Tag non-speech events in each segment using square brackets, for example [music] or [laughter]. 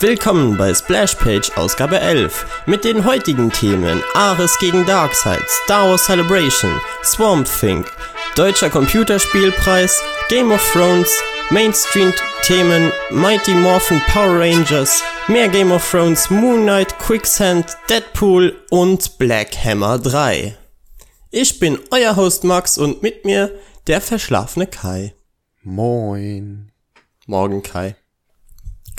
Willkommen bei Splash Page Ausgabe 11 mit den heutigen Themen Ares gegen Darkseid, Star Wars Celebration, Swamp Thing, Deutscher Computerspielpreis, Game of Thrones, Mainstream-Themen, Mighty Morphin Power Rangers, mehr Game of Thrones, Moon Knight, Quicksand, Deadpool und Black Hammer 3. Ich bin euer Host Max und mit mir der verschlafene Kai. Moin. Morgen Kai.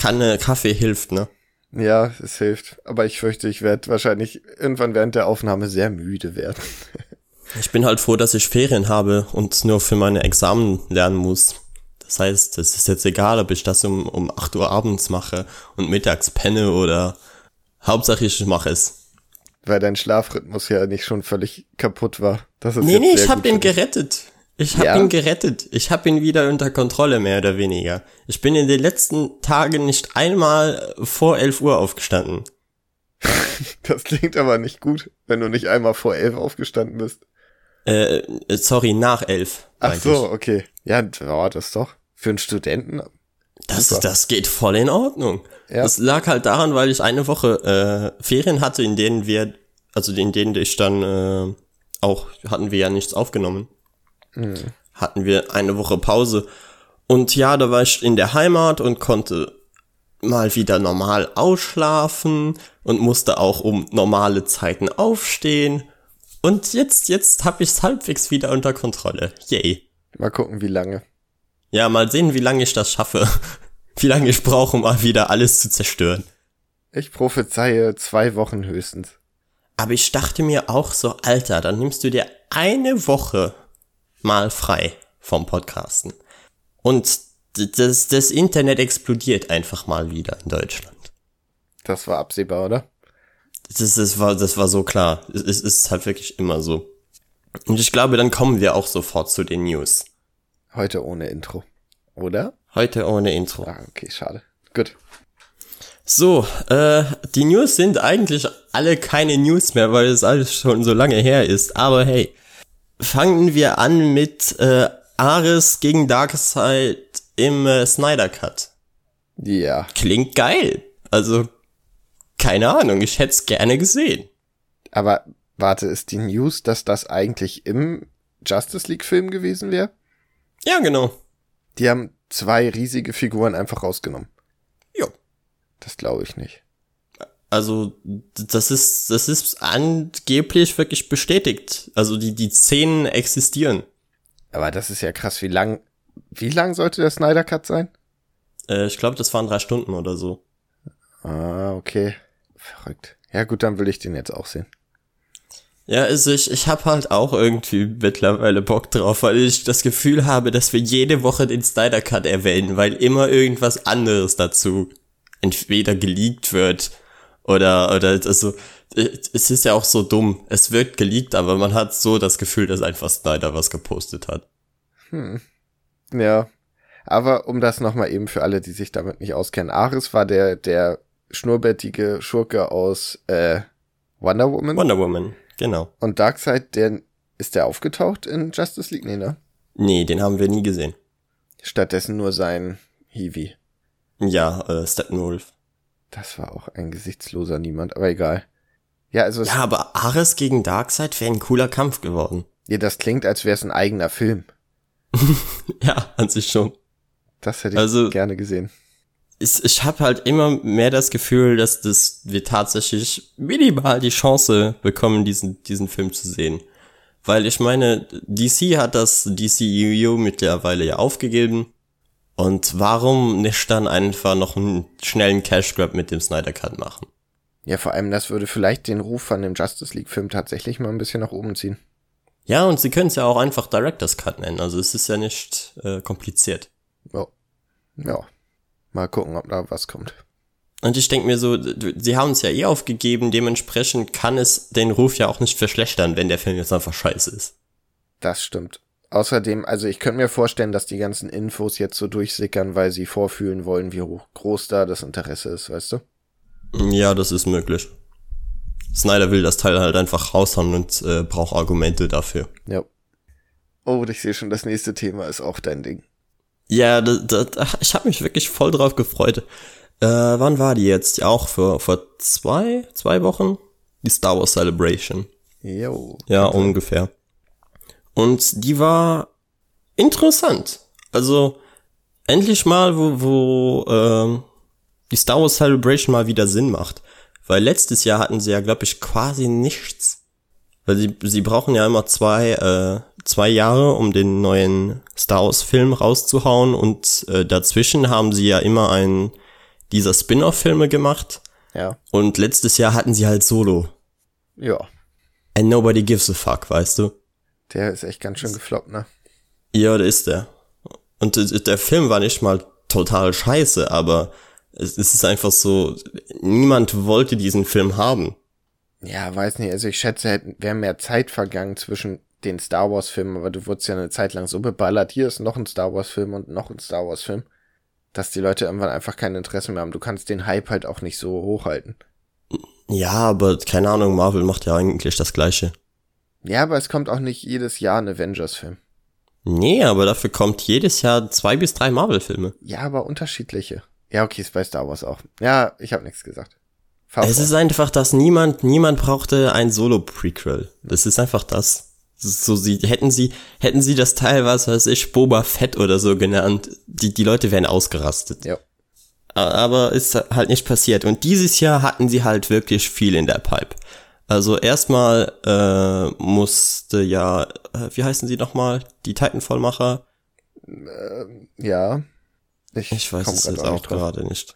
Kanne Kaffee hilft, ne? Ja, es hilft. Aber ich fürchte, ich werde wahrscheinlich irgendwann während der Aufnahme sehr müde werden. [laughs] ich bin halt froh, dass ich Ferien habe und nur für meine Examen lernen muss. Das heißt, es ist jetzt egal, ob ich das um, um 8 Uhr abends mache und mittags penne oder Hauptsache ich mache es. Weil dein Schlafrhythmus ja nicht schon völlig kaputt war. Das ist nee, nee, ich hab ihn gerettet. Ich habe ja. ihn gerettet. Ich habe ihn wieder unter Kontrolle, mehr oder weniger. Ich bin in den letzten Tagen nicht einmal vor 11 Uhr aufgestanden. [laughs] das klingt aber nicht gut, wenn du nicht einmal vor 11 aufgestanden bist. Äh, sorry, nach 11. Ach so, okay. Ja, oh, das doch für einen Studenten. Das, das geht voll in Ordnung. Ja. Das lag halt daran, weil ich eine Woche äh, Ferien hatte, in denen wir, also in denen ich dann äh, auch, hatten wir ja nichts aufgenommen. Mhm. Hatten wir eine Woche Pause. Und ja, da war ich in der Heimat und konnte mal wieder normal ausschlafen und musste auch um normale Zeiten aufstehen. Und jetzt, jetzt hab ich's halbwegs wieder unter Kontrolle. Yay. Mal gucken, wie lange. Ja, mal sehen, wie lange ich das schaffe. [laughs] wie lange ich brauche, um mal wieder alles zu zerstören. Ich prophezeie zwei Wochen höchstens. Aber ich dachte mir auch so, Alter, dann nimmst du dir eine Woche mal frei vom Podcasten. Und das, das Internet explodiert einfach mal wieder in Deutschland. Das war absehbar, oder? Das, das, war, das war so klar. Es ist halt wirklich immer so. Und ich glaube, dann kommen wir auch sofort zu den News. Heute ohne Intro, oder? Heute ohne Intro. Ah, okay, schade. Gut. So, äh, die News sind eigentlich alle keine News mehr, weil es alles schon so lange her ist. Aber hey, fangen wir an mit äh, Ares gegen Darkseid im äh, Snyder Cut. Ja. Klingt geil. Also, keine Ahnung, ich hätte es gerne gesehen. Aber warte, ist die News, dass das eigentlich im Justice League Film gewesen wäre? Ja, genau. Die haben zwei riesige Figuren einfach rausgenommen. Jo. Das glaube ich nicht. Also, das ist, das ist angeblich wirklich bestätigt. Also, die, die Szenen existieren. Aber das ist ja krass. Wie lang, wie lang sollte der Snyder Cut sein? Äh, ich glaube, das waren drei Stunden oder so. Ah, okay. Verrückt. Ja, gut, dann will ich den jetzt auch sehen. Ja, also ich, ich habe halt auch irgendwie mittlerweile Bock drauf, weil ich das Gefühl habe, dass wir jede Woche den Snyder Cut erwähnen, weil immer irgendwas anderes dazu entweder geleakt wird oder, oder, also, es ist ja auch so dumm. Es wird geleakt, aber man hat so das Gefühl, dass einfach Snyder was gepostet hat. Hm. Ja. Aber um das nochmal eben für alle, die sich damit nicht auskennen. Ares war der, der schnurrbärtige Schurke aus, äh, Wonder Woman. Wonder Woman, genau. Und Darkseid, der, ist der aufgetaucht in Justice League? Nee, ne? Nee, den haben wir nie gesehen. Stattdessen nur sein Hiwi. Ja, äh, Steppenwolf. Das war auch ein gesichtsloser Niemand, aber egal. Ja, also. Ja, aber Ares gegen Darkseid wäre ein cooler Kampf geworden. Ja, das klingt, als wäre es ein eigener Film. [laughs] ja, an sich schon. Das hätte ich also, gerne gesehen. Ich, ich habe halt immer mehr das Gefühl, dass das wir tatsächlich minimal die Chance bekommen, diesen, diesen Film zu sehen. Weil ich meine, DC hat das DCEU mittlerweile ja aufgegeben. Und warum nicht dann einfach noch einen schnellen Cash Grab mit dem Snyder Cut machen? Ja, vor allem das würde vielleicht den Ruf von dem Justice League Film tatsächlich mal ein bisschen nach oben ziehen. Ja, und sie können es ja auch einfach Director's Cut nennen, also es ist ja nicht äh, kompliziert. Ja. Ja. Mal gucken, ob da was kommt. Und ich denke mir so, sie haben es ja eh aufgegeben, dementsprechend kann es den Ruf ja auch nicht verschlechtern, wenn der Film jetzt einfach scheiße ist. Das stimmt. Außerdem, also ich könnte mir vorstellen, dass die ganzen Infos jetzt so durchsickern, weil sie vorfühlen wollen, wie hoch groß da das Interesse ist, weißt du? Ja, das ist möglich. Snyder will das Teil halt einfach raushauen und äh, braucht Argumente dafür. Ja. Oh, ich sehe schon, das nächste Thema ist auch dein Ding. Ja, da, da, ich habe mich wirklich voll drauf gefreut. Äh, wann war die jetzt? Auch vor, vor zwei, zwei Wochen? Die Star Wars Celebration. Jo. Ja, ungefähr. Und die war interessant. Also, endlich mal, wo, wo ähm, die Star Wars Celebration mal wieder Sinn macht. Weil letztes Jahr hatten sie ja, glaube ich, quasi nichts. Weil sie, sie brauchen ja immer zwei, äh, zwei Jahre, um den neuen Star Wars Film rauszuhauen und äh, dazwischen haben sie ja immer einen dieser Spin-off-Filme gemacht. Ja. Und letztes Jahr hatten sie halt Solo. Ja. And nobody gives a fuck, weißt du? Der ist echt ganz schön gefloppt, ne? Ja, der ist der. Und der Film war nicht mal total scheiße, aber es ist einfach so, niemand wollte diesen Film haben. Ja, weiß nicht, also ich schätze, wäre mehr Zeit vergangen zwischen den Star Wars Filmen, aber du wurdest ja eine Zeit lang so beballert, hier ist noch ein Star Wars Film und noch ein Star Wars Film, dass die Leute irgendwann einfach kein Interesse mehr haben. Du kannst den Hype halt auch nicht so hochhalten. Ja, aber keine Ahnung, Marvel macht ja eigentlich das gleiche. Ja, aber es kommt auch nicht jedes Jahr ein Avengers-Film. Nee, aber dafür kommt jedes Jahr zwei bis drei Marvel-Filme. Ja, aber unterschiedliche. Ja, okay, ist bei Star Wars auch. Ja, ich habe nichts gesagt. Fahr es ist einfach, dass niemand, niemand brauchte ein Solo-Prequel. Das ist einfach das. So, sie, hätten sie, hätten sie das Teil, was weiß ich, Boba Fett oder so genannt, die, die Leute wären ausgerastet. Ja. Aber ist halt nicht passiert. Und dieses Jahr hatten sie halt wirklich viel in der Pipe. Also erstmal äh, musste ja, äh, wie heißen sie nochmal, die Titanfall-Macher? Äh, ja. Ich, ich weiß es jetzt auch gerade nicht.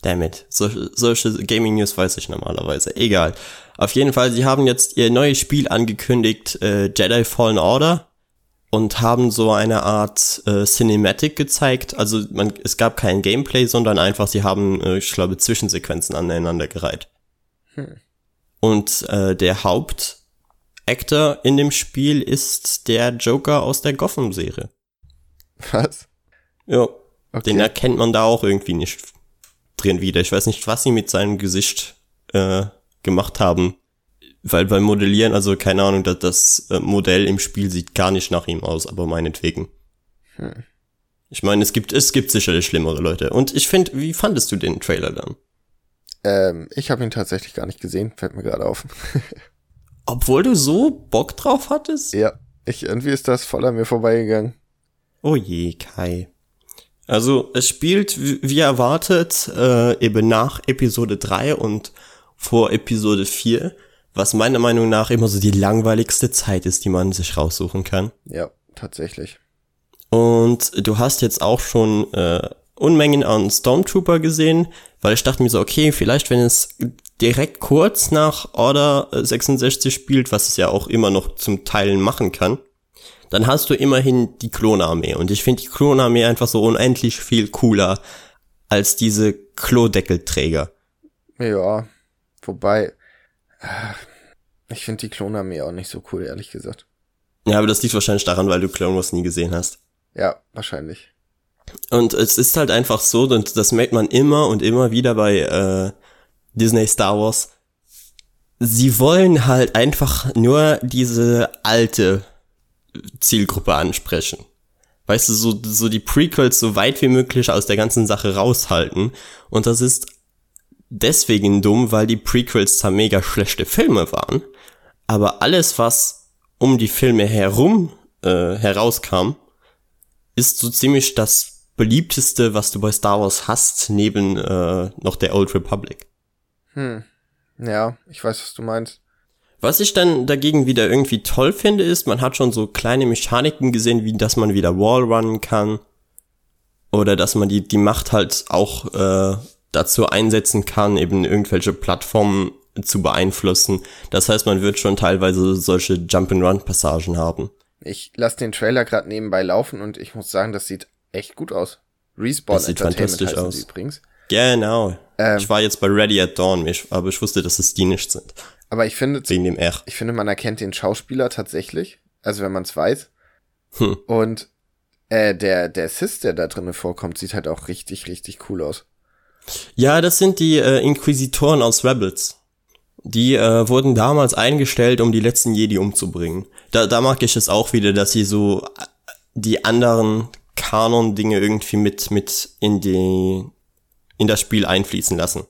Damn it. Solche, solche Gaming News weiß ich normalerweise. Egal. Auf jeden Fall, sie haben jetzt ihr neues Spiel angekündigt, äh, Jedi Fallen Order. Und haben so eine Art äh, Cinematic gezeigt. Also man, es gab kein Gameplay, sondern einfach, sie haben, äh, ich glaube, Zwischensequenzen aneinander gereiht. Hm. Und äh, der Hauptactor in dem Spiel ist der Joker aus der Gotham-Serie. Was? Ja. Okay. Den erkennt man da auch irgendwie nicht drin wieder. Ich weiß nicht, was sie mit seinem Gesicht äh, gemacht haben. Weil beim Modellieren, also keine Ahnung, das, das äh, Modell im Spiel sieht gar nicht nach ihm aus, aber meinetwegen. Hm. Ich meine, es gibt, es gibt sicherlich schlimmere Leute. Und ich finde, wie fandest du den Trailer dann? Ähm, ich habe ihn tatsächlich gar nicht gesehen, fällt mir gerade auf. [laughs] Obwohl du so Bock drauf hattest? Ja, ich, irgendwie ist das voll an mir vorbeigegangen. Oh je, Kai. Also es spielt, wie erwartet, äh, eben nach Episode 3 und vor Episode 4, was meiner Meinung nach immer so die langweiligste Zeit ist, die man sich raussuchen kann. Ja, tatsächlich. Und du hast jetzt auch schon äh, Unmengen an Stormtrooper gesehen, weil ich dachte mir so, okay, vielleicht wenn es direkt kurz nach Order 66 spielt, was es ja auch immer noch zum Teilen machen kann, dann hast du immerhin die Klonarmee. Und ich finde die Klonarmee einfach so unendlich viel cooler als diese Klodeckelträger. Ja, wobei, äh, ich finde die Klonarmee auch nicht so cool, ehrlich gesagt. Ja, aber das liegt wahrscheinlich daran, weil du Clone Wars nie gesehen hast. Ja, wahrscheinlich. Und es ist halt einfach so, und das merkt man immer und immer wieder bei äh, Disney Star Wars. Sie wollen halt einfach nur diese alte Zielgruppe ansprechen. Weißt du, so, so die Prequels so weit wie möglich aus der ganzen Sache raushalten. Und das ist deswegen dumm, weil die Prequels zwar mega schlechte Filme waren, aber alles, was um die Filme herum äh, herauskam, ist so ziemlich das beliebteste, was du bei Star Wars hast, neben äh, noch der Old Republic. Hm. Ja, ich weiß, was du meinst. Was ich dann dagegen wieder irgendwie toll finde, ist, man hat schon so kleine Mechaniken gesehen, wie dass man wieder Wallrunnen kann. Oder dass man die, die Macht halt auch äh, dazu einsetzen kann, eben irgendwelche Plattformen zu beeinflussen. Das heißt, man wird schon teilweise solche Jump-and-Run-Passagen haben. Ich lasse den Trailer gerade nebenbei laufen und ich muss sagen, das sieht echt gut aus. Respawn das sieht fantastisch aus. übrigens. Genau. Ähm, ich war jetzt bei Ready at Dawn, aber ich wusste, dass es die nicht sind. Aber ich finde, Wegen dem R. ich finde, man erkennt den Schauspieler tatsächlich. Also wenn man es weiß. Hm. Und äh, der, der Sis, der da drinnen vorkommt, sieht halt auch richtig, richtig cool aus. Ja, das sind die äh, Inquisitoren aus Rebels. Die äh, wurden damals eingestellt, um die letzten Jedi umzubringen. Da, da mag ich es auch wieder, dass sie so die anderen Kanon-Dinge irgendwie mit, mit in die, in das Spiel einfließen lassen.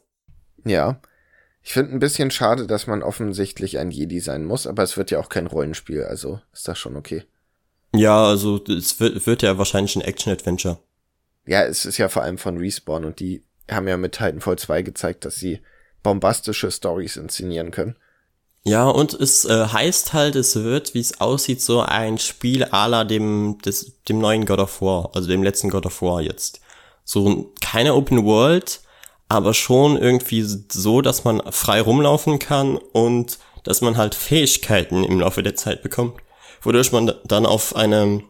Ja. Ich finde ein bisschen schade, dass man offensichtlich ein Jedi sein muss, aber es wird ja auch kein Rollenspiel, also ist das schon okay. Ja, also es wird, wird ja wahrscheinlich ein Action-Adventure. Ja, es ist ja vor allem von Respawn und die haben ja mit Titanfall 2 gezeigt, dass sie bombastische Stories inszenieren können. Ja, und es äh, heißt halt, es wird, wie es aussieht, so ein Spiel à la dem, des, dem neuen God of War, also dem letzten God of War jetzt. So keine Open World, aber schon irgendwie so, dass man frei rumlaufen kann und dass man halt Fähigkeiten im Laufe der Zeit bekommt, wodurch man dann auf einer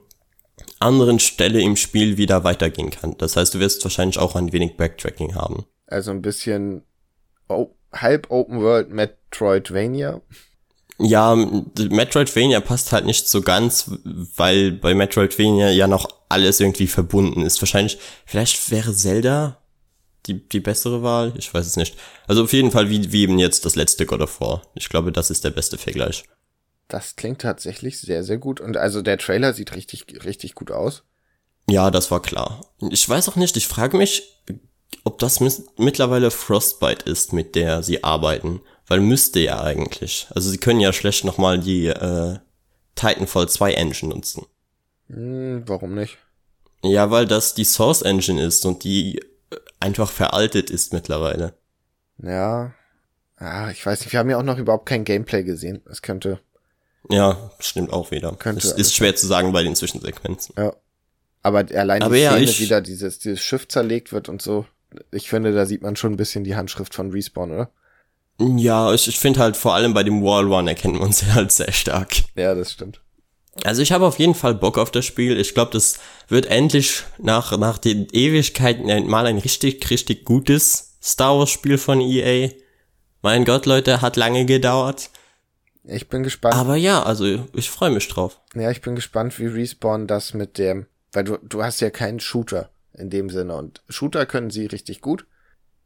anderen Stelle im Spiel wieder weitergehen kann. Das heißt, du wirst wahrscheinlich auch ein wenig Backtracking haben. Also ein bisschen oh, halb Open World Metroidvania. Ja, Metroidvania passt halt nicht so ganz, weil bei Metroidvania ja noch alles irgendwie verbunden ist. Wahrscheinlich, vielleicht wäre Zelda die, die bessere Wahl. Ich weiß es nicht. Also auf jeden Fall wie, wie eben jetzt das letzte God of War. Ich glaube, das ist der beste Vergleich. Das klingt tatsächlich sehr, sehr gut. Und also der Trailer sieht richtig, richtig gut aus. Ja, das war klar. Ich weiß auch nicht, ich frage mich, ob das mittlerweile Frostbite ist, mit der sie arbeiten. Weil müsste ja eigentlich. Also sie können ja schlecht nochmal die äh, Titanfall 2 Engine nutzen. Hm, warum nicht? Ja, weil das die Source Engine ist und die äh, einfach veraltet ist mittlerweile. Ja. Ah, ich weiß nicht, wir haben ja auch noch überhaupt kein Gameplay gesehen. Es könnte. Ja, stimmt auch wieder. Könnte es ist schwer zu sagen bei den Zwischensequenzen. Ja. Aber allein Aber die Szene, ja, wie da dieses, dieses Schiff zerlegt wird und so, ich finde, da sieht man schon ein bisschen die Handschrift von Respawn, oder? Ja, ich, ich finde halt vor allem bei dem Wall One erkennt man sie [laughs] halt sehr stark. Ja, das stimmt. Also ich habe auf jeden Fall Bock auf das Spiel. Ich glaube, das wird endlich nach, nach den Ewigkeiten mal ein richtig, richtig gutes Star Wars Spiel von EA. Mein Gott, Leute, hat lange gedauert. Ich bin gespannt. Aber ja, also ich freue mich drauf. Ja, ich bin gespannt, wie Respawn das mit dem, weil du, du hast ja keinen Shooter in dem Sinne und Shooter können sie richtig gut.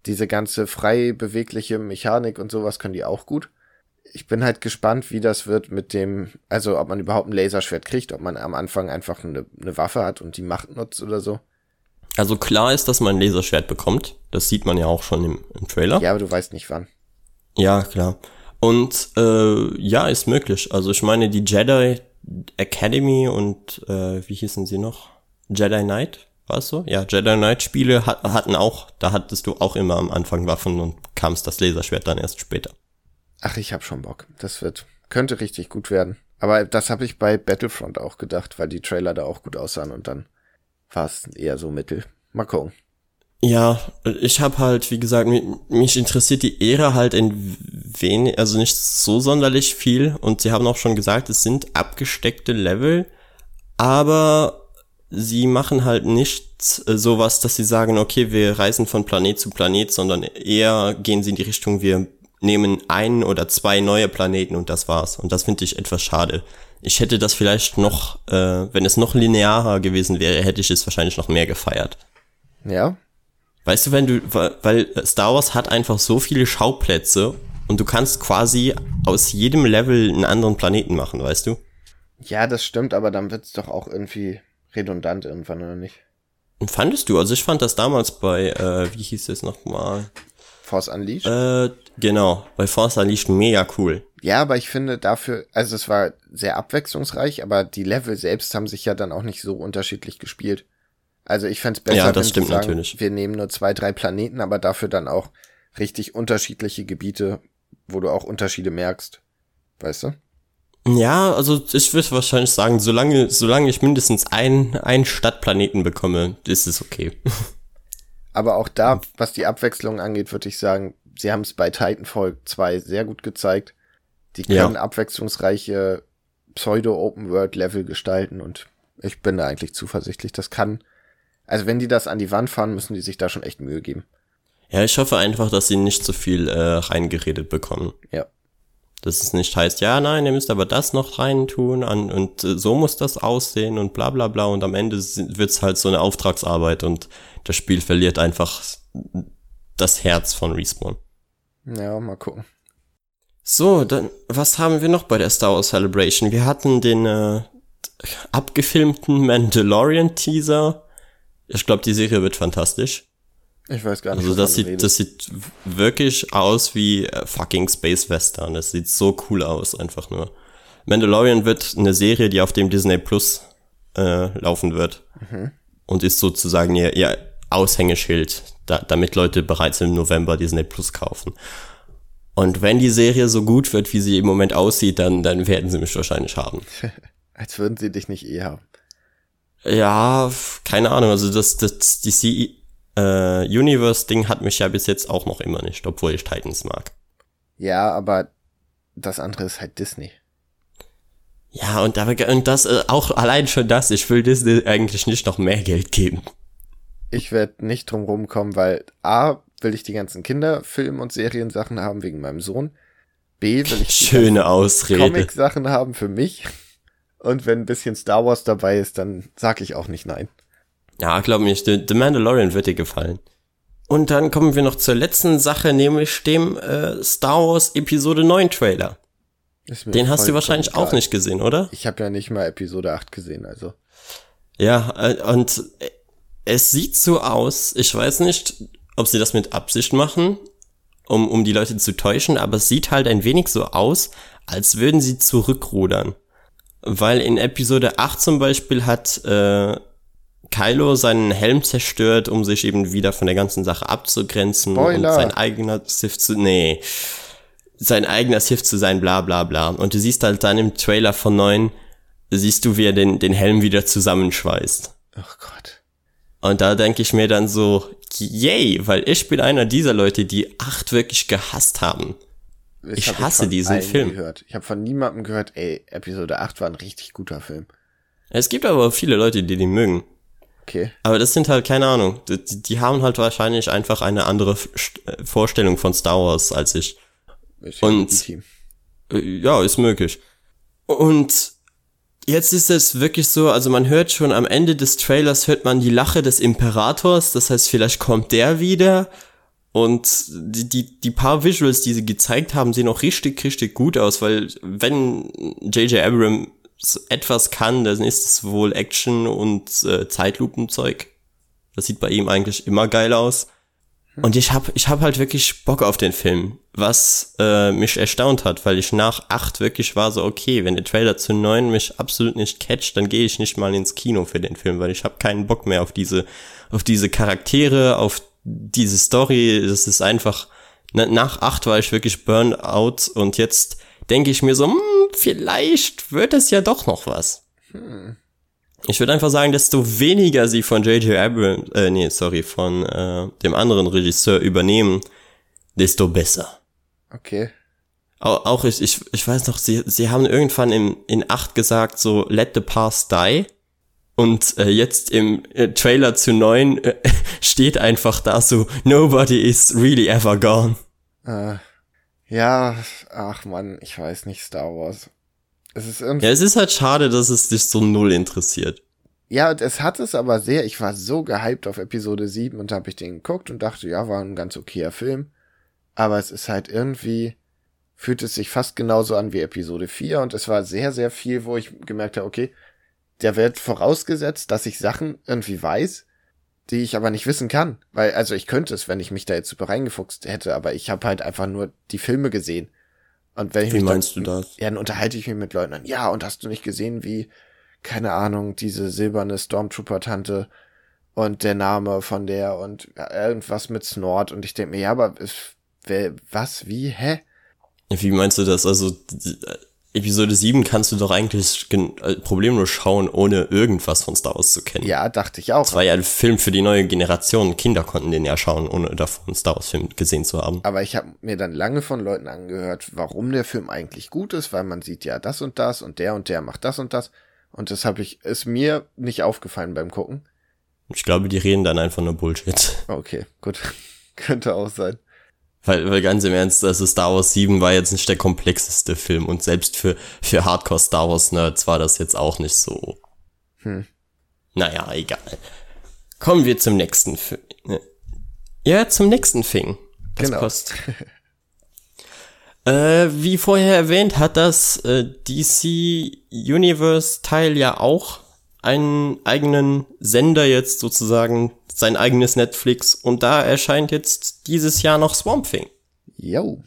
Diese ganze frei bewegliche Mechanik und sowas können die auch gut. Ich bin halt gespannt, wie das wird mit dem, also ob man überhaupt ein Laserschwert kriegt, ob man am Anfang einfach eine, eine Waffe hat und die Macht nutzt oder so. Also klar ist, dass man ein Laserschwert bekommt. Das sieht man ja auch schon im, im Trailer. Ja, aber du weißt nicht wann. Ja, klar. Und äh, ja, ist möglich. Also ich meine, die Jedi Academy und äh, wie hießen sie noch? Jedi Knight, war es so? Ja, Jedi Knight Spiele hat, hatten auch, da hattest du auch immer am Anfang Waffen und kamst das Laserschwert dann erst später. Ach, ich hab schon Bock. Das wird, könnte richtig gut werden. Aber das habe ich bei Battlefront auch gedacht, weil die Trailer da auch gut aussahen und dann war es eher so mittel. Mal gucken. Ja, ich habe halt, wie gesagt, mich, interessiert die Ära halt ein wenig, also nicht so sonderlich viel. Und sie haben auch schon gesagt, es sind abgesteckte Level, aber sie machen halt nicht sowas, dass sie sagen, okay, wir reisen von Planet zu Planet, sondern eher gehen sie in die Richtung, wir nehmen ein oder zwei neue Planeten und das war's. Und das finde ich etwas schade. Ich hätte das vielleicht noch, äh, wenn es noch linearer gewesen wäre, hätte ich es wahrscheinlich noch mehr gefeiert. Ja, Weißt du, wenn du, weil Star Wars hat einfach so viele Schauplätze und du kannst quasi aus jedem Level einen anderen Planeten machen, weißt du? Ja, das stimmt, aber dann wird's doch auch irgendwie redundant irgendwann, oder nicht? Und fandest du? Also ich fand das damals bei, äh, wie hieß es nochmal? Force Unleashed? Äh, genau, bei Force Unleashed mega cool. Ja, aber ich finde dafür, also es war sehr abwechslungsreich, aber die Level selbst haben sich ja dann auch nicht so unterschiedlich gespielt. Also ich fände es besser, ja, das wenn stimmt sagen, natürlich. wir nehmen nur zwei, drei Planeten, aber dafür dann auch richtig unterschiedliche Gebiete, wo du auch Unterschiede merkst. Weißt du? Ja, also ich würde wahrscheinlich sagen, solange, solange ich mindestens ein, einen Stadtplaneten bekomme, ist es okay. [laughs] Aber auch da, was die Abwechslung angeht, würde ich sagen, sie haben es bei Titanfall 2 sehr gut gezeigt. Die können ja. abwechslungsreiche Pseudo-Open-World-Level gestalten und ich bin da eigentlich zuversichtlich. Das kann also wenn die das an die Wand fahren, müssen die sich da schon echt Mühe geben. Ja, ich hoffe einfach, dass sie nicht so viel äh, reingeredet bekommen. Ja. Dass es nicht heißt, ja, nein, ihr müsst aber das noch reintun an, und äh, so muss das aussehen und bla bla bla und am Ende wird's halt so eine Auftragsarbeit und das Spiel verliert einfach das Herz von Respawn. Ja, mal gucken. So, dann, was haben wir noch bei der Star Wars Celebration? Wir hatten den äh, abgefilmten Mandalorian-Teaser ich glaube, die Serie wird fantastisch. Ich weiß gar nicht. Also das sieht, das sieht wirklich aus wie äh, fucking Space Western. Das sieht so cool aus, einfach nur. Mandalorian wird eine Serie, die auf dem Disney Plus äh, laufen wird. Mhm. Und ist sozusagen ihr, ihr Aushängeschild, da, damit Leute bereits im November Disney Plus kaufen. Und wenn die Serie so gut wird, wie sie im Moment aussieht, dann, dann werden sie mich wahrscheinlich haben. [laughs] Als würden sie dich nicht eh haben. Ja, keine Ahnung. Also das, das DC äh, Universe-Ding hat mich ja bis jetzt auch noch immer nicht, obwohl ich Titans mag. Ja, aber das andere ist halt Disney. Ja, und, aber, und das, äh, auch allein schon das, ich will Disney eigentlich nicht noch mehr Geld geben. Ich werde nicht drum rumkommen, weil A, will ich die ganzen Kinderfilm- und Seriensachen haben wegen meinem Sohn. B, will ich die Schöne Ausrede. Comic-Sachen haben für mich. Und wenn ein bisschen Star Wars dabei ist, dann sag ich auch nicht nein. Ja, glaub mir, The, Mandalorian wird dir gefallen. Und dann kommen wir noch zur letzten Sache, nämlich dem äh, Star Wars Episode 9 Trailer. Den hast du wahrscheinlich auch nicht gesehen, oder? Ich habe ja nicht mal Episode 8 gesehen, also. Ja, äh, und es sieht so aus, ich weiß nicht, ob sie das mit Absicht machen, um, um die Leute zu täuschen, aber es sieht halt ein wenig so aus, als würden sie zurückrudern. Weil in Episode 8 zum Beispiel hat äh, Kylo seinen Helm zerstört, um sich eben wieder von der ganzen Sache abzugrenzen Spoiler. und sein eigener Sith zu. Nee. Sein eigener Sith zu sein, bla bla bla. Und du siehst halt dann im Trailer von 9, siehst du, wie er den, den Helm wieder zusammenschweißt. Ach Gott. Und da denke ich mir dann so, yay, weil ich bin einer dieser Leute, die 8 wirklich gehasst haben. Das Ich hab hasse diesen Film. Gehört. Ich habe von niemandem gehört, ey, Episode 8 war ein richtig guter Film. Es gibt aber viele Leute, die den mögen. Okay. Aber das sind halt, keine Ahnung, die, die haben halt wahrscheinlich einfach eine andere äh, Vorstellung von Star Wars als ich. Ist Und-. Äh, Ja, ist möglich. Und jetzt ist es wirklich so, also man hört schon am Ende des Trailers hört man die Lache des Imperators, das heißt, vielleicht kommt der wieder. Und die, die, die paar Visuals, die sie gezeigt haben, sehen auch richtig, richtig gut aus, weil wenn J.J. Abrams etwas kann, dann ist es wohl Action und äh, Zeitlupenzeug. Das sieht bei ihm eigentlich immer geil aus. Und ich hab, ich hab halt wirklich Bock auf den Film, was äh, mich erstaunt hat, weil ich nach acht wirklich war so, okay, wenn der Trailer zu neun mich absolut nicht catcht, dann gehe ich nicht mal ins Kino für den Film, weil ich habe keinen Bock mehr auf diese, auf diese Charaktere, auf diese Story. Das ist einfach, na, nach acht war ich wirklich Burnout und jetzt denke ich mir so, hm, vielleicht wird es ja doch noch was. Ich würde einfach sagen, desto weniger sie von J.J. Abrams, äh, nee, sorry, von äh, dem anderen Regisseur übernehmen, desto besser. Okay. Auch, auch ich, ich, ich weiß noch, sie, sie haben irgendwann im, in 8 gesagt, so, let the past die. Und äh, jetzt im äh, Trailer zu 9 äh, [laughs] steht einfach da so, nobody is really ever gone. Äh, ja, ach man, ich weiß nicht, Star Wars. Es ist irgendwie. Ja, es ist halt schade, dass es dich so null interessiert. Ja, und es hat es aber sehr, ich war so gehypt auf Episode 7 und habe ich den geguckt und dachte, ja, war ein ganz okayer Film. Aber es ist halt irgendwie, fühlt es sich fast genauso an wie Episode 4 und es war sehr, sehr viel, wo ich gemerkt habe, okay, der wird vorausgesetzt, dass ich Sachen irgendwie weiß, die ich aber nicht wissen kann. Weil, also ich könnte es, wenn ich mich da jetzt super reingefuchst hätte, aber ich habe halt einfach nur die Filme gesehen. Und wenn ich Wie mich meinst dann, du das? Ja, dann unterhalte ich mich mit Leuten an, ja, und hast du nicht gesehen, wie, keine Ahnung, diese silberne Stormtrooper-Tante und der Name von der und irgendwas mit Snort und ich denke mir, ja, aber wer, was, wie, hä? Wie meinst du das? Also, Episode 7 kannst du doch eigentlich gen- äh, problemlos schauen, ohne irgendwas von Star Wars zu kennen. Ja, dachte ich auch. Das war ja ein Film für die neue Generation. Kinder konnten den ja schauen, ohne davon einen Star Wars Film gesehen zu haben. Aber ich habe mir dann lange von Leuten angehört, warum der Film eigentlich gut ist, weil man sieht ja das und das und der und der macht das und das. Und das habe ich, ist mir nicht aufgefallen beim Gucken. Ich glaube, die reden dann einfach nur Bullshit. Okay, gut. [laughs] Könnte auch sein. Weil, weil ganz im Ernst, also Star Wars 7 war jetzt nicht der komplexeste Film und selbst für, für Hardcore Star Wars Nerds war das jetzt auch nicht so. Hm. Naja, egal. Kommen wir zum nächsten Film. Ja, zum nächsten Film. Das Genau. passt. [laughs] Äh, wie vorher erwähnt, hat das äh, DC Universe Teil ja auch einen eigenen Sender jetzt sozusagen, sein eigenes Netflix und da erscheint jetzt dieses Jahr noch Swamp Thing. Jo.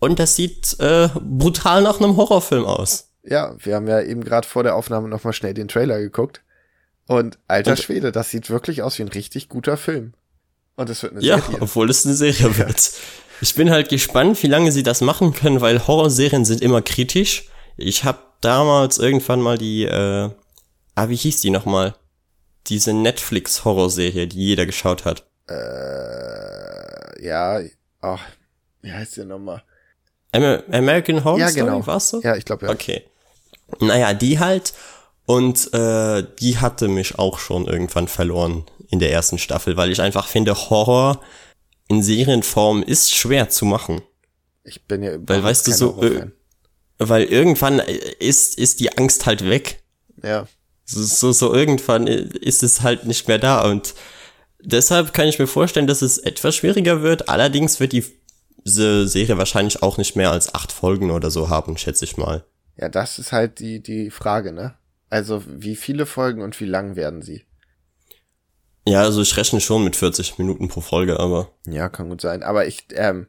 Und das sieht äh, brutal nach einem Horrorfilm aus. Ja, wir haben ja eben gerade vor der Aufnahme nochmal schnell den Trailer geguckt. Und alter und, Schwede, das sieht wirklich aus wie ein richtig guter Film. Und es wird eine ja, Serie. Ja, obwohl es eine Serie [laughs] wird. Ich bin halt gespannt, wie lange sie das machen können, weil Horrorserien sind immer kritisch. Ich habe damals irgendwann mal die, äh, ah, wie hieß die nochmal? Diese Netflix-Horrorserie, die jeder geschaut hat. Äh, ja, ach, wie heißt die nochmal? American Horror ja, genau. Story, warst du? Ja, ich glaube ja. Okay. Naja, die halt. Und äh, die hatte mich auch schon irgendwann verloren in der ersten Staffel, weil ich einfach finde, Horror in Serienform ist schwer zu machen. Ich bin ja Weil weißt du so, äh, weil irgendwann ist, ist die Angst halt weg. Ja. So, so, so irgendwann ist es halt nicht mehr da und deshalb kann ich mir vorstellen, dass es etwas schwieriger wird. Allerdings wird die diese Serie wahrscheinlich auch nicht mehr als acht Folgen oder so haben, schätze ich mal. Ja, das ist halt die, die Frage, ne? Also, wie viele Folgen und wie lang werden sie? Ja, also ich rechne schon mit 40 Minuten pro Folge, aber. Ja, kann gut sein. Aber ich, ähm,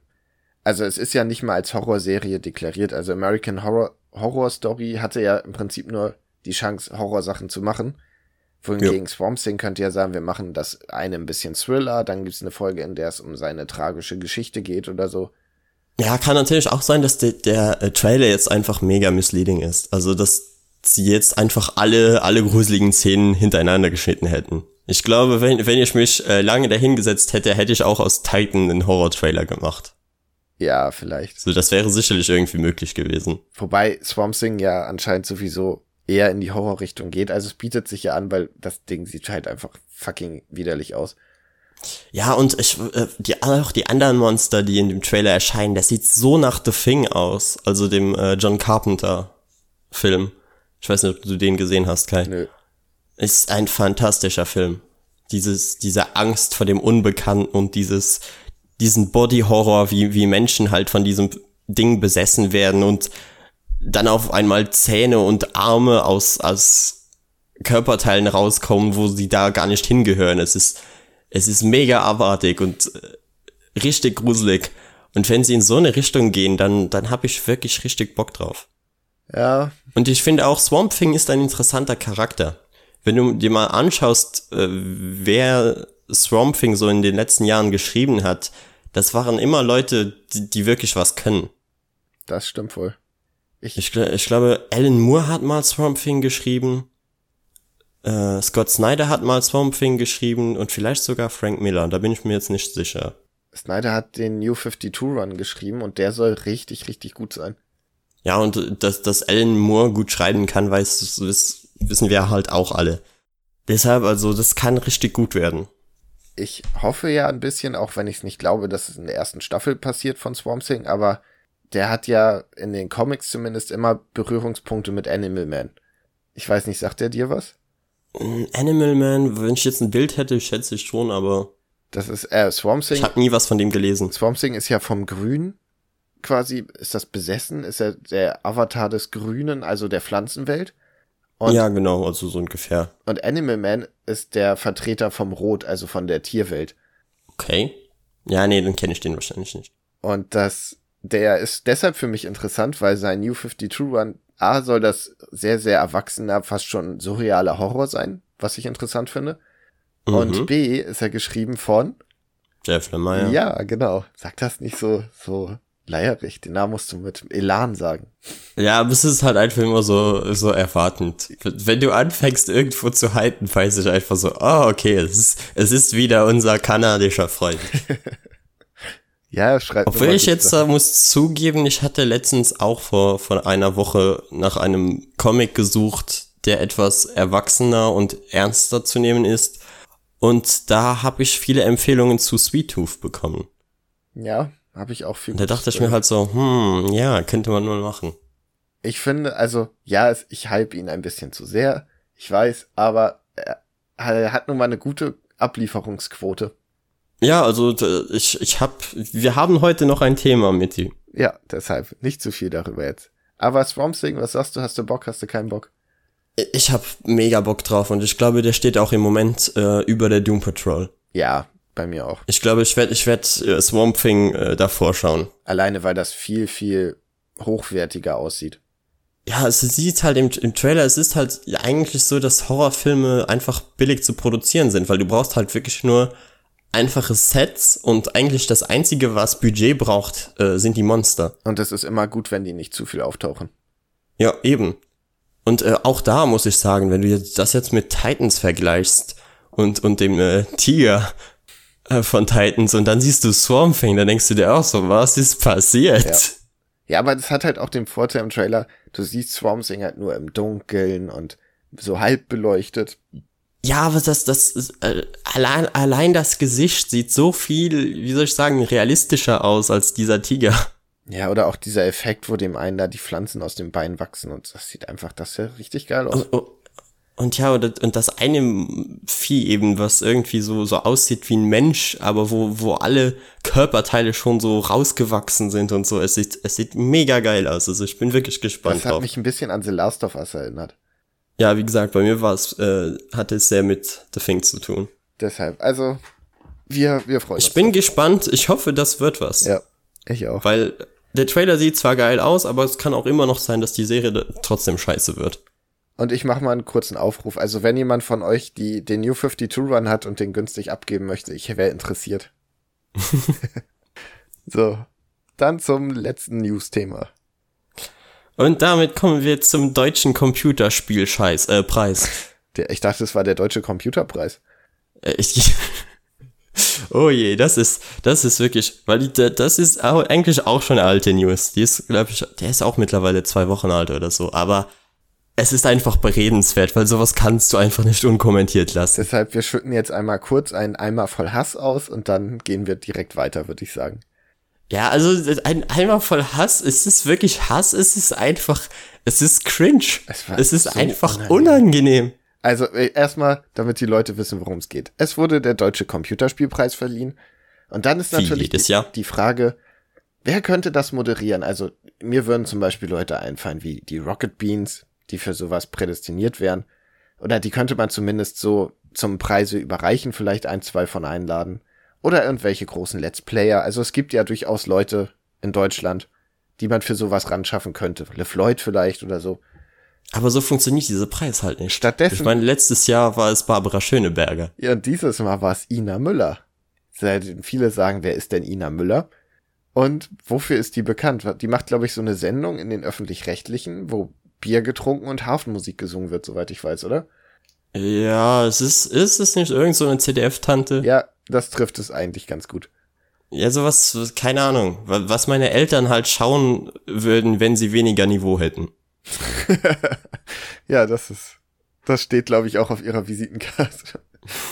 also es ist ja nicht mal als Horrorserie deklariert. Also American Horror, Horror Story hatte ja im Prinzip nur die Chance, Horrorsachen zu machen. Wohingegen ja. Swamp Thing könnte ja sagen, wir machen das eine ein bisschen Thriller, dann gibt's eine Folge, in der es um seine tragische Geschichte geht oder so. Ja, kann natürlich auch sein, dass der, der äh, Trailer jetzt einfach mega misleading ist. Also, dass sie jetzt einfach alle, alle gruseligen Szenen hintereinander geschnitten hätten. Ich glaube, wenn, wenn ich mich äh, lange dahingesetzt hätte, hätte ich auch aus Titan einen Horror-Trailer gemacht. Ja, vielleicht. So, das wäre sicherlich irgendwie möglich gewesen. Wobei Swamp Thing ja anscheinend sowieso eher in die Horrorrichtung geht. Also es bietet sich ja an, weil das Ding sieht halt einfach fucking widerlich aus. Ja, und ich, äh, die, auch die anderen Monster, die in dem Trailer erscheinen, das sieht so nach The Thing aus. Also dem äh, John Carpenter Film. Ich weiß nicht, ob du den gesehen hast, Kai. Nö. Ist ein fantastischer Film. Dieses, diese Angst vor dem Unbekannten und dieses, diesen Body Horror, wie, wie Menschen halt von diesem Ding besessen werden und dann auf einmal Zähne und Arme aus, aus Körperteilen rauskommen, wo sie da gar nicht hingehören. Es ist, es ist mega abartig und äh, richtig gruselig. Und wenn sie in so eine Richtung gehen, dann, dann habe ich wirklich richtig Bock drauf. Ja. Und ich finde auch Swamp Thing ist ein interessanter Charakter. Wenn du dir mal anschaust, äh, wer Swamp Thing so in den letzten Jahren geschrieben hat, das waren immer Leute, die, die wirklich was können. Das stimmt wohl. Ich, ich, ich glaube, Alan Moore hat mal Swamp Thing geschrieben. Äh, Scott Snyder hat mal Swamp Thing geschrieben und vielleicht sogar Frank Miller. Da bin ich mir jetzt nicht sicher. Snyder hat den New 52 Run geschrieben und der soll richtig, richtig gut sein. Ja, und dass, dass Alan Moore gut schreiben kann, weiß, das wissen wir halt auch alle. Deshalb, also, das kann richtig gut werden. Ich hoffe ja ein bisschen, auch wenn ich es nicht glaube, dass es in der ersten Staffel passiert von Swamp Thing, aber der hat ja in den Comics zumindest immer Berührungspunkte mit Animal Man. Ich weiß nicht, sagt er dir was? Mm, Animal Man, wenn ich jetzt ein Bild hätte, schätze ich schon, aber. Das ist, äh, Swamp Thing. Ich habe nie was von dem gelesen. Swamp Thing ist ja vom Grün quasi, ist das besessen? Ist er der Avatar des Grünen, also der Pflanzenwelt? Und, ja, genau, also so ungefähr. Und Animal Man ist der Vertreter vom Rot, also von der Tierwelt. Okay. Ja, nee, dann kenne ich den wahrscheinlich nicht. Und das der ist deshalb für mich interessant, weil sein New 52 Run, A, soll das sehr, sehr erwachsener, fast schon surrealer Horror sein, was ich interessant finde. Mhm. Und B, ist er geschrieben von Jeff Lemire. Ja, genau. Sag das nicht so, so leierig. Den Namen musst du mit Elan sagen. Ja, aber es ist halt einfach immer so, so erwartend. Wenn du anfängst, irgendwo zu halten, weiß ich einfach so, oh, okay, es ist, es ist wieder unser kanadischer Freund. [laughs] Ja, schreibt. Obwohl ich jetzt da muss zugeben, ich hatte letztens auch vor, vor einer Woche nach einem Comic gesucht, der etwas erwachsener und ernster zu nehmen ist. Und da habe ich viele Empfehlungen zu Sweet Tooth bekommen. Ja, habe ich auch viel. Da dachte ich mir halt so, hm, ja, könnte man nur machen. Ich finde, also, ja, ich hype ihn ein bisschen zu sehr. Ich weiß, aber er hat nun mal eine gute Ablieferungsquote. Ja, also ich, ich hab, wir haben heute noch ein Thema mit ihm. Ja, deshalb nicht zu viel darüber jetzt. Aber Swamp Thing, was sagst du? Hast du Bock? Hast du keinen Bock? Ich hab mega Bock drauf und ich glaube, der steht auch im Moment äh, über der Doom Patrol. Ja, bei mir auch. Ich glaube, ich werde ich werd, äh, Swamp Thing äh, davor schauen. Alleine, weil das viel, viel hochwertiger aussieht. Ja, es sieht halt im, im Trailer, es ist halt eigentlich so, dass Horrorfilme einfach billig zu produzieren sind, weil du brauchst halt wirklich nur einfache Sets und eigentlich das Einzige, was Budget braucht, äh, sind die Monster. Und es ist immer gut, wenn die nicht zu viel auftauchen. Ja, eben. Und äh, auch da muss ich sagen, wenn du das jetzt mit Titans vergleichst und, und dem äh, Tiger äh, von Titans und dann siehst du Swamp Thing, dann denkst du dir auch so, was ist passiert? Ja. ja, aber das hat halt auch den Vorteil im Trailer, du siehst Swamp Thing halt nur im Dunkeln und so halb beleuchtet. Ja, aber das, das äh, allein, allein das Gesicht sieht so viel, wie soll ich sagen, realistischer aus als dieser Tiger. Ja, oder auch dieser Effekt, wo dem einen da die Pflanzen aus dem Bein wachsen und das sieht einfach, das ja richtig geil aus. Und, und ja, und, und das eine Vieh eben, was irgendwie so, so aussieht wie ein Mensch, aber wo, wo alle Körperteile schon so rausgewachsen sind und so. Es sieht, es sieht mega geil aus. Also ich bin wirklich gespannt das hat drauf. mich ein bisschen an The Last of Us erinnert. Ja, wie gesagt, bei mir war es, äh, hatte es sehr mit The Thing zu tun. Deshalb, also, wir, wir freuen uns. Ich bin drauf. gespannt. Ich hoffe, das wird was. Ja, ich auch. Weil der Trailer sieht zwar geil aus, aber es kann auch immer noch sein, dass die Serie trotzdem scheiße wird. Und ich mache mal einen kurzen Aufruf. Also wenn jemand von euch die, den New 52 Run hat und den günstig abgeben möchte, ich wäre interessiert. [laughs] so, dann zum letzten News-Thema. Und damit kommen wir zum deutschen Computerspielscheiß, äh, Preis. Der, ich dachte, es war der deutsche Computerpreis. Äh, ich, [laughs] oh je, das ist, das ist wirklich, weil die, das ist auch, eigentlich auch schon alte News. Die ist, glaube ich, der ist auch mittlerweile zwei Wochen alt oder so, aber es ist einfach beredenswert, weil sowas kannst du einfach nicht unkommentiert lassen. Deshalb, wir schütten jetzt einmal kurz einen Eimer voll Hass aus und dann gehen wir direkt weiter, würde ich sagen. Ja, also ein Eimer voll Hass, es ist wirklich Hass, es ist einfach, es ist cringe. Es, es ist so einfach unangenehm. unangenehm. Also äh, erstmal, damit die Leute wissen, worum es geht. Es wurde der Deutsche Computerspielpreis verliehen. Und dann ist natürlich die, die, Frage, wer könnte das moderieren? Also mir würden zum Beispiel Leute einfallen wie die Rocket Beans, die für sowas prädestiniert wären. Oder die könnte man zumindest so zum Preise überreichen, vielleicht ein, zwei von einladen. Oder irgendwelche großen Let's Player. Also es gibt ja durchaus Leute in Deutschland, die man für sowas ran schaffen könnte. LeFloid vielleicht oder so. Aber so funktioniert dieser Preis halt nicht. Stattdessen. Ich meine, letztes Jahr war es Barbara Schöneberger. Ja, und dieses Mal war es Ina Müller. Viele sagen, wer ist denn Ina Müller? Und wofür ist die bekannt? Die macht, glaube ich, so eine Sendung in den öffentlich-rechtlichen, wo Bier getrunken und Hafenmusik gesungen wird, soweit ich weiß, oder? Ja, es ist, ist es nicht irgend so eine CDF-Tante? Ja, das trifft es eigentlich ganz gut. Ja, sowas, keine Ahnung, was meine Eltern halt schauen würden, wenn sie weniger Niveau hätten. [laughs] ja, das ist, das steht, glaube ich, auch auf ihrer Visitenkarte.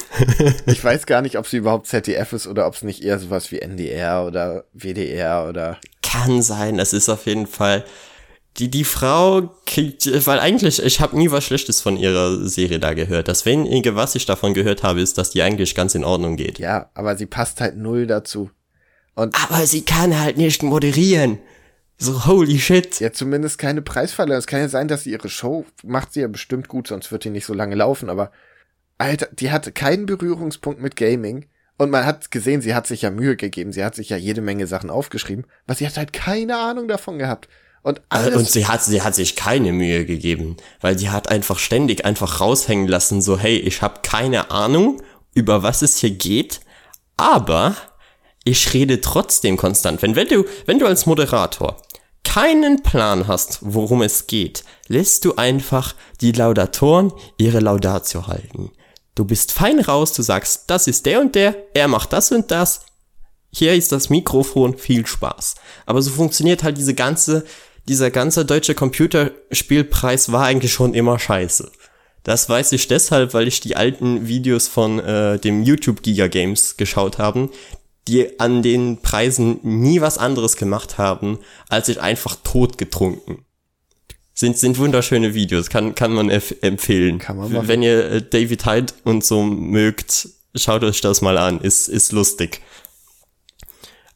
[laughs] ich weiß gar nicht, ob sie überhaupt ZDF ist oder ob es nicht eher sowas wie NDR oder WDR oder. Kann sein, es ist auf jeden Fall die, die Frau kriegt, weil eigentlich, ich habe nie was Schlechtes von ihrer Serie da gehört. Das wenige, was ich davon gehört habe, ist, dass die eigentlich ganz in Ordnung geht. Ja, aber sie passt halt null dazu. Und aber sie kann halt nicht moderieren. So, holy shit. Ja, zumindest keine Preisfalle. Es kann ja sein, dass sie ihre Show macht sie ja bestimmt gut, sonst wird die nicht so lange laufen, aber Alter, die hatte keinen Berührungspunkt mit Gaming. Und man hat gesehen, sie hat sich ja Mühe gegeben. Sie hat sich ja jede Menge Sachen aufgeschrieben, was sie hat halt keine Ahnung davon gehabt. Und, alles und sie hat, sie hat sich keine Mühe gegeben, weil die hat einfach ständig einfach raushängen lassen, so hey, ich habe keine Ahnung, über was es hier geht, aber ich rede trotzdem konstant. Wenn, wenn du, wenn du als Moderator keinen Plan hast, worum es geht, lässt du einfach die Laudatoren ihre Laudatio halten. Du bist fein raus, du sagst, das ist der und der, er macht das und das, hier ist das Mikrofon, viel Spaß. Aber so funktioniert halt diese ganze dieser ganze deutsche Computerspielpreis war eigentlich schon immer scheiße. Das weiß ich deshalb, weil ich die alten Videos von äh, dem YouTube Giga Games geschaut haben, die an den Preisen nie was anderes gemacht haben, als sich einfach tot getrunken. Sind, sind wunderschöne Videos, kann, kann man empfehlen. Kann man machen. Wenn ihr äh, David Hyde und so mögt, schaut euch das mal an, ist, ist lustig.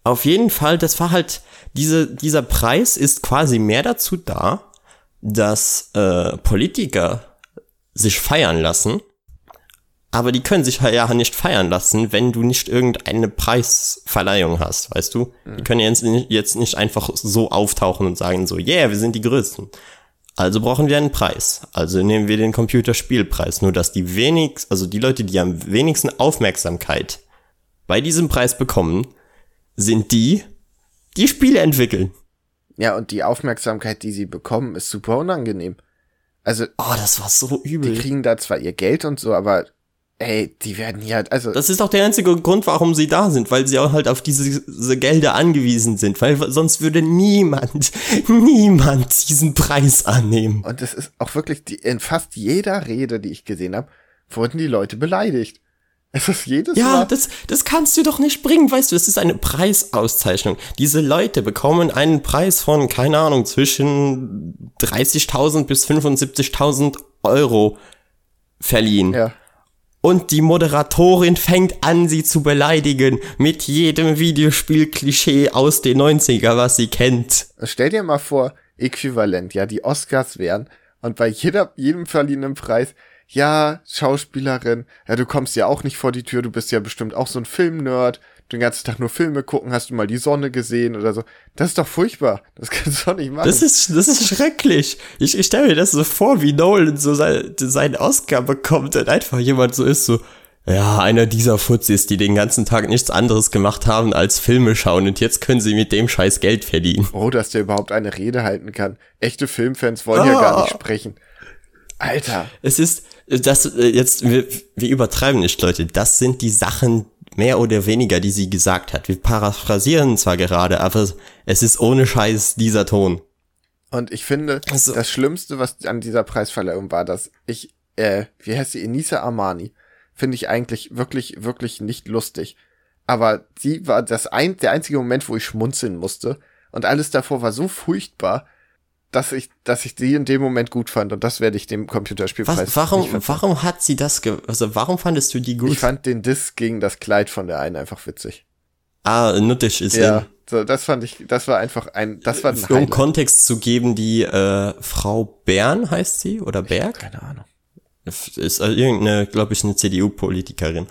Auf jeden Fall, das war halt, diese, dieser Preis ist quasi mehr dazu da, dass äh, Politiker sich feiern lassen, aber die können sich ja nicht feiern lassen, wenn du nicht irgendeine Preisverleihung hast, weißt du? Mhm. Die können jetzt nicht, jetzt nicht einfach so auftauchen und sagen so, yeah, wir sind die Größten. Also brauchen wir einen Preis. Also nehmen wir den Computerspielpreis. Nur dass die wenigsten, also die Leute, die am wenigsten Aufmerksamkeit bei diesem Preis bekommen, sind die, die Spiele entwickeln. Ja, und die Aufmerksamkeit, die sie bekommen, ist super unangenehm. Also. Oh, das war so übel. Die kriegen da zwar ihr Geld und so, aber ey, die werden hier halt, also. Das ist auch der einzige Grund, warum sie da sind, weil sie auch halt auf diese, diese Gelder angewiesen sind, weil sonst würde niemand, [laughs] niemand diesen Preis annehmen. Und das ist auch wirklich, die, in fast jeder Rede, die ich gesehen habe, wurden die Leute beleidigt. Es ist jedes ja, Mal. Ja, das, das kannst du doch nicht bringen, weißt du, es ist eine Preisauszeichnung. Diese Leute bekommen einen Preis von, keine Ahnung, zwischen 30.000 bis 75.000 Euro verliehen. Ja. Und die Moderatorin fängt an, sie zu beleidigen mit jedem Videospiel-Klischee aus den 90er, was sie kennt. Stell dir mal vor, äquivalent, ja, die Oscars wären und bei jeder, jedem verliehenen Preis ja, Schauspielerin, ja, du kommst ja auch nicht vor die Tür, du bist ja bestimmt auch so ein Filmnerd, den ganzen Tag nur Filme gucken, hast du mal die Sonne gesehen oder so. Das ist doch furchtbar. Das [laughs] kannst du doch nicht machen. Das ist, das ist schrecklich. Ich, ich stelle mir das so vor, wie Nolan so sein, seinen Oscar bekommt und einfach jemand so ist, so, ja, einer dieser Fuzis, die den ganzen Tag nichts anderes gemacht haben als Filme schauen und jetzt können sie mit dem Scheiß Geld verdienen. Oh, dass der überhaupt eine Rede halten kann. Echte Filmfans wollen ah. ja gar nicht sprechen. Alter. Es ist, das, äh, jetzt, wir, wir übertreiben nicht, Leute. Das sind die Sachen, mehr oder weniger, die sie gesagt hat. Wir paraphrasieren zwar gerade, aber es ist ohne Scheiß dieser Ton. Und ich finde, also, das Schlimmste, was an dieser Preisverleihung war, dass ich, äh, wie heißt sie, Enisa Armani, finde ich eigentlich wirklich, wirklich nicht lustig. Aber sie war das ein, der einzige Moment, wo ich schmunzeln musste. Und alles davor war so furchtbar, dass ich, dass ich die in dem Moment gut fand und das werde ich dem Computerspielpreis. Was, warum, warum hat sie das, ge also warum fandest du die gut? Ich fand den Diss gegen das Kleid von der einen einfach witzig. Ah, nuttig ist ja. So, das fand ich, das war einfach ein, das war ein Um Kontext zu geben, die äh, Frau Bern heißt sie oder Berg? Keine Ahnung. Ist also irgendeine, glaube ich, eine CDU-Politikerin.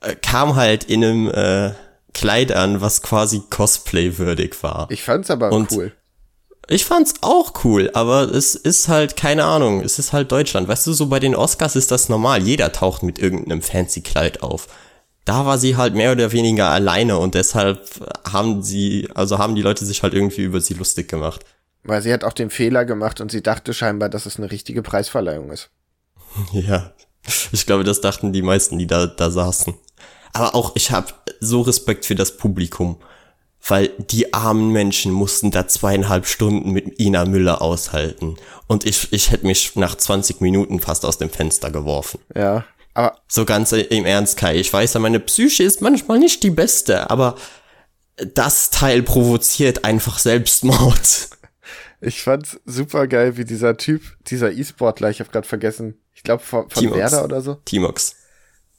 Äh, kam halt in einem äh, Kleid an, was quasi Cosplay-würdig war. Ich fand's aber und cool. Ich fand's auch cool, aber es ist halt, keine Ahnung, es ist halt Deutschland. Weißt du, so bei den Oscars ist das normal. Jeder taucht mit irgendeinem fancy Kleid auf. Da war sie halt mehr oder weniger alleine und deshalb haben sie, also haben die Leute sich halt irgendwie über sie lustig gemacht. Weil sie hat auch den Fehler gemacht und sie dachte scheinbar, dass es eine richtige Preisverleihung ist. [laughs] Ja, ich glaube, das dachten die meisten, die da, da saßen. Aber auch, ich habe so Respekt für das Publikum weil die armen Menschen mussten da zweieinhalb Stunden mit Ina Müller aushalten. Und ich, ich hätte mich nach 20 Minuten fast aus dem Fenster geworfen. Ja, aber. So ganz im Ernst, Kai. Ich weiß ja, meine Psyche ist manchmal nicht die beste, aber das Teil provoziert einfach Selbstmord. [laughs] Ich fand's super geil, wie dieser Typ, dieser E-Sportler, ich habe gerade vergessen, ich glaube von, von Werder oder so. Timox.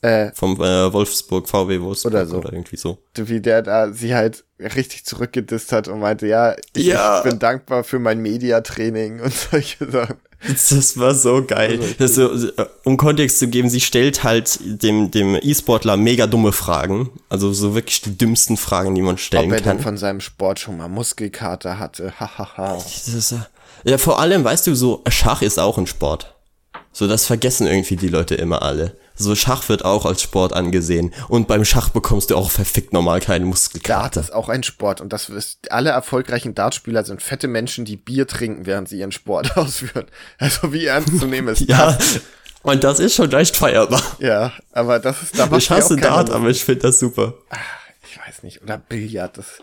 Äh, Vom äh, Wolfsburg, VW Wolfsburg oder so. Oder irgendwie so. Wie der da sie halt richtig zurückgedisst hat und meinte, ja, ich, ja. bin dankbar für mein Mediatraining und [laughs] solche Sachen. Das war so geil. Also, so, um Kontext zu geben, sie stellt halt dem, dem E-Sportler mega dumme Fragen. Also so wirklich die dümmsten Fragen, die man stellen kann. Ob er kann. denn von seinem Sport schon mal Muskelkater hatte. Hahaha. ja, vor allem, weißt du, so Schach ist auch ein Sport. So, das vergessen irgendwie die Leute immer alle. So Schach wird auch als Sport angesehen. Und beim Schach bekommst du auch verfickt normal keine Muskelkater. Dart ist auch ein Sport. Und das ist, alle erfolgreichen Dartspieler sind fette Menschen, die Bier trinken, während sie ihren Sport [laughs] ausführen. Also wie ernst zu nehmen ist [laughs] ja. das? Und das ist schon leicht feierbar. Ja, aber das ist, da Ich hasse Dart, aber ich finde das super. Ach, ich weiß nicht. Oder Billard, das,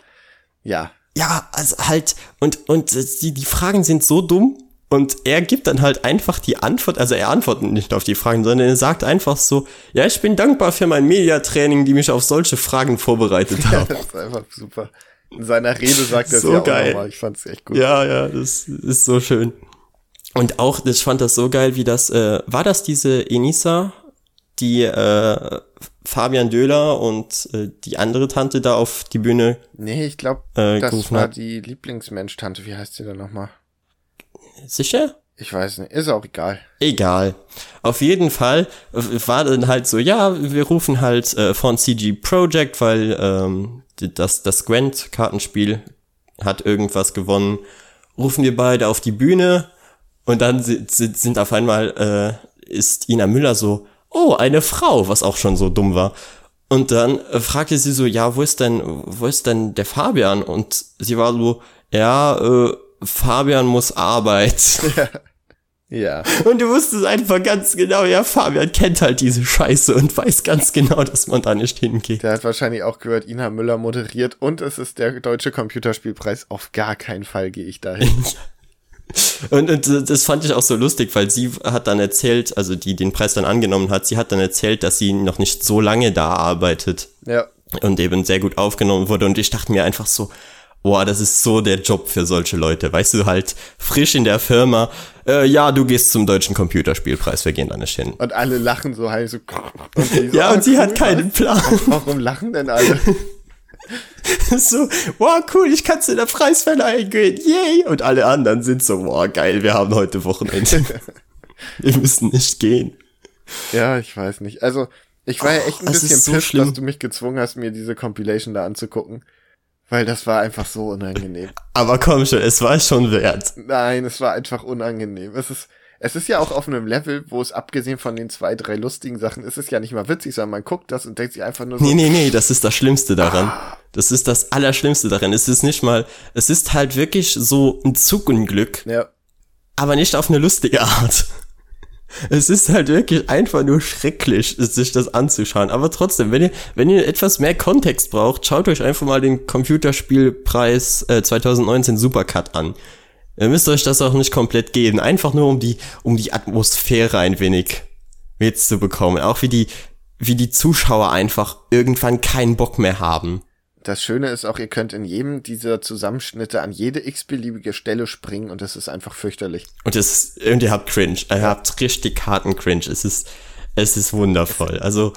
ja. Ja, also halt, und, und die, die Fragen sind so dumm, und er gibt dann halt einfach die Antwort, also er antwortet nicht auf die Fragen, sondern er sagt einfach so, ja, ich bin dankbar für mein Mediatraining, die mich auf solche Fragen vorbereitet [laughs] haben. das ist einfach super. In seiner Rede sagt er so es ja geil. auch nochmal. Ich fand's echt gut. Ja, ja, das ist so schön. Und auch, ich fand das so geil, wie das, äh, war das diese Enisa, die äh, Fabian Döhler und äh, die andere Tante da auf die Bühne Nee, ich glaube, äh, das war hat. die Lieblingsmensch-Tante. Wie heißt sie denn nochmal? Sicher? Ich weiß nicht, ist auch egal. Egal. Auf jeden Fall war dann halt so, ja, wir rufen halt äh, von CG Project, weil ähm, das, das Gwent-Kartenspiel hat irgendwas gewonnen. Rufen wir beide auf die Bühne und dann sind, sind auf einmal äh, ist Ina Müller so, oh, eine Frau, was auch schon so dumm war. Und dann äh, fragte sie so, ja, wo ist denn, wo ist denn der Fabian? Und sie war so, ja, äh, Fabian muss arbeiten. Ja. Und du wusstest einfach ganz genau, ja, Fabian kennt halt diese Scheiße und weiß ganz genau, dass man da nicht hingeht. Der hat wahrscheinlich auch gehört, Ina Müller moderiert und es ist der deutsche Computerspielpreis. Auf gar keinen Fall gehe ich dahin. [laughs] und, und das fand ich auch so lustig, weil sie hat dann erzählt, also die den Preis dann angenommen hat, sie hat dann erzählt, dass sie noch nicht so lange da arbeitet. Ja. Und eben sehr gut aufgenommen wurde. Und ich dachte mir einfach so, boah, das ist so der Job für solche Leute. Weißt du, halt frisch in der Firma, äh, ja, du gehst zum deutschen Computerspielpreis, wir gehen da nicht hin. Und alle lachen so halt so. [laughs] Und so ja, und oh, sie cool, hat keinen Plan. Warum lachen denn alle? [laughs] so, wow, cool, ich kann zu der Preisverleihung gehen, yay! Und alle anderen sind so, wow, geil, wir haben heute Wochenende. [laughs] wir müssen nicht gehen. Ja, ich weiß nicht. Also, ich war ja echt ein oh, bisschen so pissed, dass du mich gezwungen hast, mir diese Compilation da anzugucken. Weil das war einfach so unangenehm. Aber komm schon, es war schon wert. Nein, es war einfach unangenehm. Es ist, es ist ja auch auf einem Level, wo es abgesehen von den zwei, drei lustigen Sachen, ist es ja nicht mal witzig, sondern man guckt das und denkt sich einfach nur so. Nee, nee, nee, das ist das Schlimmste daran. Ah. Das ist das Allerschlimmste daran. Es ist nicht mal, es ist halt wirklich so ein Zugunglück. Ja. Aber nicht auf eine lustige Art. Es ist halt wirklich einfach nur schrecklich, sich das anzuschauen. Aber trotzdem, wenn ihr, wenn ihr etwas mehr Kontext braucht, schaut euch einfach mal den Computerspielpreis äh, 2019 Supercut an. Ihr müsst euch das auch nicht komplett geben. Einfach nur um die, um die Atmosphäre ein wenig mitzubekommen. Auch wie die, wie die Zuschauer einfach irgendwann keinen Bock mehr haben. Das Schöne ist auch, ihr könnt in jedem dieser Zusammenschnitte an jede x-beliebige Stelle springen und das ist einfach fürchterlich. Und, es, und ihr habt Cringe. Ihr habt richtig harten Cringe. Es ist, es ist wundervoll. Also.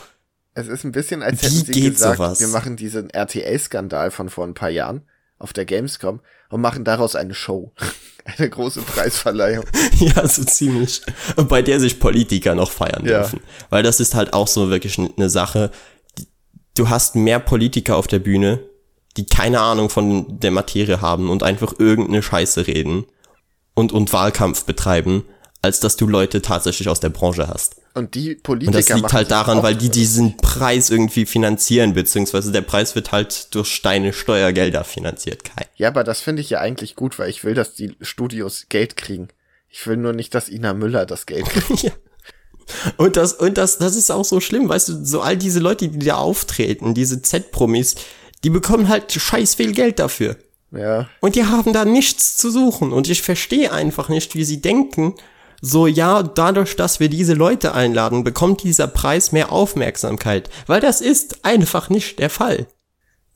Es ist ein bisschen, als hätten sie gesagt, sowas? wir machen diesen RTL-Skandal von vor ein paar Jahren auf der Gamescom und machen daraus eine Show. [laughs] eine große Preisverleihung. [laughs] ja, so ziemlich. Und bei der sich Politiker noch feiern ja. dürfen. Weil das ist halt auch so wirklich eine Sache, du hast mehr Politiker auf der Bühne, die keine Ahnung von der Materie haben und einfach irgendeine Scheiße reden und, und Wahlkampf betreiben, als dass du Leute tatsächlich aus der Branche hast. Und die Politiker. Und das liegt halt daran, weil die diesen Preis irgendwie finanzieren, beziehungsweise der Preis wird halt durch deine Steuergelder finanziert, Kai. Ja, aber das finde ich ja eigentlich gut, weil ich will, dass die Studios Geld kriegen. Ich will nur nicht, dass Ina Müller das Geld kriegt. [laughs] ja. Und das, und das, das ist auch so schlimm, weißt du, so all diese Leute, die da auftreten, diese Z-Promis, die bekommen halt scheiß viel Geld dafür. Ja. Und die haben da nichts zu suchen. Und ich verstehe einfach nicht, wie sie denken, so, ja, dadurch, dass wir diese Leute einladen, bekommt dieser Preis mehr Aufmerksamkeit. Weil das ist einfach nicht der Fall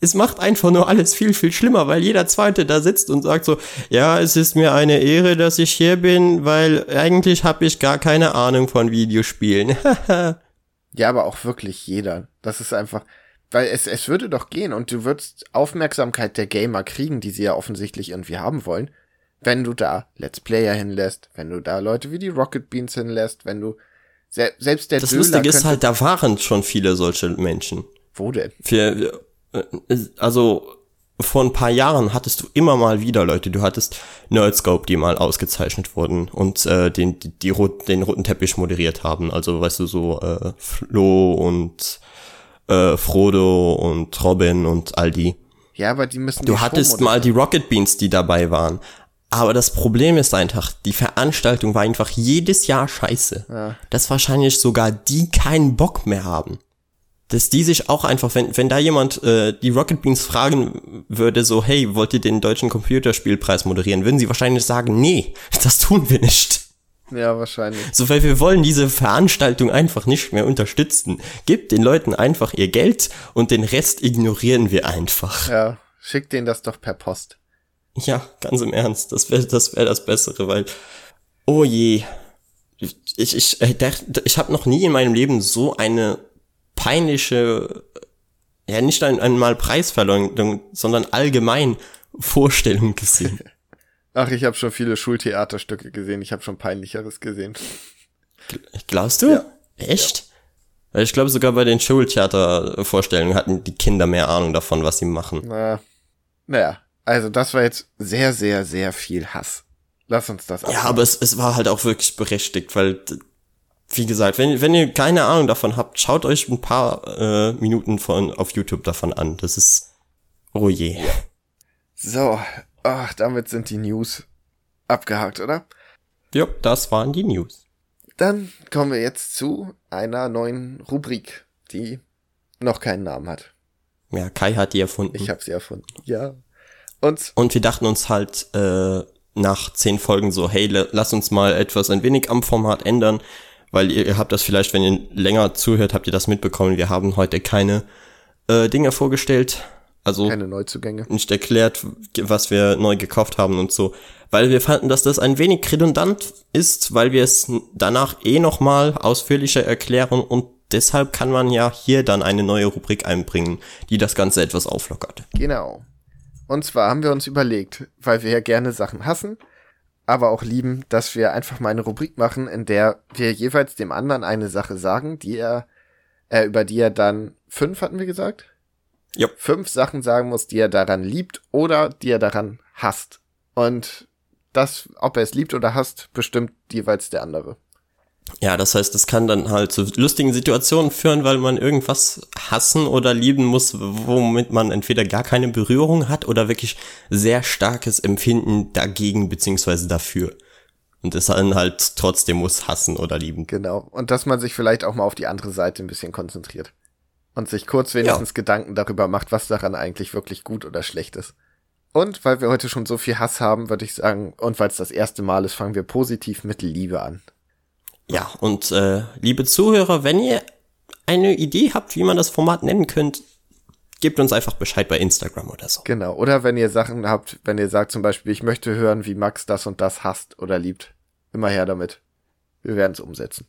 es macht einfach nur alles viel, viel schlimmer, weil jeder Zweite da sitzt und sagt so, ja, es ist mir eine Ehre, dass ich hier bin, weil eigentlich habe ich gar keine Ahnung von Videospielen. [laughs] ja, aber auch wirklich jeder. Das ist einfach, weil es, es würde doch gehen und du würdest Aufmerksamkeit der Gamer kriegen, die sie ja offensichtlich irgendwie haben wollen, wenn du da Let's Player hinlässt, wenn du da Leute wie die Rocket Beans hinlässt, wenn du selbst der Das Döler Lustige ist halt, da waren schon viele solche Menschen. Wo denn? Für, also vor ein paar Jahren hattest du immer mal wieder Leute, du hattest Nerdscope, die mal ausgezeichnet wurden und äh, den, die, die, den roten Teppich moderiert haben. Also weißt du, so äh, Flo und äh, Frodo und Robin und all die. Ja, aber die müssen. Du hattest mal die Rocket Beans, die dabei waren. Aber das Problem ist einfach, die Veranstaltung war einfach jedes Jahr scheiße. Ja. Dass wahrscheinlich sogar die keinen Bock mehr haben dass die sich auch einfach, wenn, wenn da jemand äh, die Rocket Beans fragen würde, so, hey, wollt ihr den deutschen Computerspielpreis moderieren, würden sie wahrscheinlich sagen, nee, das tun wir nicht. Ja, wahrscheinlich. So, weil wir wollen diese Veranstaltung einfach nicht mehr unterstützen. Gebt den Leuten einfach ihr Geld und den Rest ignorieren wir einfach. Ja, schickt denen das doch per Post. Ja, ganz im Ernst, das wäre das, wär das Bessere, weil, oh je, ich, ich, ich, äh, ich habe noch nie in meinem Leben so eine peinliche, ja nicht einmal Preisverleumdung, sondern allgemein Vorstellung gesehen. [laughs] Ach, ich habe schon viele Schultheaterstücke gesehen. Ich habe schon peinlicheres gesehen. Glaubst du? Ja. Echt? Ja. Ich glaube, sogar bei den Schultheatervorstellungen hatten die Kinder mehr Ahnung davon, was sie machen. Na, naja, also das war jetzt sehr, sehr, sehr viel Hass. Lass uns das abmachen. Ja, aber es, es war halt auch wirklich berechtigt, weil, wie gesagt, wenn, wenn ihr keine Ahnung davon habt, schaut euch ein paar äh, Minuten von auf YouTube davon an. Das ist oh je. So, ach, damit sind die News abgehakt, oder? Ja, das waren die News. Dann kommen wir jetzt zu einer neuen Rubrik, die noch keinen Namen hat. Ja, Kai hat die erfunden. Ich habe sie erfunden. Ja. Und, und wir dachten uns halt äh, nach zehn Folgen so, hey, lass uns mal etwas ein wenig am Format ändern, weil ihr, ihr habt das vielleicht, wenn ihr länger zuhört, habt ihr das mitbekommen. Wir haben heute keine äh, Dinge vorgestellt. Also keine Neuzugänge. Nicht erklärt, was wir neu gekauft haben und so. Weil wir fanden, dass das ein wenig redundant ist, weil wir es danach eh nochmal ausführlicher erklären und deshalb kann man ja hier dann eine neue Rubrik einbringen, die das Ganze etwas auflockert. Genau. Und zwar haben wir uns überlegt, weil wir ja gerne Sachen hassen, aber auch lieben, dass wir einfach mal eine Rubrik machen, in der wir jeweils dem anderen eine Sache sagen, die er, äh, über die er dann fünf hatten wir gesagt? Ja. Fünf Sachen sagen muss, die er daran liebt oder die er daran hasst. Und das, ob er es liebt oder hasst, bestimmt jeweils der andere. Ja, das heißt, es kann dann halt zu lustigen Situationen führen, weil man irgendwas hassen oder lieben muss, womit man entweder gar keine Berührung hat oder wirklich sehr starkes Empfinden dagegen beziehungsweise dafür. Und es dann halt trotzdem muss hassen oder lieben. Genau. Und dass man sich vielleicht auch mal auf die andere Seite ein bisschen konzentriert. Und sich kurz wenigstens ja. Gedanken darüber macht, was daran eigentlich wirklich gut oder schlecht ist. Und weil wir heute schon so viel Hass haben, würde ich sagen, und weil es das erste Mal ist, fangen wir positiv mit Liebe an. Ja, und äh, liebe Zuhörer, wenn ihr eine Idee habt, wie man das Format nennen könnt, gebt uns einfach Bescheid bei Instagram oder so. Genau. Oder wenn ihr Sachen habt, wenn ihr sagt zum Beispiel, ich möchte hören, wie Max das und das hasst oder liebt, immer her damit. Wir werden es umsetzen.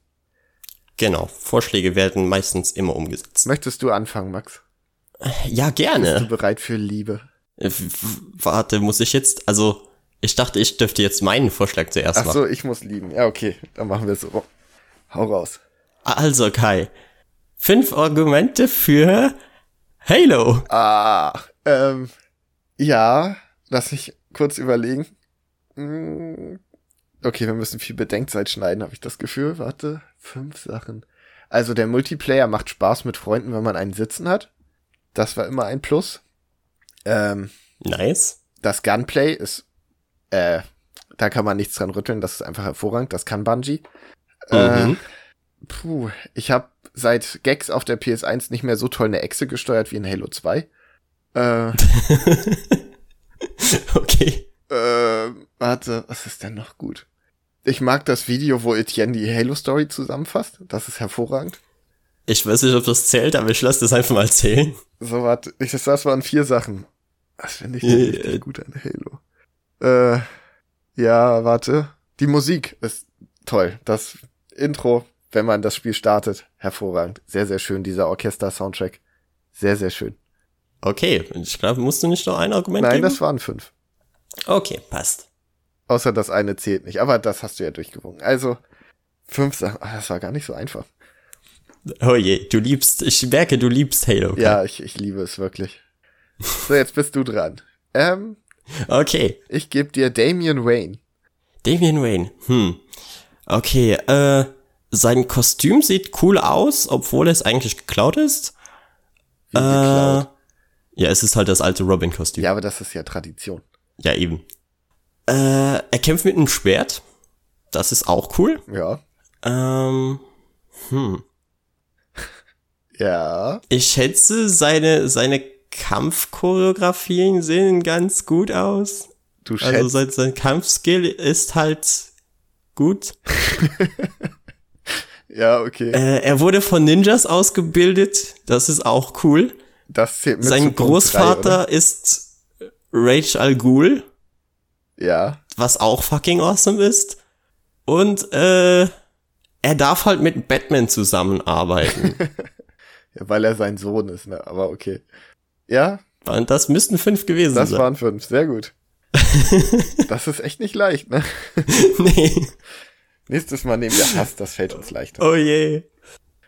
Genau. Vorschläge werden meistens immer umgesetzt. Möchtest du anfangen, Max? Ja, gerne. Bist du bereit für Liebe? Äh, warte, muss ich jetzt, also ich dachte, ich dürfte jetzt meinen Vorschlag zuerst machen. Ach so, ich muss lieben. Ja, okay, dann machen wir so. Hau raus. Also Kai, fünf Argumente für Halo. Ah, ähm, ja, lass mich kurz überlegen. Hm, okay, wir müssen viel Bedenkzeit schneiden, habe ich das Gefühl. Warte, fünf Sachen. Also der Multiplayer macht Spaß mit Freunden, wenn man einen sitzen hat. Das war immer ein Plus. Ähm, nice. Das Gunplay ist äh, da kann man nichts dran rütteln, das ist einfach hervorragend, das kann Bungie. Äh, mhm. Äh, puh, ich habe seit Gags auf der PS1 nicht mehr so toll eine Echse gesteuert wie in Halo 2. Äh, [laughs] okay. Äh, warte, was ist denn noch gut? Ich mag das Video, wo Etienne die Halo-Story zusammenfasst. Das ist hervorragend. Ich weiß nicht, ob das zählt, aber ich lasse das einfach mal zählen. So, warte, ich, das waren vier Sachen. Was finde ich denn richtig gut an Halo? Äh, ja, warte. Die Musik ist toll. Das Intro, wenn man das Spiel startet, hervorragend. Sehr, sehr schön, dieser Orchester-Soundtrack. Sehr, sehr schön. Okay, ich glaube, musst du nicht noch ein Argument Nein, geben? das waren fünf. Okay, passt. Außer das eine zählt nicht, aber das hast du ja durchgewungen. Also, fünf Sachen. Ach, das war gar nicht so einfach. Oh je, du liebst, ich merke, du liebst Halo. Okay? Ja, ich, ich liebe es wirklich. So, jetzt bist du dran. Ähm, Okay. Ich gebe dir Damian Wayne. Damian Wayne. Hm. Okay, äh, sein Kostüm sieht cool aus, obwohl es eigentlich geklaut ist. Wie geklaut? Äh, ja, es ist halt das alte Robin-Kostüm. Ja, aber das ist ja Tradition. Ja, eben. Äh, er kämpft mit einem Schwert. Das ist auch cool. Ja. Ähm, hm. [laughs] ja. Ich schätze, seine, seine Kampfchoreografien sehen ganz gut aus. Du schätzt. Also sein, sein Kampfskill ist halt gut. [laughs] ja, okay. Äh, er wurde von Ninjas ausgebildet. Das ist auch cool. Das zählt mit Sein Großvater 3, ist Rage Al Ghul. Ja. Was auch fucking awesome ist. Und äh, er darf halt mit Batman zusammenarbeiten. [laughs] ja, weil er sein Sohn ist, ne? Aber okay. Ja. Und das müssten fünf gewesen das sein. Das waren fünf, sehr gut. [laughs] das ist echt nicht leicht, ne? [laughs] nee. Nächstes Mal nehmen wir Hass, das fällt uns leichter. Oh je.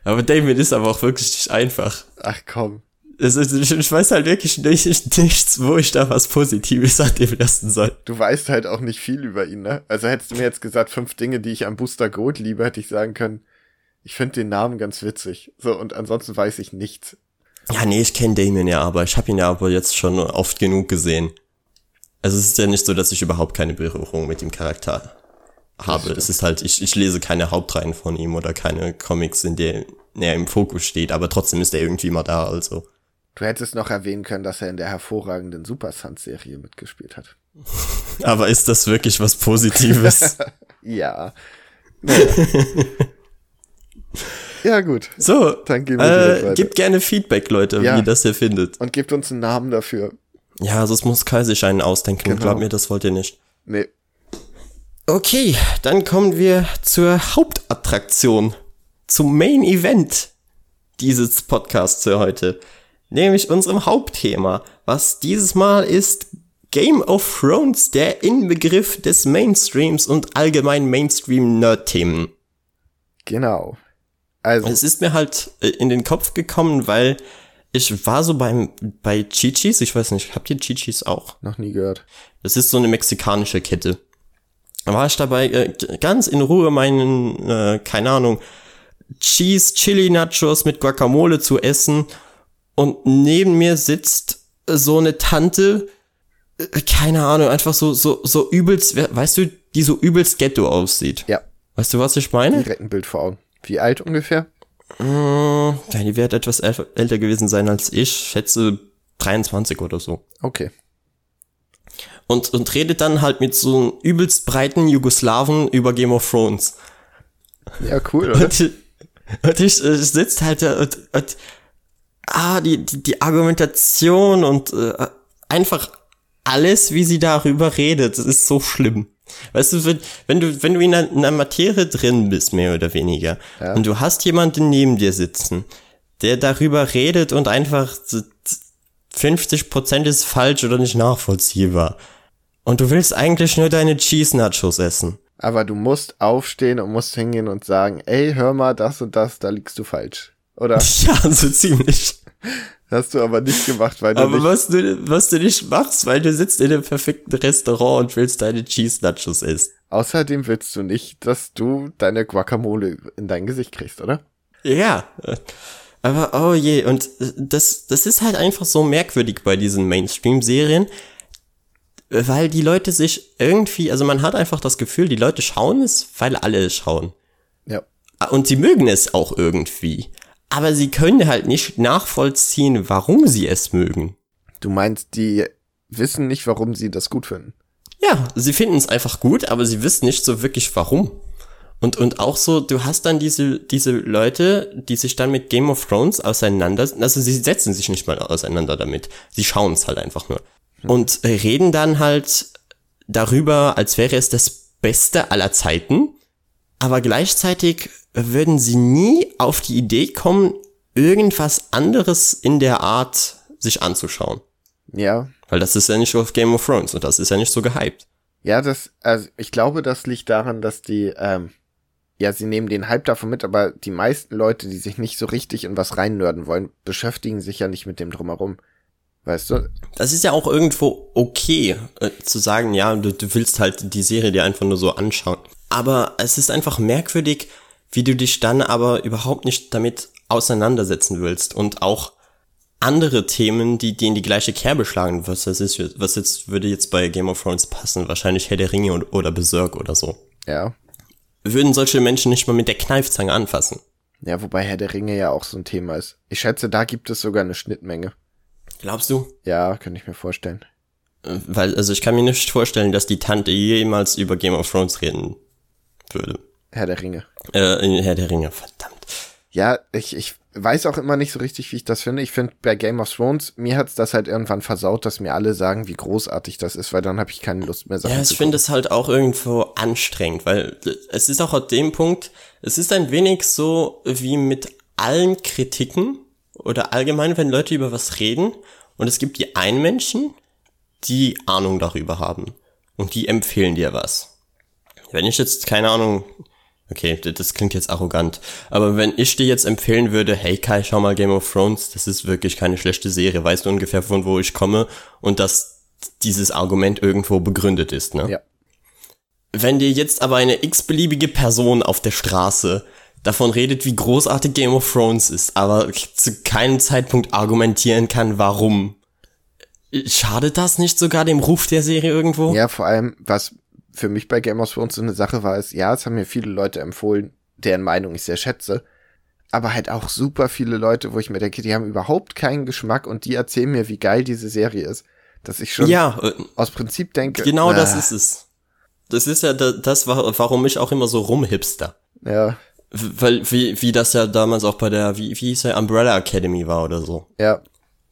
Aber Damien ist aber auch wirklich nicht einfach. Ach komm. Also, ich weiß halt wirklich nicht, nichts, wo ich da was Positives an dem lassen soll. Du weißt halt auch nicht viel über ihn, ne? Also hättest du mir jetzt gesagt, fünf Dinge, die ich am Booster Gold liebe, hätte ich sagen können, ich finde den Namen ganz witzig. So, und ansonsten weiß ich nichts. Ja, nee, ich kenne Damien ja, aber ich habe ihn ja aber jetzt schon oft genug gesehen. Also es ist ja nicht so, dass ich überhaupt keine Berührung mit dem Charakter habe. Es ist halt, ich, ich lese keine Hauptreihen von ihm oder keine Comics, in denen er im Fokus steht, aber trotzdem ist er irgendwie immer da, also. Du hättest noch erwähnen können, dass er in der hervorragenden Super Sons-Serie mitgespielt hat. [laughs] aber ist das wirklich was Positives? [laughs] ja. [laughs] Ja, gut. So, dann gehen wir äh, Gebt gerne Feedback, Leute, ja. wie ihr das hier findet. Und gebt uns einen Namen dafür. Ja, also es muss Kai sich einen ausdenken. Genau. Glaubt mir, das wollt ihr nicht. Nee. Okay, dann kommen wir zur Hauptattraktion. Zum Main Event dieses Podcasts für heute. Nämlich unserem Hauptthema, was dieses Mal ist Game of Thrones, der Inbegriff des Mainstreams und allgemein Mainstream-Nerd-Themen. Genau. Also. Es ist mir halt äh, in den Kopf gekommen, weil ich war so beim, bei Chichis, ich weiß nicht, habt ihr Chichis auch? Noch nie gehört. Das ist so eine mexikanische Kette. Da war ich dabei, äh, ganz in Ruhe meinen, äh, keine Ahnung, Cheese Chili Nachos mit Guacamole zu essen und neben mir sitzt so eine Tante, äh, keine Ahnung, einfach so, so, so übelst, weißt du, die so übelst Ghetto aussieht. Ja. Weißt du, was ich meine? Direkt ein Bild vor Augen. Wie alt ungefähr? Mmh, ja, die wird etwas älter gewesen sein als ich. Schätze 23 oder so. Okay. Und, und redet dann halt mit so einem übelst breiten Jugoslawen über Game of Thrones. Ja, cool, oder? Und, und ich, ich sitze halt da und, und ah, die, die, die Argumentation und äh, einfach alles, wie sie darüber redet, ist so schlimm. Weißt du, wenn, wenn du, wenn du in einer, in einer Materie drin bist, mehr oder weniger, ja. und du hast jemanden neben dir sitzen, der darüber redet und einfach 50 Prozent ist falsch oder nicht nachvollziehbar. Und du willst eigentlich nur deine Cheese Nachos essen. Aber du musst aufstehen und musst hingehen und sagen, ey, hör mal, das und das, da liegst du falsch. Oder? [laughs] Ja, so ziemlich. Hast du aber nicht gemacht, weil du aber nicht... was du, was du nicht machst, weil du sitzt in einem perfekten Restaurant und willst deine Cheese Nachos essen. Außerdem willst du nicht, dass du deine Guacamole in dein Gesicht kriegst, oder? Ja. Aber oh je, und das, das ist halt einfach so merkwürdig bei diesen Mainstream-Serien, weil die Leute sich irgendwie, also man hat einfach das Gefühl, die Leute schauen es, weil alle es schauen. Ja. Und sie mögen es auch irgendwie aber sie können halt nicht nachvollziehen, warum sie es mögen. Du meinst, die wissen nicht, warum sie das gut finden? Ja, sie finden es einfach gut, aber sie wissen nicht so wirklich warum. Und, und auch so, du hast dann diese, diese Leute, die sich dann mit Game of Thrones auseinander, also sie setzen sich nicht mal auseinander damit. Sie schauen es halt einfach nur. Hm. Und reden dann halt darüber, als wäre es das Beste aller Zeiten. Aber gleichzeitig würden sie nie auf die Idee kommen, irgendwas anderes in der Art sich anzuschauen. Ja. Weil das ist ja nicht auf Game of Thrones und das ist ja nicht so gehypt. Ja, das, also ich glaube, das liegt daran, dass die, ähm, ja, sie nehmen den Hype davon mit, aber die meisten Leute, die sich nicht so richtig in was reinnörden wollen, beschäftigen sich ja nicht mit dem drumherum. Weißt du? Das ist ja auch irgendwo okay, äh, zu sagen, ja, du, du willst halt die Serie dir einfach nur so anschauen. Aber es ist einfach merkwürdig, wie du dich dann aber überhaupt nicht damit auseinandersetzen willst und auch andere Themen, die, die in die gleiche Kerbe schlagen, was das ist, was jetzt, würde jetzt bei Game of Thrones passen, wahrscheinlich Herr der Ringe und, oder Berserk oder so. Ja. Würden solche Menschen nicht mal mit der Kneifzange anfassen. Ja, wobei Herr der Ringe ja auch so ein Thema ist. Ich schätze, da gibt es sogar eine Schnittmenge. Glaubst du? Ja, könnte ich mir vorstellen. Weil, also ich kann mir nicht vorstellen, dass die Tante jemals über Game of Thrones reden würde. Herr der Ringe. Äh, Herr der Ringe, verdammt. Ja, ich, ich weiß auch immer nicht so richtig, wie ich das finde. Ich finde, bei Game of Thrones, mir hat's das halt irgendwann versaut, dass mir alle sagen, wie großartig das ist, weil dann habe ich keine Lust mehr. Sachen ja, ich finde es halt auch irgendwo anstrengend, weil es ist auch auf dem Punkt, es ist ein wenig so wie mit allen Kritiken oder allgemein, wenn Leute über was reden und es gibt die einen Menschen, die Ahnung darüber haben und die empfehlen dir was. Wenn ich jetzt, keine Ahnung, okay, das klingt jetzt arrogant, aber wenn ich dir jetzt empfehlen würde, hey Kai, schau mal Game of Thrones, das ist wirklich keine schlechte Serie, weißt du ungefähr von wo ich komme und dass dieses Argument irgendwo begründet ist, ne? Ja. Wenn dir jetzt aber eine x-beliebige Person auf der Straße davon redet, wie großartig Game of Thrones ist, aber zu keinem Zeitpunkt argumentieren kann, warum. Schadet das nicht sogar dem Ruf der Serie irgendwo? Ja, vor allem, was für mich bei Game of Thrones so eine Sache war, ist, ja, es haben mir viele Leute empfohlen, deren Meinung ich sehr schätze, aber halt auch super viele Leute, wo ich mir denke, die haben überhaupt keinen Geschmack und die erzählen mir, wie geil diese Serie ist, dass ich schon ja, äh, aus Prinzip denke. Genau äh, das ist es. Das ist ja das, warum ich auch immer so rumhipster. Ja. Weil, wie, wie das ja damals auch bei der, wie, wie hieß der, Umbrella Academy war oder so. Ja.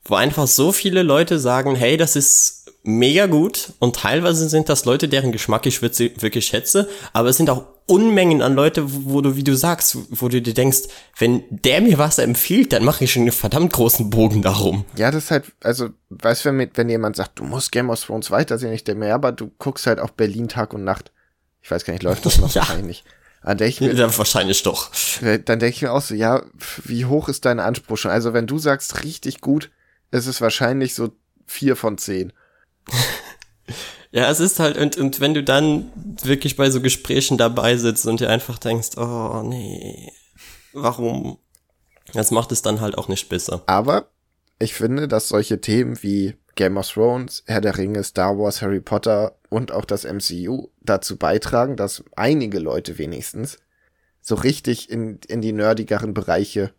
Wo einfach so viele Leute sagen, hey, das ist mega gut und teilweise sind das Leute, deren Geschmack ich wirklich schätze, aber es sind auch Unmengen an Leute, wo du, wie du sagst, wo du dir denkst, wenn der mir was empfiehlt, dann mache ich einen verdammt großen Bogen darum. Ja, das ist halt, also, weißt du, wenn, wenn jemand sagt, du musst Game of Thrones weitersehen, ich denke mir, ja, aber du guckst halt auch Berlin Tag und Nacht. Ich weiß gar nicht, läuft das [laughs] noch ja. wahrscheinlich nicht. Dann denke ich mir, ja, wahrscheinlich doch. Dann denke ich mir auch so, ja, wie hoch ist dein Anspruch schon? Also, wenn du sagst, richtig gut, ist es wahrscheinlich so vier von zehn. [laughs] ja, es ist halt, und, und wenn du dann wirklich bei so Gesprächen dabei sitzt und dir einfach denkst, oh nee, warum? Das macht es dann halt auch nicht besser. Aber ich finde, dass solche Themen wie Game of Thrones, Herr der Ringe, Star Wars, Harry Potter und auch das MCU dazu beitragen, dass einige Leute wenigstens so richtig in, in die nerdigeren Bereiche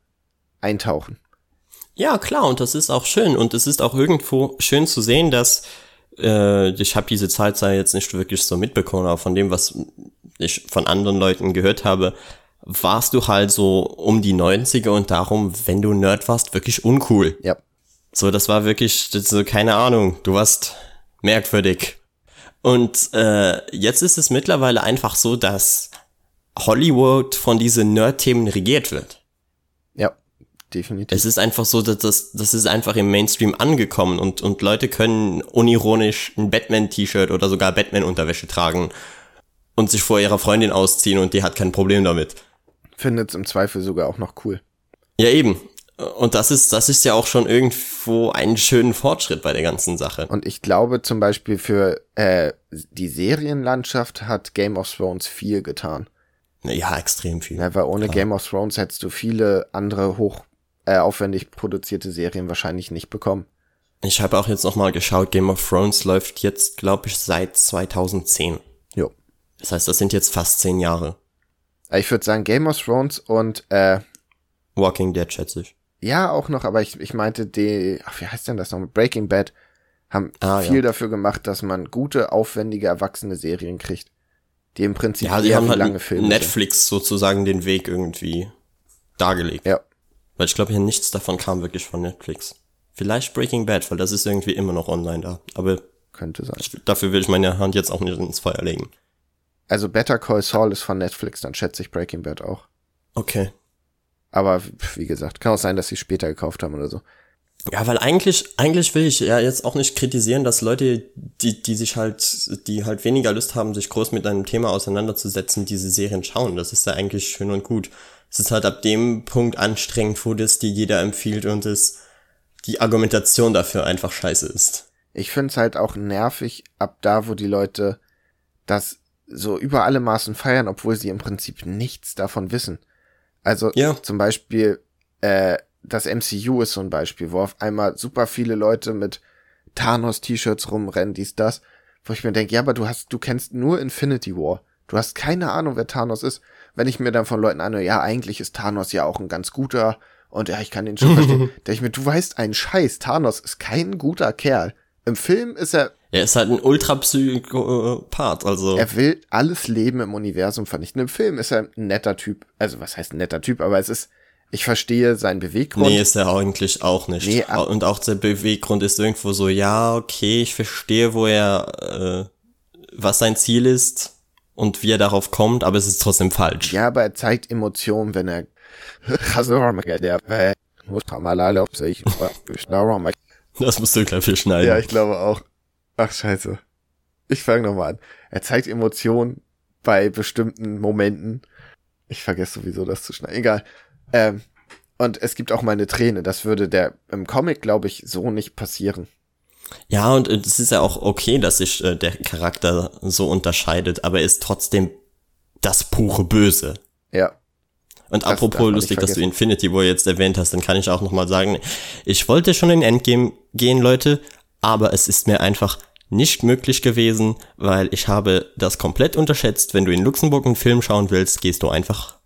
eintauchen. Ja, klar, und das ist auch schön. Und es ist auch irgendwo schön zu sehen, dass äh, ich habe diese Zeit jetzt nicht wirklich so mitbekommen, aber von dem, was ich von anderen Leuten gehört habe, warst du halt so um die 90er und darum, wenn du Nerd warst, wirklich uncool. Ja. So, das war wirklich, so, keine Ahnung, du warst merkwürdig. Und äh, jetzt ist es mittlerweile einfach so, dass Hollywood von diesen Nerd-Themen regiert wird definitiv. Es ist einfach so, dass das, das ist einfach im Mainstream angekommen und, und Leute können unironisch ein Batman-T-Shirt oder sogar Batman-Unterwäsche tragen und sich vor ihrer Freundin ausziehen und die hat kein Problem damit. Findet es im Zweifel sogar auch noch cool. Ja, eben. Und das ist, das ist ja auch schon irgendwo einen schönen Fortschritt bei der ganzen Sache. Und ich glaube zum Beispiel für äh, die Serienlandschaft hat Game of Thrones viel getan. Ja, extrem viel. Ja, weil ohne Klar. Game of Thrones hättest du viele andere hoch äh, aufwendig produzierte Serien wahrscheinlich nicht bekommen. Ich habe auch jetzt noch mal geschaut, Game of Thrones läuft jetzt, glaube ich, seit 2010. Jo. Das heißt, das sind jetzt fast zehn Jahre. Äh, ich würde sagen Game of Thrones und äh, Walking Dead, schätze ich. Ja, auch noch, aber ich, ich meinte die, ach, wie heißt denn das noch? Breaking Bad haben ah, viel ja. dafür gemacht, dass man gute, aufwendige, erwachsene Serien kriegt. Die im Prinzip ja, die haben halt lange Filme Netflix sozusagen den Weg irgendwie dargelegt. Ja. Weil ich glaube, hier nichts davon kam wirklich von Netflix. Vielleicht Breaking Bad, weil das ist irgendwie immer noch online da. Aber könnte sein. Ich, dafür will ich meine Hand jetzt auch nicht ins Feuer legen. Also Better Call Saul ist von Netflix, dann schätze ich Breaking Bad auch. Okay. Aber wie gesagt, kann auch sein, dass sie später gekauft haben oder so. Ja, weil eigentlich, eigentlich will ich ja jetzt auch nicht kritisieren, dass Leute, die, die sich halt, die halt weniger Lust haben, sich groß mit einem Thema auseinanderzusetzen, diese Serien schauen. Das ist ja eigentlich schön und gut es ist halt ab dem Punkt anstrengend, wo das die jeder empfiehlt und es die Argumentation dafür einfach scheiße ist. Ich find's halt auch nervig ab da, wo die Leute das so über alle Maßen feiern, obwohl sie im Prinzip nichts davon wissen. Also ja. zum Beispiel äh, das MCU ist so ein Beispiel, wo auf einmal super viele Leute mit Thanos-T-Shirts rumrennen, dies, das, wo ich mir denke, ja, aber du hast, du kennst nur Infinity War. Du hast keine Ahnung, wer Thanos ist wenn ich mir dann von Leuten anhöre, ja, eigentlich ist Thanos ja auch ein ganz guter und ja, ich kann den schon verstehen, [laughs] denke ich mir, du weißt einen Scheiß, Thanos ist kein guter Kerl. Im Film ist er. Er ist halt ein Ultrapsychopath, also. Er will alles Leben im Universum vernichten. Im Film ist er ein netter Typ. Also, was heißt ein netter Typ? Aber es ist, ich verstehe seinen Beweggrund. Nee, ist er eigentlich auch nicht. Nee, und auch der Beweggrund ist irgendwo so, ja, okay, ich verstehe, wo er, äh, was sein Ziel ist und wie er darauf kommt, aber es ist trotzdem falsch. Ja, aber er zeigt Emotionen, wenn er [laughs] [laughs] das musst du gleich viel schneiden. Ja, ich glaube auch. Ach, scheiße. Ich fange nochmal an. Er zeigt Emotionen bei bestimmten Momenten. Ich vergesse sowieso das zu schneiden. Egal. Ähm, und es gibt auch mal eine Träne. Das würde der im Comic, glaube ich, so nicht passieren. Ja, und es ist ja auch okay, dass sich äh, der Charakter so unterscheidet, aber er ist trotzdem das pure Böse. Ja. Und das apropos lustig, dass du Infinity War jetzt erwähnt hast, dann kann ich auch nochmal sagen, ich wollte schon in Endgame gehen, Leute, aber es ist mir einfach nicht möglich gewesen, weil ich habe das komplett unterschätzt. Wenn du in Luxemburg einen Film schauen willst, gehst du einfach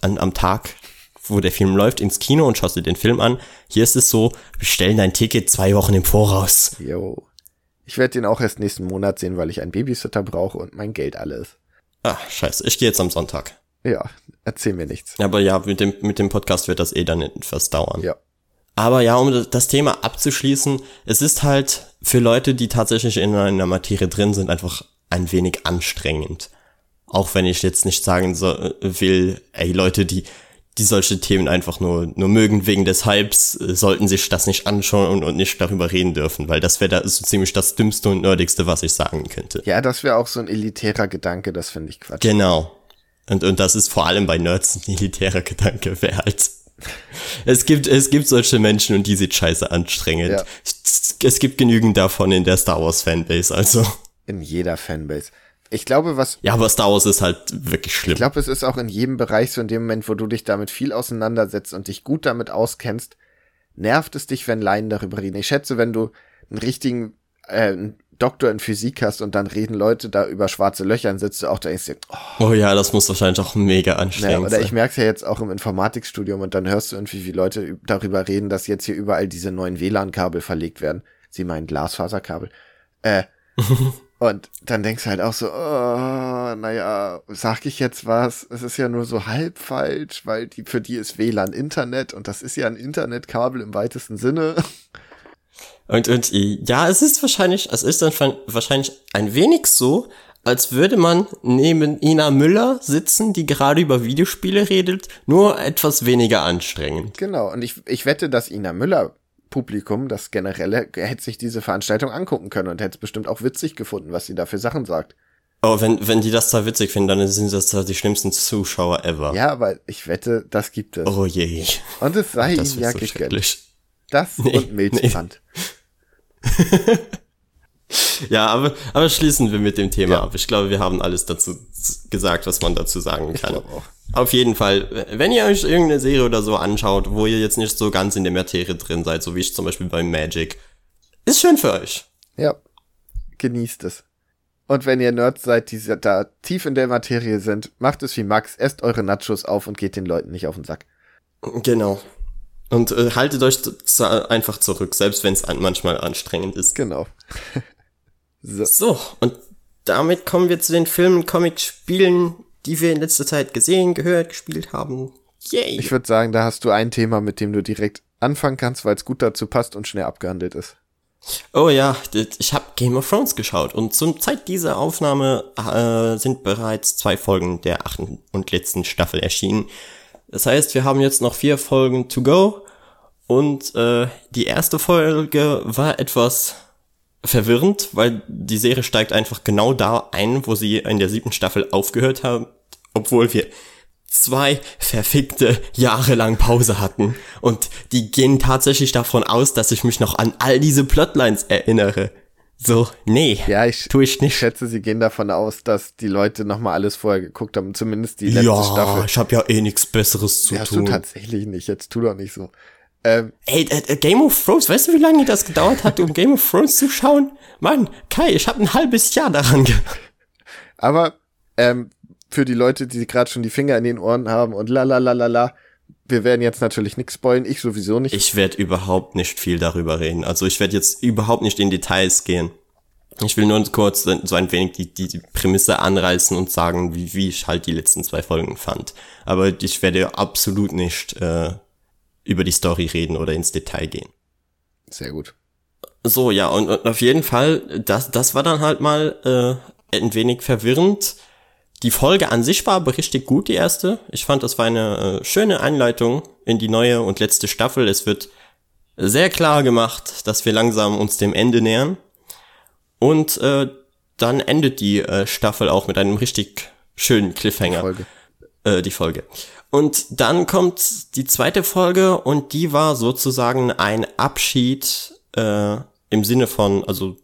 an, am Tag, wo der Film läuft, ins Kino und schaust dir den Film an. Hier ist es so, bestellen dein Ticket zwei Wochen im Voraus. Jo. Ich werde den auch erst nächsten Monat sehen, weil ich einen Babysitter brauche und mein Geld alles. Ah, scheiße. Ich gehe jetzt am Sonntag. Ja, erzähl mir nichts. Aber ja, mit dem, mit dem Podcast wird das eh dann etwas dauern. Ja. Aber ja, um das Thema abzuschließen, es ist halt für Leute, die tatsächlich in einer Materie drin sind, einfach ein wenig anstrengend. Auch wenn ich jetzt nicht sagen so, will, ey Leute, die, die solche Themen einfach nur, nur mögen wegen des Hypes, sollten sich das nicht anschauen und, und nicht darüber reden dürfen, weil das wäre da so ziemlich das Dümmste und Nerdigste, was ich sagen könnte. Ja, das wäre auch so ein elitärer Gedanke, das finde ich Quatsch. Genau. Und, und das ist vor allem bei Nerds ein elitärer Gedanke, wer halt es gibt, es gibt solche Menschen und die sind scheiße anstrengend. Ja. Es gibt genügend davon in der Star Wars Fanbase, also. In jeder Fanbase. Ich glaube, was. Ja, aber Star Wars ist halt wirklich schlimm. Ich glaube, es ist auch in jedem Bereich so in dem Moment, wo du dich damit viel auseinandersetzt und dich gut damit auskennst, nervt es dich, wenn Laien darüber reden. Ich schätze, wenn du einen richtigen, äh, Doktor in Physik hast und dann reden Leute da über schwarze Löcher, und sitzt du auch da und denkst oh. oh ja, das muss wahrscheinlich auch mega anstrengend ja, oder sein. ich merke es ja jetzt auch im Informatikstudium und dann hörst du irgendwie, wie Leute darüber reden, dass jetzt hier überall diese neuen WLAN-Kabel verlegt werden. Sie meinen Glasfaserkabel. Äh, [laughs] und dann denkst du halt auch so, oh, naja, sag ich jetzt was? Es ist ja nur so halb falsch, weil die, für die ist WLAN Internet und das ist ja ein Internetkabel im weitesten Sinne. Und, und ja, es ist wahrscheinlich, es ist dann wahrscheinlich ein wenig so, als würde man neben Ina Müller sitzen, die gerade über Videospiele redet, nur etwas weniger anstrengend. Genau, und ich, ich wette, dass Ina Müller Publikum, das generelle, hätte sich diese Veranstaltung angucken können und hätte es bestimmt auch witzig gefunden, was sie da für Sachen sagt. Oh, wenn, wenn die das da witzig finden, dann sind das da die schlimmsten Zuschauer ever. Ja, aber ich wette, das gibt es. Oh je. Und es sei ihnen ja so gegönnt. Das nee, und Milzbrand. Nee. [laughs] [laughs] ja, aber, aber schließen wir mit dem Thema ja. ab. Ich glaube, wir haben alles dazu gesagt, was man dazu sagen kann. Auf jeden Fall, wenn ihr euch irgendeine Serie oder so anschaut, wo ihr jetzt nicht so ganz in der Materie drin seid, so wie ich zum Beispiel bei Magic, ist schön für euch. Ja, genießt es. Und wenn ihr Nerds seid, die da tief in der Materie sind, macht es wie Max, esst eure Nachos auf und geht den Leuten nicht auf den Sack. Genau. Und äh, haltet euch einfach zurück, selbst wenn es an manchmal anstrengend ist. Genau. [laughs] so. so, und damit kommen wir zu den Filmen, Comics, Spielen, die wir in letzter Zeit gesehen, gehört, gespielt haben. Yay! Ich würde sagen, da hast du ein Thema, mit dem du direkt anfangen kannst, weil es gut dazu passt und schnell abgehandelt ist. Oh ja, ich habe Game of Thrones geschaut und zum Zeit dieser Aufnahme äh, sind bereits zwei Folgen der achten und letzten Staffel erschienen. Das heißt, wir haben jetzt noch vier Folgen to go und äh, die erste Folge war etwas verwirrend, weil die Serie steigt einfach genau da ein, wo sie in der siebten Staffel aufgehört hat, obwohl wir zwei verfickte Jahre lang Pause hatten. Und die gehen tatsächlich davon aus, dass ich mich noch an all diese Plotlines erinnere. So, nee. Ja, ich, tu ich nicht. Ich schätze, sie gehen davon aus, dass die Leute nochmal alles vorher geguckt haben, zumindest die letzte ja, Staffel. Ja, ich habe ja eh nichts Besseres zu ja, tun. Ja, du tatsächlich nicht. Jetzt tu doch nicht so. Ähm, Ey, äh, Game of Thrones, weißt du, wie lange das gedauert hat, um Game of Thrones zu schauen? Mann, Kai, ich habe ein halbes Jahr daran Aber ähm, für die Leute, die gerade schon die Finger in den Ohren haben und la la la la la, wir werden jetzt natürlich nichts spoilen, ich sowieso nicht. Ich werde überhaupt nicht viel darüber reden. Also ich werde jetzt überhaupt nicht in Details gehen. Ich will nur kurz so ein wenig die, die, die Prämisse anreißen und sagen, wie, wie ich halt die letzten zwei Folgen fand. Aber ich werde absolut nicht äh, über die Story reden oder ins Detail gehen. Sehr gut. So, ja, und, und auf jeden Fall, das, das war dann halt mal äh, ein wenig verwirrend die Folge an sich war aber richtig gut, die erste. Ich fand, das war eine äh, schöne Einleitung in die neue und letzte Staffel. Es wird sehr klar gemacht, dass wir langsam uns dem Ende nähern. Und äh, dann endet die äh, Staffel auch mit einem richtig schönen Cliffhanger. Folge. Äh, die Folge. Und dann kommt die zweite Folge und die war sozusagen ein Abschied äh, im Sinne von, also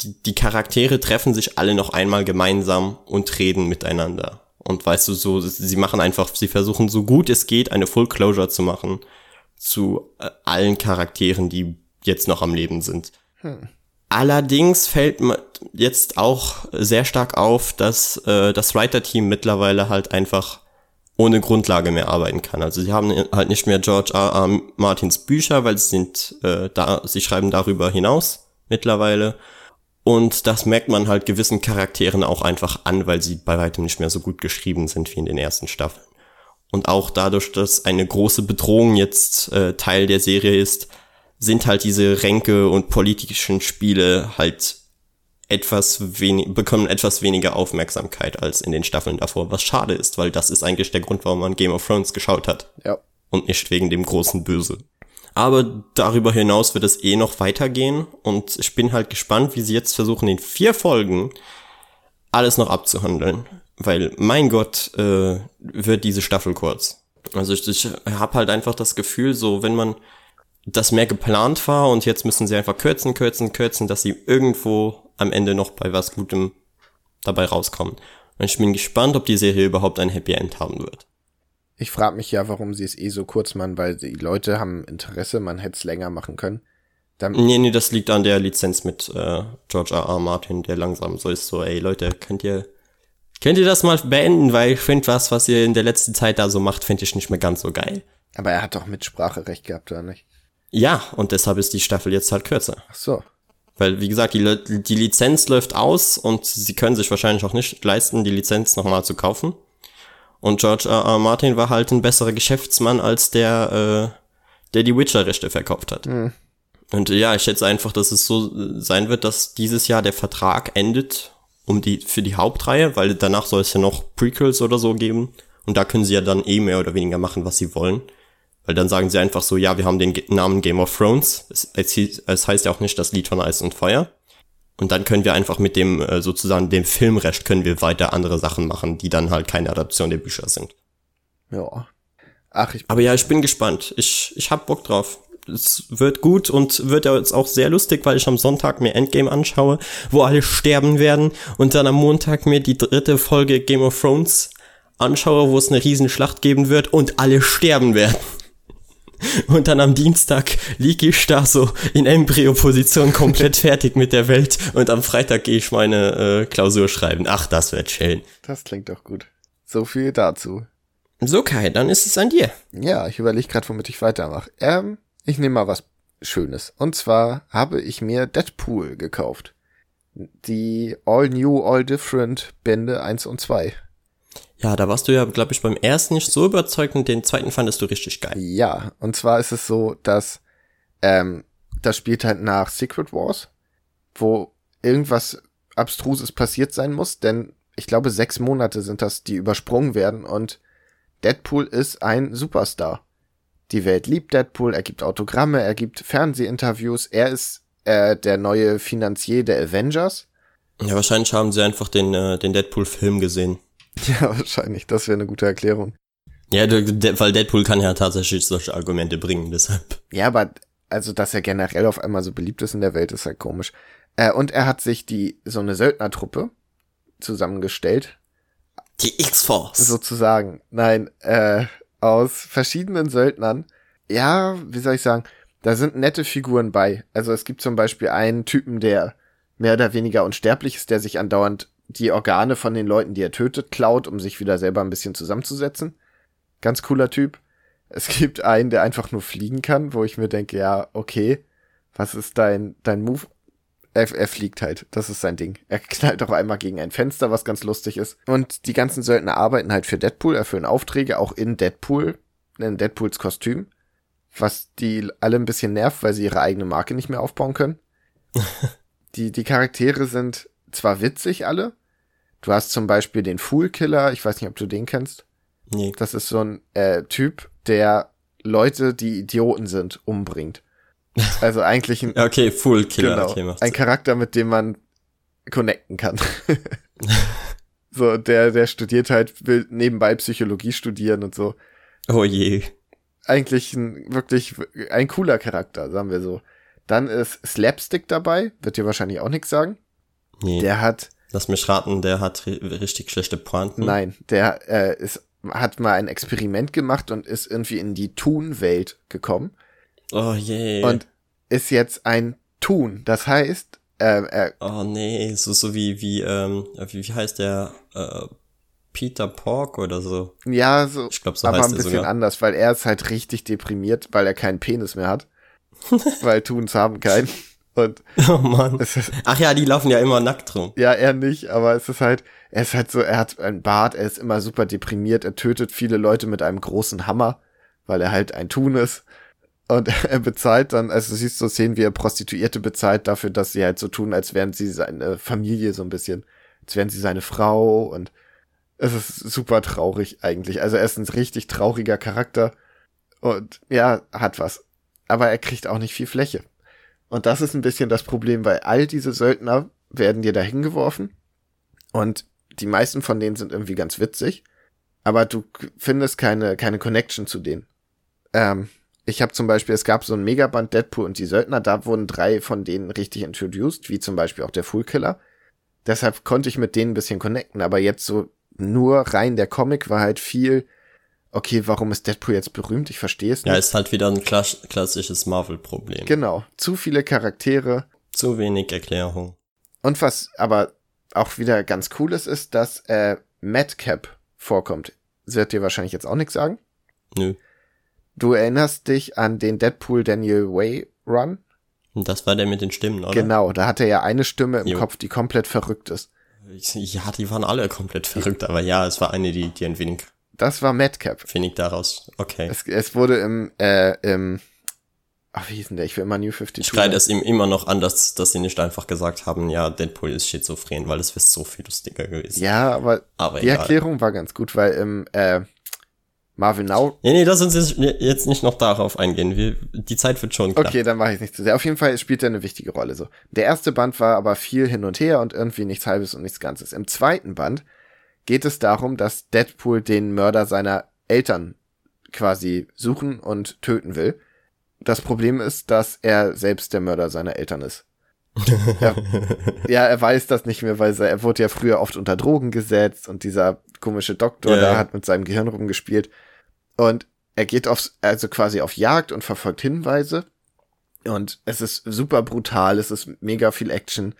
die, die Charaktere treffen sich alle noch einmal gemeinsam und reden miteinander. Und weißt du, so, sie machen einfach, sie versuchen so gut es geht, eine Full Closure zu machen zu äh, allen Charakteren, die jetzt noch am Leben sind. Hm. Allerdings fällt jetzt auch sehr stark auf, dass äh, das Writer-Team mittlerweile halt einfach ohne Grundlage mehr arbeiten kann. Also sie haben halt nicht mehr George R. R. Martins Bücher, weil sie sind äh, da, sie schreiben darüber hinaus mittlerweile. Und das merkt man halt gewissen Charakteren auch einfach an, weil sie bei weitem nicht mehr so gut geschrieben sind wie in den ersten Staffeln. Und auch dadurch, dass eine große Bedrohung jetzt äh, Teil der Serie ist, sind halt diese Ränke und politischen Spiele halt etwas wenig, bekommen etwas weniger Aufmerksamkeit als in den Staffeln davor, was schade ist, weil das ist eigentlich der Grund, warum man Game of Thrones geschaut hat. Ja. Und nicht wegen dem großen Böse. Aber darüber hinaus wird es eh noch weitergehen und ich bin halt gespannt, wie sie jetzt versuchen, in vier Folgen alles noch abzuhandeln. Weil, mein Gott, äh, wird diese Staffel kurz. Also ich, ich habe halt einfach das Gefühl, so wenn man das mehr geplant war und jetzt müssen sie einfach kürzen, kürzen, kürzen, dass sie irgendwo am Ende noch bei was Gutem dabei rauskommen. Und ich bin gespannt, ob die Serie überhaupt ein Happy End haben wird. Ich frage mich ja, warum sie es eh so kurz machen, weil die Leute haben Interesse, man hätte es länger machen können. Dann nee, nee, das liegt an der Lizenz mit äh, George R. R. Martin, der langsam so ist, so, ey Leute, könnt ihr, könnt ihr das mal beenden, weil ich finde was, was ihr in der letzten Zeit da so macht, finde ich nicht mehr ganz so geil. Aber er hat doch Mitspracherecht gehabt, oder nicht? Ja, und deshalb ist die Staffel jetzt halt kürzer. Ach so. Weil, wie gesagt, die, die Lizenz läuft aus und sie können sich wahrscheinlich auch nicht leisten, die Lizenz nochmal zu kaufen. Und George R. R. Martin war halt ein besserer Geschäftsmann als der, äh, der die Witcher-Rechte verkauft hat. Mhm. Und ja, ich schätze einfach, dass es so sein wird, dass dieses Jahr der Vertrag endet um die, für die Hauptreihe, weil danach soll es ja noch Prequels oder so geben. Und da können sie ja dann eh mehr oder weniger machen, was sie wollen. Weil dann sagen sie einfach so, ja, wir haben den Namen Game of Thrones. Es, es, heißt ja auch nicht das Lied von Eis und Feuer. Und dann können wir einfach mit dem, äh, sozusagen dem Filmrecht können wir weiter andere Sachen machen, die dann halt keine Adaption der Bücher sind. Ja. Ach, ich Aber ja, ich bin gespannt. Ich, ich hab Bock drauf. Es wird gut und wird ja jetzt auch sehr lustig, weil ich am Sonntag mir Endgame anschaue, wo alle sterben werden und dann am Montag mir die dritte Folge Game of Thrones anschaue, wo es eine Riesenschlacht geben wird und alle sterben werden. Und dann am Dienstag liege ich da so in Embryo-Position komplett [laughs] fertig mit der Welt. Und am Freitag gehe ich meine äh, Klausur schreiben. Ach, das wird schön. Das klingt doch gut. So viel dazu. So, Kai, dann ist es an dir. Ja, ich überlege gerade, womit ich weitermache. Ähm, ich nehme mal was Schönes. Und zwar habe ich mir Deadpool gekauft. Die All New, All Different Bände 1 und 2. Ja, da warst du ja, glaube ich, beim ersten nicht so überzeugt und den zweiten fandest du richtig geil. Ja, und zwar ist es so, dass ähm, das spielt halt nach Secret Wars, wo irgendwas Abstruses passiert sein muss, denn ich glaube, sechs Monate sind das, die übersprungen werden und Deadpool ist ein Superstar. Die Welt liebt Deadpool, er gibt Autogramme, er gibt Fernsehinterviews, er ist äh, der neue Finanzier der Avengers. Ja, wahrscheinlich haben sie einfach den, äh, den Deadpool-Film gesehen. [laughs] Ja, wahrscheinlich. Das wäre eine gute Erklärung. Ja, weil Deadpool kann ja tatsächlich solche Argumente bringen, deshalb. Ja, aber also, dass er generell auf einmal so beliebt ist in der Welt, ist halt komisch. Äh, und er hat sich die so eine Söldnertruppe zusammengestellt. Die X-Force. Sozusagen. Nein, äh, aus verschiedenen Söldnern. Ja, wie soll ich sagen? Da sind nette Figuren bei. Also es gibt zum Beispiel einen Typen, der mehr oder weniger unsterblich ist, der sich andauernd die Organe von den Leuten, die er tötet, klaut, um sich wieder selber ein bisschen zusammenzusetzen. Ganz cooler Typ. Es gibt einen, der einfach nur fliegen kann, wo ich mir denke, ja, okay, was ist dein, dein Move? Er, er fliegt halt, das ist sein Ding. Er knallt auch einmal gegen ein Fenster, was ganz lustig ist. Und die ganzen Söldner arbeiten halt für Deadpool, erfüllen Aufträge, auch in Deadpool, in Deadpools Kostüm. Was die alle ein bisschen nervt, weil sie ihre eigene Marke nicht mehr aufbauen können. [laughs] die, die Charaktere sind zwar witzig alle. Du hast zum Beispiel den Fool Killer, ich weiß nicht, ob du den kennst. Nee. Das ist so ein äh, Typ, der Leute, die Idioten sind, umbringt. Also eigentlich ein. [laughs] okay, Fool Killer. Genau, okay, ein Charakter, mit dem man connecten kann. [laughs] [laughs] so, der, der studiert halt, will nebenbei Psychologie studieren und so. Oh je. Eigentlich ein, wirklich ein cooler Charakter, sagen wir so. Dann ist Slapstick dabei, wird dir wahrscheinlich auch nichts sagen. Nee. Der hat. Lass mich raten, der hat richtig schlechte Pointen. Nein, der äh, ist, hat mal ein Experiment gemacht und ist irgendwie in die Toon-Welt gekommen. Oh je. Und ist jetzt ein Toon. Das heißt, äh, er. Oh nee, so, so wie, wie, ähm, wie, wie heißt der, äh, Peter Pork oder so. Ja, so. Ich glaube, so aber heißt ein bisschen sogar. anders, weil er ist halt richtig deprimiert, weil er keinen Penis mehr hat. [laughs] weil Toons haben keinen. Und [laughs] Oh Mann. ist, Ach ja, die laufen ja immer nackt rum. ja, er nicht, aber es ist halt, er ist halt so, er hat einen Bart, er ist immer super deprimiert, er tötet viele Leute mit einem großen Hammer, weil er halt ein Tun ist. Und [laughs] er bezahlt dann, also du siehst so Szenen, wie er Prostituierte bezahlt dafür, dass sie halt so tun, als wären sie seine Familie so ein bisschen, als wären sie seine Frau und es ist super traurig eigentlich. Also er ist ein richtig trauriger Charakter und ja, hat was. Aber er kriegt auch nicht viel Fläche. Und das ist ein bisschen das Problem, weil all diese Söldner werden dir dahin geworfen und die meisten von denen sind irgendwie ganz witzig, aber du findest keine, keine Connection zu denen. Ähm, ich habe zum Beispiel, es gab so ein Megaband Deadpool und die Söldner, da wurden drei von denen richtig introduced, wie zum Beispiel auch der Fool Killer. Deshalb konnte ich mit denen ein bisschen connecten, aber jetzt so nur rein der Comic war halt viel, okay, warum ist Deadpool jetzt berühmt? Ich verstehe es nicht. Ja, ist halt wieder ein klass klassisches Marvel-Problem. genau, zu viele Charaktere, Zu wenig Erklärung. Und was aber auch wieder ganz cool ist, ist, dass äh, Madcap vorkommt. Das wird dir wahrscheinlich jetzt auch nichts sagen. Nö. Du erinnerst dich an den Deadpool Daniel Way Run? Das war der mit den Stimmen, oder? Genau, da hat er ja eine Stimme im Jo. Kopf, die komplett verrückt ist. Ja, die waren alle komplett verrückt, aber ja, es war eine, die, die ein wenig, Das war Madcap. wenig daraus. Okay. Es, es wurde im, äh, im, ach, wie hieß denn der? Ich will immer New 52. Ich schreie es ihm immer noch an, dass, dass sie nicht einfach gesagt haben, ja, Deadpool ist schizophren, weil es wäre so viel lustiger gewesen. Ja, aber Aber die egal. Erklärung war ganz gut, weil im, äh, Marvel Now Nee, nee, lass uns jetzt- jetzt nicht noch darauf eingehen. Wir, die Zeit wird schon knapp. Okay, dann mache ich nicht zu sehr. Auf jeden Fall spielt er eine wichtige Rolle. So, der erste Band war aber viel hin und her und irgendwie nichts Halbes und nichts Ganzes. Im zweiten Band geht es darum, dass Deadpool den Mörder seiner Eltern quasi suchen und töten will. Das Problem ist, dass er selbst der Mörder seiner Eltern ist. ja, [laughs] ja, er weiß das nicht mehr, weil er, er wurde ja früher oft unter Drogen gesetzt und dieser komische Doktor Ja, da ja. hat mit seinem Gehirn rumgespielt. Und er geht aufs, also quasi auf Jagd und verfolgt Hinweise. Und es ist super brutal, es ist mega viel Action.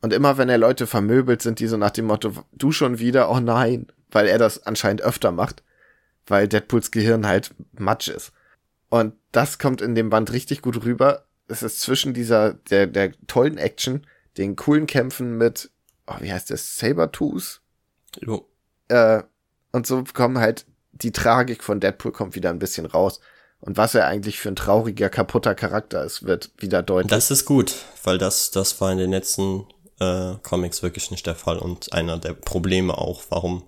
Und immer wenn er Leute vermöbelt, sind die so nach dem Motto, du schon wieder, oh nein, weil er das anscheinend öfter macht, weil Deadpools Gehirn halt Matsch ist. Und das kommt in dem Band richtig gut rüber. Es ist zwischen dieser, der, der tollen Action, den coolen Kämpfen mit, oh, wie heißt das, Sabertooth? Jo. Äh, und so kommen halt, die Tragik von Deadpool kommt wieder ein bisschen raus. Und was er eigentlich für ein trauriger, kaputter Charakter ist, wird wieder deutlich. Das ist gut, weil das, das war in den letzten äh, Comics wirklich nicht der Fall und einer der Probleme auch, warum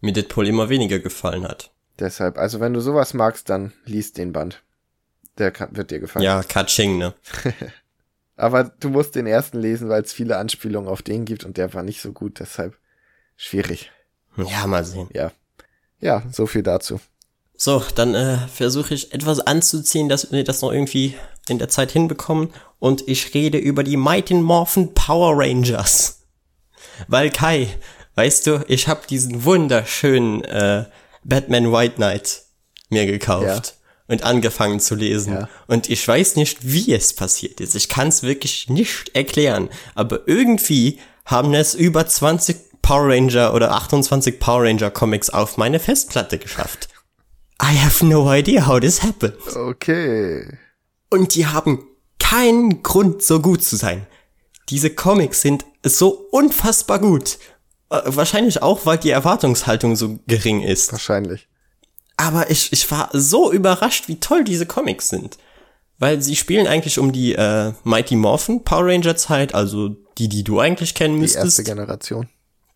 mir Deadpool immer weniger gefallen hat. Deshalb, also wenn du sowas magst, dann liest den Band. Der kann, wird dir gefallen. Ja, Kaching, ne? [laughs] Aber du musst den ersten lesen, weil es viele Anspielungen auf den gibt und der war nicht so gut, deshalb schwierig. Ja, mal sehen. Ja. Ja, so viel dazu. So, dann äh, versuche ich etwas anzuziehen, dass wir das noch irgendwie in der Zeit hinbekommen. Und ich rede über die Mighty Morphin Power Rangers. Weil Kai, weißt du, ich habe diesen wunderschönen äh, Batman White Knight mir gekauft und angefangen zu lesen. Ja. Und ich weiß nicht, wie es passiert ist. Ich kann es wirklich nicht erklären. Aber irgendwie haben es über 20 Power Ranger oder 28 Power Ranger Comics auf meine Festplatte geschafft. I have no idea how this happened. Okay. Und die haben keinen Grund, so gut zu sein. Diese Comics sind so unfassbar gut. Äh, wahrscheinlich auch, weil die Erwartungshaltung so gering ist. Wahrscheinlich. Aber ich, ich war so überrascht, wie toll diese Comics sind. Weil sie spielen eigentlich um die äh, Mighty Morphin Power Ranger Zeit, also die, die du eigentlich kennen Die erste müsstest. Generation.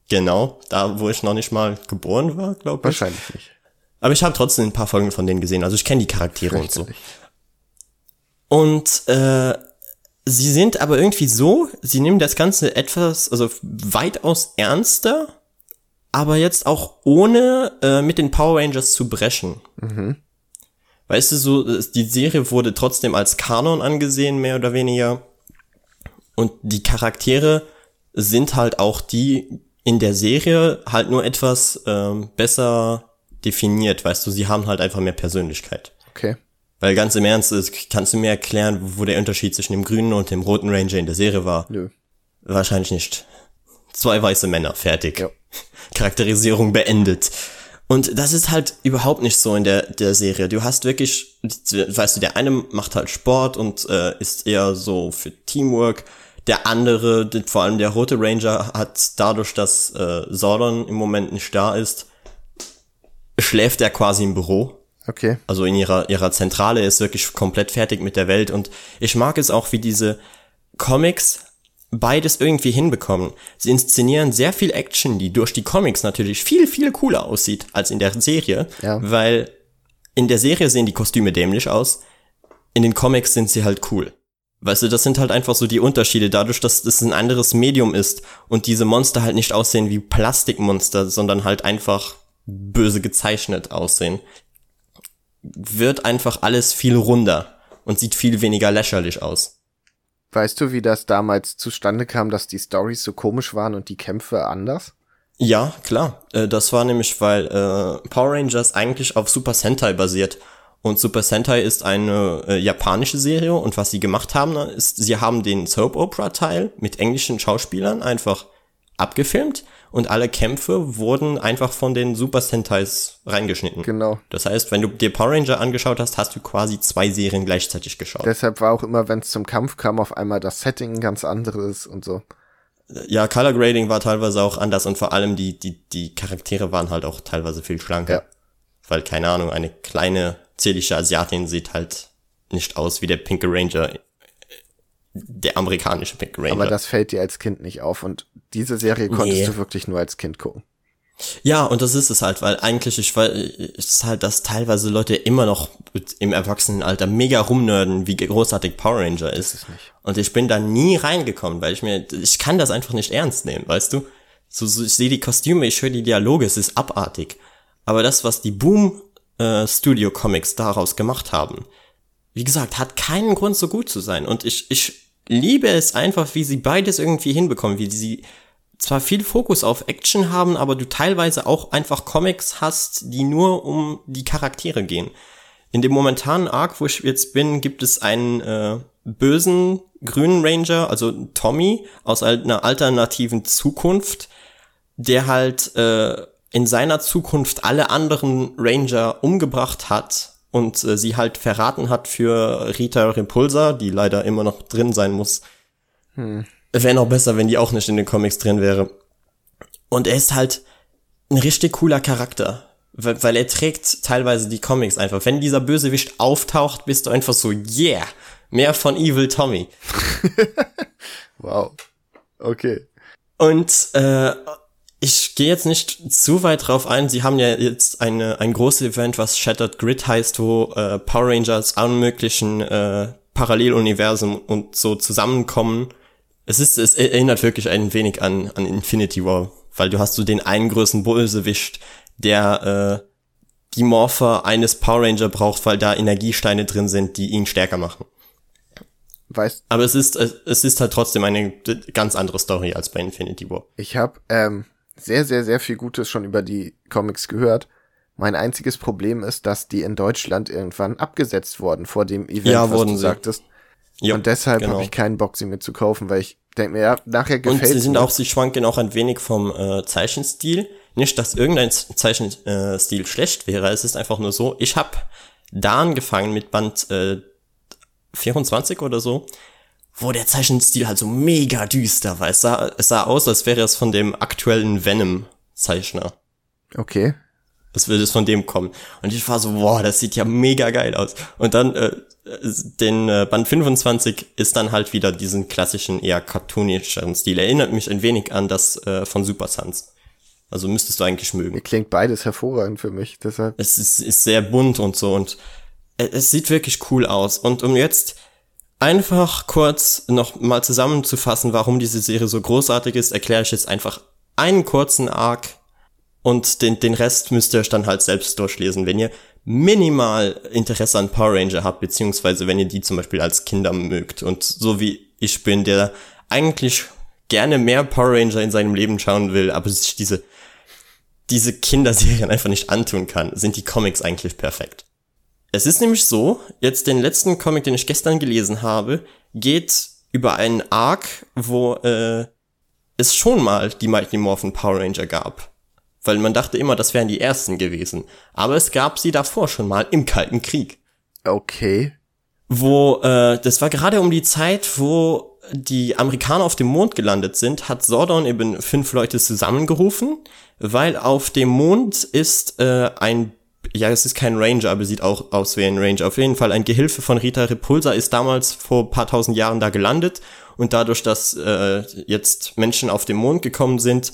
Genau, da wo ich noch nicht mal geboren war, glaube ich. Wahrscheinlich nicht. Aber ich habe trotzdem ein paar Folgen von denen gesehen, also ich kenne die Charaktere und so. Und äh, sie sind aber irgendwie so, sie nehmen das Ganze etwas, also weitaus ernster, aber jetzt auch ohne äh, mit den Power Rangers zu brechen. Mhm. Weißt du, so, die Serie wurde trotzdem als Kanon angesehen, mehr oder weniger. Und die Charaktere sind halt auch die in der Serie halt nur etwas ähm, besser definiert, weißt du, sie haben halt einfach mehr Persönlichkeit. Okay. Weil ganz im Ernst, kannst du mir erklären, wo der Unterschied zwischen dem grünen und dem roten Ranger in der Serie war? Nö. Wahrscheinlich nicht. Zwei weiße Männer, fertig. Ja. [laughs] Charakterisierung beendet. Und das ist halt überhaupt nicht so in der, der Serie. Du hast wirklich, weißt du, der eine macht halt Sport und äh, ist eher so für Teamwork. Der andere, vor allem der rote Ranger, hat dadurch, dass äh, Sordon im Moment nicht da ist, schläft er quasi im Büro Okay. Also in ihrer, ihrer Zentrale ist wirklich komplett fertig mit der Welt und ich mag es auch, wie diese Comics beides irgendwie hinbekommen. Sie inszenieren sehr viel Action, die durch die Comics natürlich viel, viel cooler aussieht als in der Serie, ja. weil in der Serie sehen die Kostüme dämlich aus, in den Comics sind sie halt cool. Weißt du, das sind halt einfach so die Unterschiede, dadurch, dass das ein anderes Medium ist und diese Monster halt nicht aussehen wie Plastikmonster, sondern halt einfach böse gezeichnet aussehen wird einfach alles viel runder und sieht viel weniger lächerlich aus. Weißt du, wie das damals zustande kam, dass die Stories so komisch waren und die Kämpfe anders? Ja, klar. Äh, das war nämlich, weil äh, Power Rangers eigentlich auf Super Sentai basiert. Und Super Sentai ist eine äh, japanische Serie und was sie gemacht haben, ist, sie haben den Soap Opera Teil mit englischen Schauspielern einfach abgefilmt und alle Kämpfe wurden einfach von den Super Sentais reingeschnitten. Genau. Das heißt, wenn du dir Power Ranger angeschaut hast, hast du quasi zwei Serien gleichzeitig geschaut. Deshalb war auch immer, wenn es zum Kampf kam, auf einmal das Setting ganz anderes und so. Ja, Color Grading war teilweise auch anders und vor allem die, die, die Charaktere waren halt auch teilweise viel schlanker. Ja. Weil, keine Ahnung, eine kleine, zierliche Asiatin sieht halt nicht aus wie der pinke Ranger der amerikanische Pink Ranger. Aber das fällt dir als Kind nicht auf und diese Serie konntest nee. du wirklich nur als Kind gucken. Ja, und das ist es halt, weil eigentlich ich ist halt, dass teilweise Leute immer noch im Erwachsenenalter mega rumnörden, wie großartig Power Ranger ist. ist und ich bin da nie reingekommen, weil ich mir, ich kann das einfach nicht ernst nehmen, weißt du? So, so ich sehe die Kostüme, ich höre die Dialoge, es ist abartig. Aber das, was die Boom äh, Studio Comics daraus gemacht haben, wie gesagt, hat keinen Grund so gut zu sein. Und ich, ich liebe es einfach, wie sie beides irgendwie hinbekommen, wie sie zwar viel Fokus auf Action haben, aber du teilweise auch einfach Comics hast, die nur um die Charaktere gehen. In dem momentanen Arc, wo ich jetzt bin, gibt es einen äh, bösen grünen Ranger, also Tommy aus einer alternativen Zukunft, der halt äh, in seiner Zukunft alle anderen Ranger umgebracht hat und äh, sie halt verraten hat für Rita Repulsa, die leider immer noch drin sein muss. Hm. Wäre noch besser, wenn die auch nicht in den Comics drin wäre. Und er ist halt ein richtig cooler Charakter, weil, weil er trägt teilweise die Comics einfach. Wenn dieser Bösewicht auftaucht, bist du einfach so, yeah, mehr von Evil Tommy. [laughs] wow. Okay. Und äh, ich gehe jetzt nicht zu weit drauf ein. Sie haben ja jetzt eine, ein großes Event, was Shattered Grid heißt, wo äh, Power Rangers allen möglichen äh, Paralleluniversen und so zusammenkommen. Es ist, es erinnert wirklich ein wenig an, an Infinity War, weil du hast so den einen größten Bösewicht, der äh, die Morpher eines Power Ranger braucht, weil da Energiesteine drin sind, die ihn stärker machen. Weißt, Aber es ist, es ist halt trotzdem eine ganz andere Story als bei Infinity War. Ich habe ähm, sehr, sehr, sehr viel Gutes schon über die Comics gehört. Mein einziges Problem ist, dass die in Deutschland irgendwann abgesetzt wurden vor dem Event, ja, was du sie. sagtest. Jo, und deshalb genau. habe ich keinen Bock, sie mitzukaufen, weil ich denke mir, ja, nachher gefällt Und sie sind mir. auch, sie schwanken auch ein wenig vom äh, Zeichenstil. Nicht, dass irgendein Zeichenstil äh, schlecht wäre, es ist einfach nur so, ich habe da angefangen mit Band äh, 24 oder so wo der Zeichenstil halt so mega düster war. Es sah, es sah aus, als wäre es von dem aktuellen Venom-Zeichner. Okay. Das würde es von dem kommen. Und ich war so, boah, das sieht ja mega geil aus. Und dann, äh, den äh, Band 25 ist dann halt wieder diesen klassischen, eher cartoonischen Stil. Erinnert mich ein wenig an das äh, von Super Sons. Also müsstest du eigentlich mögen. Klingt beides hervorragend für mich, deshalb. Es ist, ist sehr bunt und so und äh, es sieht wirklich cool aus. Und um jetzt einfach kurz noch mal zusammenzufassen, warum diese Serie so großartig ist, erkläre ich jetzt einfach einen kurzen Arc und den, den Rest müsst ihr euch dann halt selbst durchlesen, wenn ihr minimal Interesse an Power Ranger habt, beziehungsweise wenn ihr die zum Beispiel als Kinder mögt und so wie ich bin, der eigentlich gerne mehr Power Ranger in seinem Leben schauen will, aber sich diese, diese Kinderserien einfach nicht antun kann, sind die Comics eigentlich perfekt. Es ist nämlich so, jetzt den letzten Comic, den ich gestern gelesen habe, geht über einen Arc, wo äh, es schon mal die Mighty Morphin Power Ranger gab. Weil man dachte immer, das wären die ersten gewesen. Aber es gab sie davor schon mal im Kalten Krieg. Okay. Wo, äh, das war gerade um die Zeit, wo die Amerikaner auf dem Mond gelandet sind, hat Sordon eben fünf Leute zusammengerufen, weil auf dem Mond ist äh, ein ja, es ist kein Ranger, aber sieht auch aus wie ein Ranger. Auf jeden Fall ein Gehilfe von Rita Repulsa ist damals vor paar tausend Jahren da gelandet und dadurch, dass äh, jetzt Menschen auf dem Mond gekommen sind,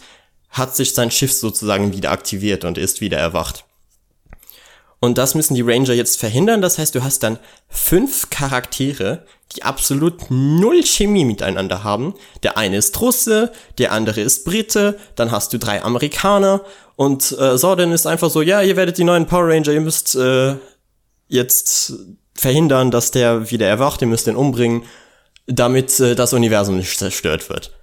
hat sich sein Schiff sozusagen wieder aktiviert und ist wieder erwacht. Und das müssen die Ranger jetzt verhindern. Das heißt, du hast dann fünf Charaktere, die absolut null Chemie miteinander haben. Der eine ist Russe, der andere ist Brite, dann hast du drei Amerikaner und äh, Sorden ist einfach so, ja, ihr werdet die neuen Power Ranger, ihr müsst äh, jetzt verhindern, dass der wieder erwacht, ihr müsst den umbringen, damit äh, das Universum nicht zerstört wird.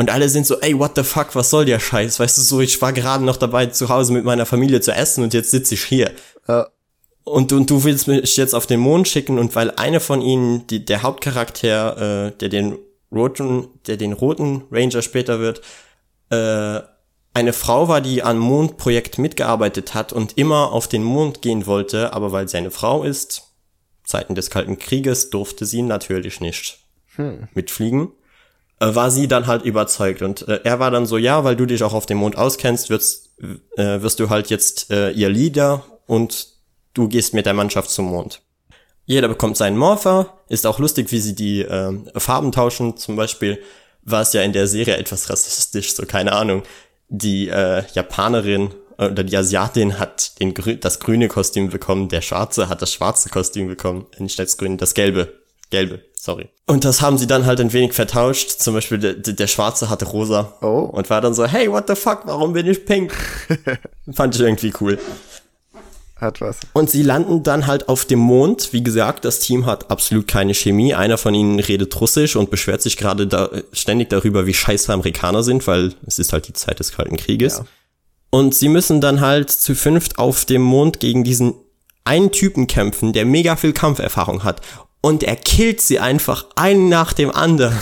Und alle sind so, ey, what the fuck, was soll der Scheiß? Weißt du, so, ich war gerade noch dabei, zu Hause mit meiner Familie zu essen und jetzt sitze ich hier. Ja. Und, und du willst mich jetzt auf den Mond schicken und weil eine von ihnen, die, der Hauptcharakter, äh, der den roten, der den roten Ranger später wird, äh, eine Frau war, die am Mondprojekt mitgearbeitet hat und immer auf den Mond gehen wollte, aber weil sie eine Frau ist, Zeiten des Kalten Krieges, durfte sie natürlich nicht hm. mitfliegen, war sie dann halt überzeugt. Und äh, er war dann so, ja, weil du dich auch auf dem Mond auskennst, wirst, äh, wirst du halt jetzt äh, ihr Leader und du gehst mit der Mannschaft zum Mond. Jeder bekommt seinen Morpher, ist auch lustig, wie sie die äh, Farben tauschen. Zum Beispiel war es ja in der Serie etwas rassistisch, so keine Ahnung die äh, Japanerin äh, oder die Asiatin hat den grü das grüne Kostüm bekommen, der Schwarze hat das schwarze Kostüm bekommen, äh, nicht das grüne, das gelbe. Gelbe, sorry. Und das haben sie dann halt ein wenig vertauscht. Zum Beispiel der, der Schwarze hatte rosa. Oh. Und war dann so, hey, what the fuck, warum bin ich pink? [laughs] Fand ich irgendwie cool. Hat was. Und sie landen dann halt auf dem Mond. Wie gesagt, das Team hat absolut keine Chemie. Einer von ihnen redet Russisch und beschwert sich gerade da, ständig darüber, wie scheiße Amerikaner sind, weil es ist halt die Zeit des Kalten Krieges. Ja. Und sie müssen dann halt zu fünft auf dem Mond gegen diesen einen Typen kämpfen, der mega viel Kampferfahrung hat. Und er killt sie einfach einen nach dem anderen.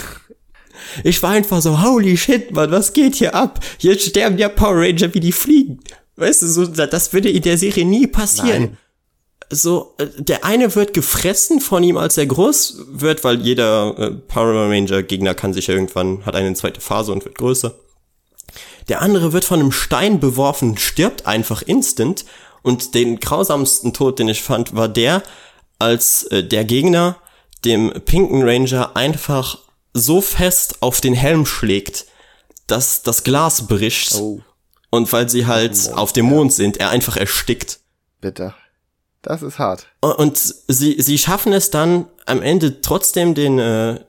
Ich war einfach so, holy shit, man, was geht hier ab? Jetzt sterben ja Power Ranger wie die Fliegen. Weißt du, so, das würde in der Serie nie passieren. Nein. So, äh, der eine wird gefressen von ihm, als er groß wird, weil jeder äh, Power Ranger Gegner kann sich ja irgendwann, hat eine zweite Phase und wird größer. Der andere wird von einem Stein beworfen, stirbt einfach instant. Und den grausamsten Tod, den ich fand, war der, als äh, der Gegner dem pinken Ranger einfach so fest auf den Helm schlägt, dass das Glas bricht oh. Und weil sie halt auf dem Mond, auf dem Mond sind, er einfach erstickt. Bitte. Das ist hart. Und sie, sie schaffen es dann am Ende trotzdem den äh,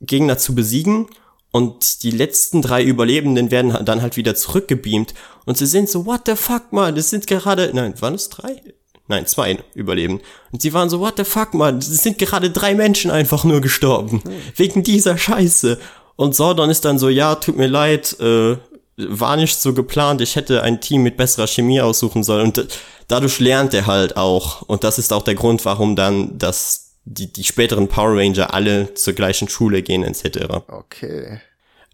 Gegner zu besiegen und die letzten drei Überlebenden werden dann halt wieder zurückgebeamt und sie sind so, what the fuck, man, das sind gerade, nein, waren es drei? Nein, zwei Überleben. Und sie waren so, what the fuck, man, es sind gerade drei Menschen einfach nur gestorben. Hm. Wegen dieser Scheiße. Und Sordon ist dann so, ja, tut mir leid, äh, war nicht so geplant. Ich hätte ein Team mit besserer Chemie aussuchen sollen. Und dadurch lernt er halt auch. Und das ist auch der Grund, warum dann das, die, die späteren Power Ranger alle zur gleichen Schule gehen, etc. Okay.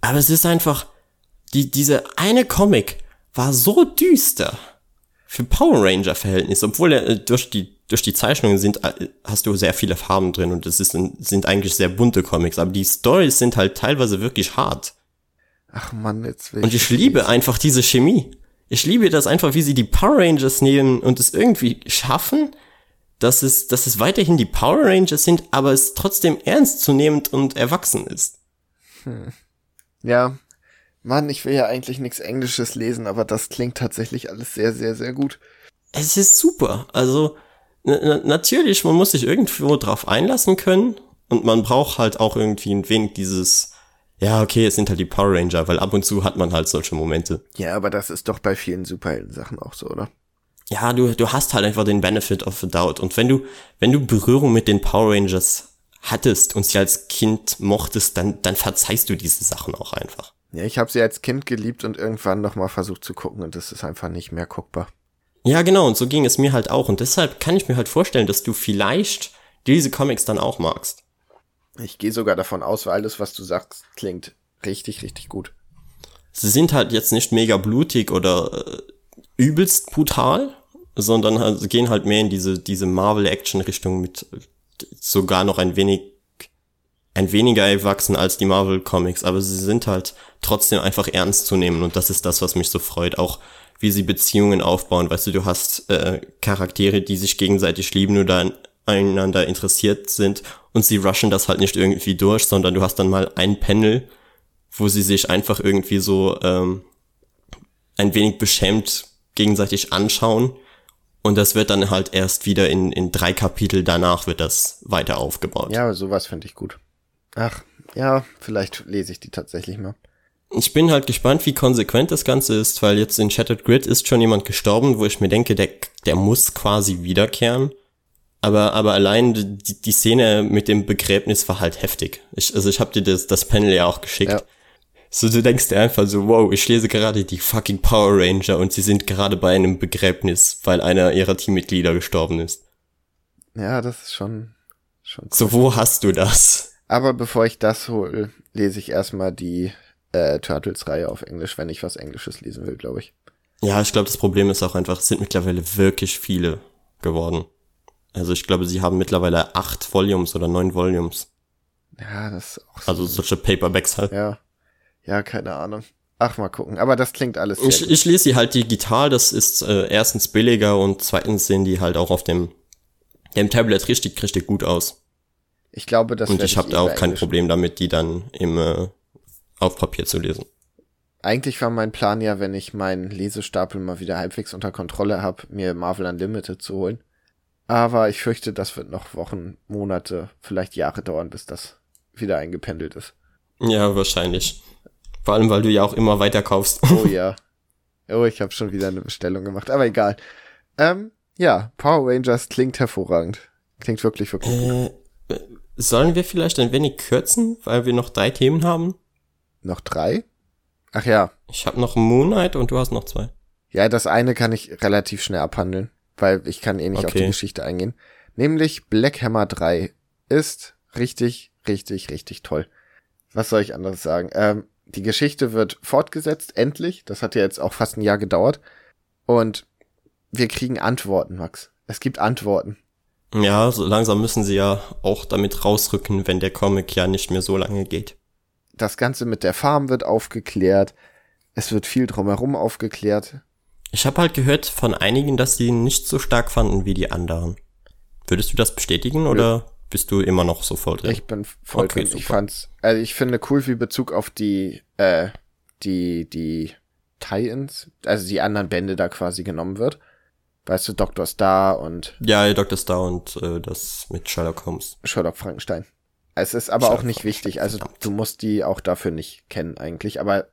Aber es ist einfach, die, diese eine Comic war so düster für Power Ranger Verhältnisse, obwohl er äh, durch die durch die Zeichnungen sind äh, hast du sehr viele Farben drin und es ist, sind eigentlich sehr bunte Comics, aber die Stories sind halt teilweise wirklich hart. Ach man, jetzt will Und ich liebe einfach diese Chemie. Ich liebe das einfach, wie sie die Power Rangers nehmen und es irgendwie schaffen, dass es, dass es weiterhin die Power Rangers sind, aber es trotzdem ernstzunehmend und erwachsen ist. Hm. Ja, Mann, ich will ja eigentlich nichts Englisches lesen, aber das klingt tatsächlich alles sehr, sehr, sehr gut. Es ist super. Also, natürlich, man muss sich irgendwo drauf einlassen können Und man braucht halt auch irgendwie ein wenig dieses, ja, okay, es sind halt die Power Ranger, weil ab und zu hat man halt solche Momente. Ja, aber das ist doch bei vielen Superhelden-Sachen auch so, oder? Ja, du, du hast halt einfach den Benefit of the doubt. Und wenn du, wenn du Berührung mit den Power Rangers hattest und sie als Kind mochtest, dann, dann verzeihst du diese Sachen auch einfach. Ja, ich habe sie als Kind geliebt und irgendwann nochmal versucht zu gucken und das ist einfach nicht mehr guckbar. Ja, genau, und so ging es mir halt auch. Und deshalb kann ich mir halt vorstellen, dass du vielleicht diese Comics dann auch magst. Ich gehe sogar davon aus, weil alles, was du sagst, klingt richtig, richtig gut. Sie sind halt jetzt nicht mega blutig oder äh, übelst brutal, sondern halt, gehen halt mehr in diese, diese Marvel-Action-Richtung mit sogar noch ein wenig, ein weniger erwachsen als die Marvel-Comics, aber sie sind halt trotzdem einfach ernst zu nehmen und das ist das, was mich so freut. Auch wie sie Beziehungen aufbauen. Weißt du, du hast äh, Charaktere, die sich gegenseitig lieben oder einander interessiert sind und sie rushen das halt nicht irgendwie durch, sondern du hast dann mal ein Panel, wo sie sich einfach irgendwie so ähm, ein wenig beschämt gegenseitig anschauen und das wird dann halt erst wieder in, in drei Kapitel danach wird das weiter aufgebaut. Ja, sowas finde ich gut. Ach, ja, vielleicht lese ich die tatsächlich mal. Ich bin halt gespannt, wie konsequent das Ganze ist, weil jetzt in Shattered Grid ist schon jemand gestorben, wo ich mir denke, der, der muss quasi wiederkehren. Aber, aber allein die, die Szene mit dem Begräbnis war halt heftig. Ich, also ich habe dir das, das Panel ja auch geschickt. Ja. So, du denkst dir einfach so, wow, ich lese gerade die fucking Power Ranger und sie sind gerade bei einem Begräbnis, weil einer ihrer Teammitglieder gestorben ist. Ja, das ist schon, schon cool. So, wo hast du das? Aber bevor ich das hole, lese ich erstmal die äh, Turtles-Reihe auf Englisch, wenn ich was Englisches lesen will, glaube ich. Ja, ich glaube, das Problem ist auch einfach, es sind mittlerweile wirklich viele geworden. Also ich glaube, sie haben mittlerweile acht Volumes oder neun Volumes. Ja, das ist auch so. Also solche Paperbacks halt. Ja. Ja, keine Ahnung. Ach, mal gucken. Aber das klingt alles ich, ich lese sie halt digital, das ist äh, erstens billiger und zweitens sehen die halt auch auf dem, dem Tablet richtig, richtig gut aus. Ich glaube, das Und ich habe da auch kein Problem damit, die dann im, äh, auf Papier zu lesen. Eigentlich war mein Plan ja, wenn ich meinen Lesestapel mal wieder halbwegs unter Kontrolle habe, mir Marvel Unlimited zu holen. Aber ich fürchte, das wird noch Wochen, Monate, vielleicht Jahre dauern, bis das wieder eingependelt ist. Ja, wahrscheinlich. Vor allem, weil du ja auch immer weiter kaufst. Oh [laughs] ja. Oh, ich habe schon wieder eine Bestellung gemacht, aber egal. Ähm, ja, Power Rangers klingt hervorragend. Klingt wirklich, wirklich äh, gut. Sollen wir vielleicht ein wenig kürzen, weil wir noch drei Themen haben? Noch drei? Ach ja. Ich habe noch Moon Knight und du hast noch zwei. Ja, das eine kann ich relativ schnell abhandeln, weil ich kann eh nicht okay. auf die Geschichte eingehen. Nämlich Black Hammer 3 ist richtig, richtig, richtig toll. Was soll ich anderes sagen? Ähm, die Geschichte wird fortgesetzt, endlich. Das hat ja jetzt auch fast ein Jahr gedauert. Und wir kriegen Antworten, Max. Es gibt Antworten. Ja, so langsam müssen sie ja auch damit rausrücken, wenn der Comic ja nicht mehr so lange geht. Das Ganze mit der Farm wird aufgeklärt. Es wird viel drumherum aufgeklärt. Ich habe halt gehört von einigen, dass sie ihn nicht so stark fanden wie die anderen. Würdest du das bestätigen oder? bist du immer noch so voll drin. Ich bin voll okay, drin. Super. Ich fand's, also ich finde cool, wie Bezug auf die, äh, die, die Tie-Ins, also die anderen Bände da quasi genommen wird. Weißt du, Dr. Star und. Ja, Dr. Star und äh, das mit Sherlock Holmes. Sherlock Frankenstein. Es ist aber Sherlock auch nicht wichtig, also du musst die auch dafür nicht kennen eigentlich, aber.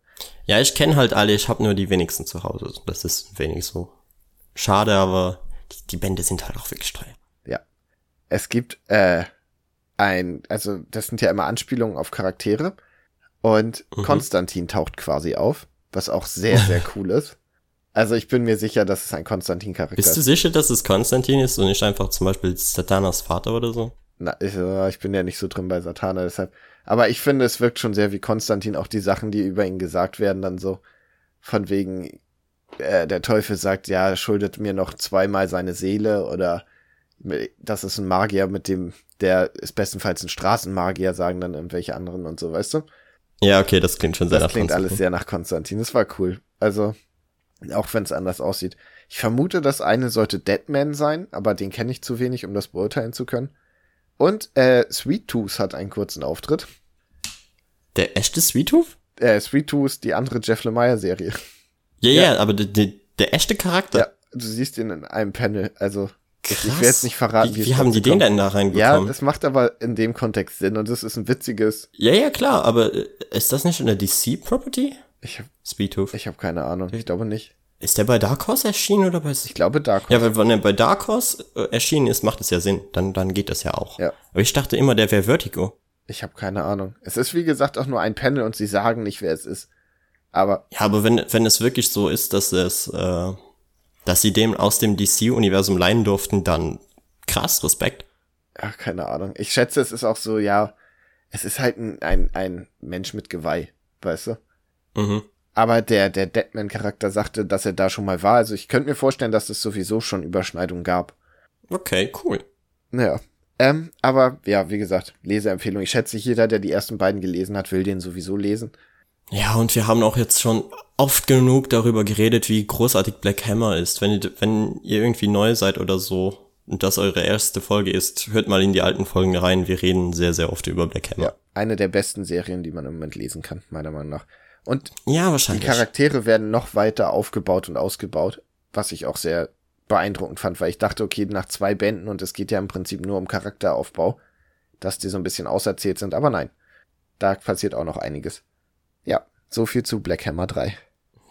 Ja, ich kenne halt alle, ich habe nur die wenigsten zu Hause. Das ist wenig so. Schade, aber die, die Bände sind halt auch wirklich teuer es gibt äh, ein, also das sind ja immer Anspielungen auf Charaktere und mhm. Konstantin taucht quasi auf, was auch sehr, sehr [laughs] cool ist. Also ich bin mir sicher, dass es ein Konstantin-Charakter ist. Bist du sicher, dass es Konstantin ist und nicht einfach zum Beispiel Satanas Vater oder so? Na, ich, äh, ich bin ja nicht so drin bei Satana, deshalb. Aber ich finde, es wirkt schon sehr wie Konstantin, auch die Sachen, die über ihn gesagt werden, dann so von wegen, äh, der Teufel sagt, ja, schuldet mir noch zweimal seine Seele oder das ist ein Magier, mit dem, der ist bestenfalls ein Straßenmagier, sagen dann irgendwelche anderen und so, weißt du? Ja, okay, das klingt schon sehr das nach klingt alles sehr nach Konstantin. Das war cool. Also, auch wenn es anders aussieht. Ich vermute, das eine sollte Deadman sein, aber den kenne ich zu wenig, um das beurteilen zu können. Und äh, Sweet Tooth hat einen kurzen Auftritt. Der echte Sweet Tooth? Äh, Sweet Tooth, die andere Jeff Lemire-Serie. Ja, ja, ja, aber der, der, der echte Charakter. Ja, du siehst ihn in einem Panel, also Krass. Ich, will jetzt nicht verraten, wie, wie, haben die den denn da reinbekommen? Ja, das macht aber in dem Kontext Sinn und das ist ein witziges. Ja, ja, klar, aber äh, ist das nicht eine DC-Property? Ich hab, Speedhoof. Ich habe keine Ahnung, ich glaube nicht. Ist der bei Dark Horse erschienen oder bei Ich glaube Dark Horse. Ja, wenn er bei Dark Horse äh, erschienen ist, macht es ja Sinn. Dann, dann geht das ja auch. Ja. Aber ich dachte immer, der wäre Vertigo. Ich habe keine Ahnung. Es ist wie gesagt auch nur ein Panel und sie sagen nicht, wer es ist. Aber. Ja, aber wenn, wenn es wirklich so ist, dass es, äh, dass sie dem aus dem DC-Universum leihen durften, dann krass, Respekt. Ach, keine Ahnung. Ich schätze, es ist auch so, ja, es ist halt ein, ein, ein Mensch mit Geweih, weißt du? Mhm. Aber der, der Deadman-Charakter sagte, dass er da schon mal war. Also ich könnte mir vorstellen, dass es sowieso schon Überschneidungen gab. Okay, cool. Naja. Ähm, aber ja, wie gesagt, Leseempfehlung. Ich schätze, jeder, der die ersten beiden gelesen hat, will den sowieso lesen. Ja, und wir haben auch jetzt schon oft genug darüber geredet, wie großartig Black Hammer ist. Wenn ihr, wenn ihr irgendwie neu seid oder so und das eure erste Folge ist, hört mal in die alten Folgen rein. Wir reden sehr, sehr oft über Black Hammer. Ja, eine der besten Serien, die man im Moment lesen kann, meiner Meinung nach. Und ja, wahrscheinlich. die Charaktere werden noch weiter aufgebaut und ausgebaut, was ich auch sehr beeindruckend fand, weil ich dachte, okay, nach zwei Bänden und es geht ja im Prinzip nur um Charakteraufbau, dass die so ein bisschen auserzählt sind, aber nein, da passiert auch noch einiges. Ja, so viel zu Black Hammer 3.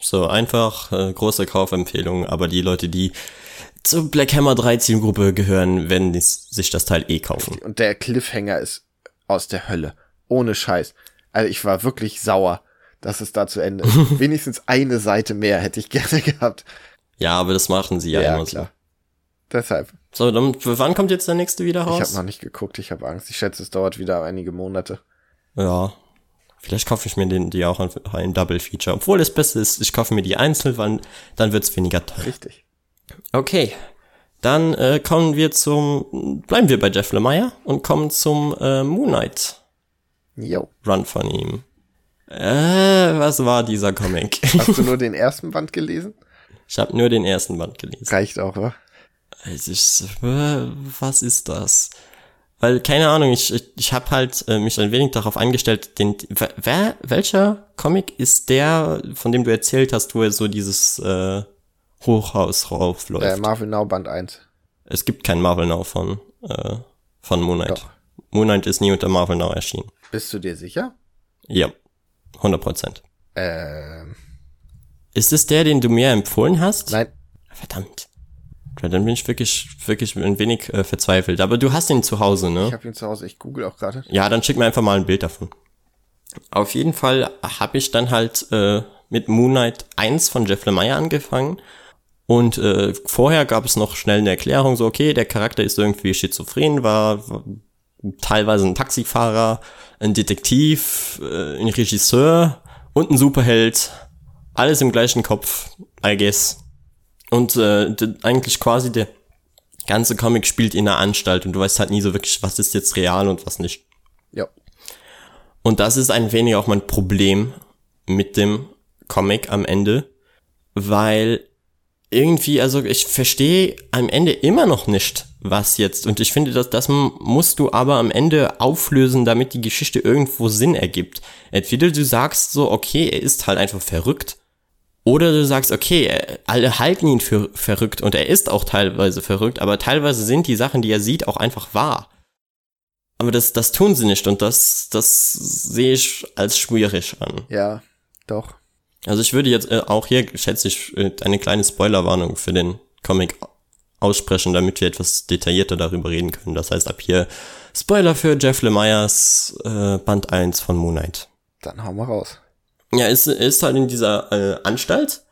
So, einfach äh, große Kaufempfehlung, aber die Leute, die zur Black Hammer 3 Zielgruppe gehören, werden sich das Teil eh kaufen. Und der Cliffhanger ist aus der Hölle. Ohne Scheiß. Also ich war wirklich sauer dass es da zu Ende [laughs] ist. Wenigstens eine Seite mehr hätte ich gerne [laughs] gehabt. Ja, aber das machen sie ja, ja immer klar. so. Deshalb. So, dann wann kommt jetzt der nächste wieder raus? Ich habe noch nicht geguckt, ich habe Angst. Ich schätze, es dauert wieder einige Monate. Ja. Vielleicht kaufe ich mir den, die auch ein Double Feature. Obwohl das Beste ist, ich kaufe mir die einzeln, weil dann wird's weniger teuer. Richtig. Okay. Dann äh, kommen wir zum, bleiben wir bei Jeff Lemire und kommen zum äh, Moonlight. Jo. Run von ihm. Äh, was war dieser Comic? Hast du nur [laughs] den ersten Band gelesen? Ich habe nur den ersten Band gelesen. Reicht auch, wa? Ich, äh, was ist das? Weil, keine Ahnung, ich, ich, ich habe halt äh, mich ein wenig darauf eingestellt, den, wer, welcher Comic ist der, von dem du erzählt hast, wo er so dieses äh, Hochhaus raufläuft? Äh, Marvel Now Band 1. Es gibt kein Marvel Now von, äh, von Moonlight. Doch. Moonlight ist nie unter Marvel Now erschienen. Bist du dir sicher? Ja. 100 Prozent. Ähm. Ist es der, den du mir empfohlen hast? Nein. Verdammt. Dann bin ich wirklich, wirklich ein wenig äh, verzweifelt. Aber du hast ihn zu Hause, ne? Ich habe ihn zu Hause. Ich google auch gerade. Ja, dann schick mir einfach mal ein Bild davon. Auf jeden Fall habe ich dann halt äh, mit Moonlight 1 von Jeff Lemire angefangen. Und äh, vorher gab es noch schnell eine Erklärung, so okay, der Charakter ist irgendwie schizophren, war, war teilweise ein Taxifahrer, ein Detektiv, äh, ein Regisseur und ein Superheld. Alles im gleichen Kopf, I guess. Und äh, eigentlich quasi der ganze Comic spielt in einer Anstalt und du weißt halt nie so wirklich, was ist jetzt real und was nicht. Ja. Und das ist ein wenig auch mein Problem mit dem Comic am Ende, weil irgendwie, also ich verstehe am Ende immer noch nicht, was jetzt. Und ich finde, dass das musst du aber am Ende auflösen, damit die Geschichte irgendwo Sinn ergibt. Entweder du sagst so, okay, er ist halt einfach verrückt. Oder du sagst, okay, alle halten ihn für verrückt und er ist auch teilweise verrückt, aber teilweise sind die Sachen, die er sieht, auch einfach wahr. Aber das, das tun sie nicht und das, das sehe ich als schwierig an. Ja, doch. Also ich würde jetzt äh, auch hier, schätze ich, äh, eine kleine Spoilerwarnung für den Comic aussprechen, damit wir etwas detaillierter darüber reden können. Das heißt ab hier Spoiler für Jeff Lemires äh, Band 1 von Moon Knight. Dann hauen wir raus. Ja, ist, ist halt in dieser äh, Anstalt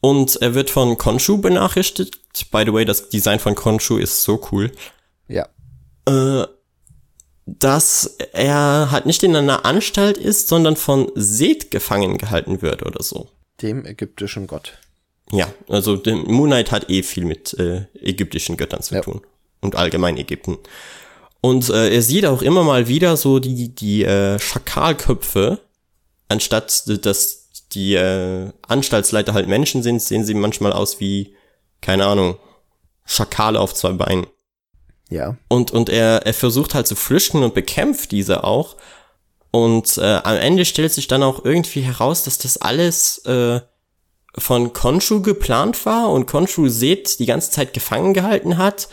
und er wird von Konshu benachrichtigt. By the way, das Design von Konshu ist so cool. Ja. Äh, dass er halt nicht in einer Anstalt ist, sondern von Seth gefangen gehalten wird oder so. Dem ägyptischen Gott. Ja, also dem Moonlight hat eh viel mit äh, ägyptischen Göttern zu ja. tun und allgemein Ägypten. Und äh, er sieht auch immer mal wieder so die die äh, Schakalköpfe, anstatt dass die äh, Anstaltsleiter halt Menschen sind, sehen sie manchmal aus wie keine Ahnung Schakale auf zwei Beinen. Ja. Und, und er, er versucht halt zu flüchten und bekämpft diese auch. Und äh, am Ende stellt sich dann auch irgendwie heraus, dass das alles äh, von Konshu geplant war und Konshu Seth die ganze Zeit gefangen gehalten hat,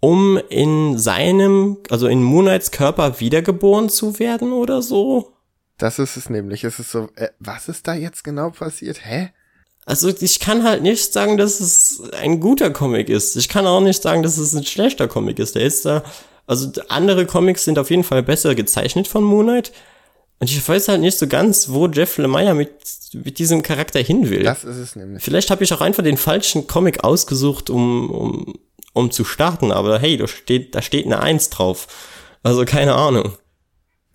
um in seinem, also in Moonlights Körper wiedergeboren zu werden oder so? Das ist es nämlich. Es ist so, äh, was ist da jetzt genau passiert? Hä? Also ich kann halt nicht sagen, dass es ein guter Comic ist. Ich kann auch nicht sagen, dass es ein schlechter Comic ist. Der ist da, also andere Comics sind auf jeden Fall besser gezeichnet von Moonlight. Und ich weiß halt nicht so ganz, wo Jeff Lemire mit, mit diesem Charakter hin will. Das ist es nämlich. Vielleicht habe ich auch einfach den falschen Comic ausgesucht, um, um, um zu starten, aber hey, da steht, da steht eine Eins drauf. Also keine Ahnung.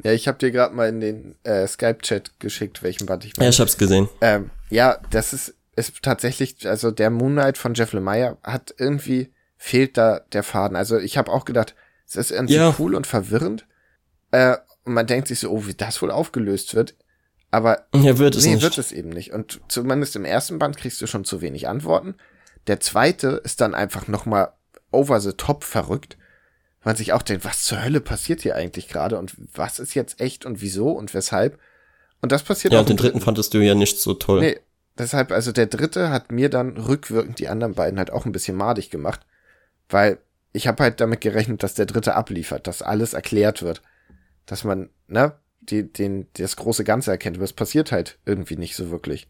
Ja, ich habe dir gerade mal in den äh, Skype-Chat geschickt, welchen Band ich meine. Ja, ich hab's gesehen. Ähm, ja, das ist, ist tatsächlich, also der Moonlight von Jeff Lemire hat irgendwie, fehlt da der Faden. Also ich habe auch gedacht, es ist irgendwie ja. cool und verwirrend. Äh, und man denkt sich so, oh, wie das wohl aufgelöst wird. Aber ja, wird es nee, nicht. wird es eben nicht. Und zumindest im ersten Band kriegst du schon zu wenig Antworten. Der zweite ist dann einfach noch mal over the top verrückt. Man sich auch denkt, was zur Hölle passiert hier eigentlich gerade und was ist jetzt echt und wieso und weshalb? Und das passiert ja, auch. Ja, den dritten, dritten fandest du ja nicht so toll. Nee, deshalb, also der dritte hat mir dann rückwirkend die anderen beiden halt auch ein bisschen madig gemacht, weil ich habe halt damit gerechnet, dass der dritte abliefert, dass alles erklärt wird dass man, ne, die, den, das große Ganze erkennt. Aber es passiert halt irgendwie nicht so wirklich.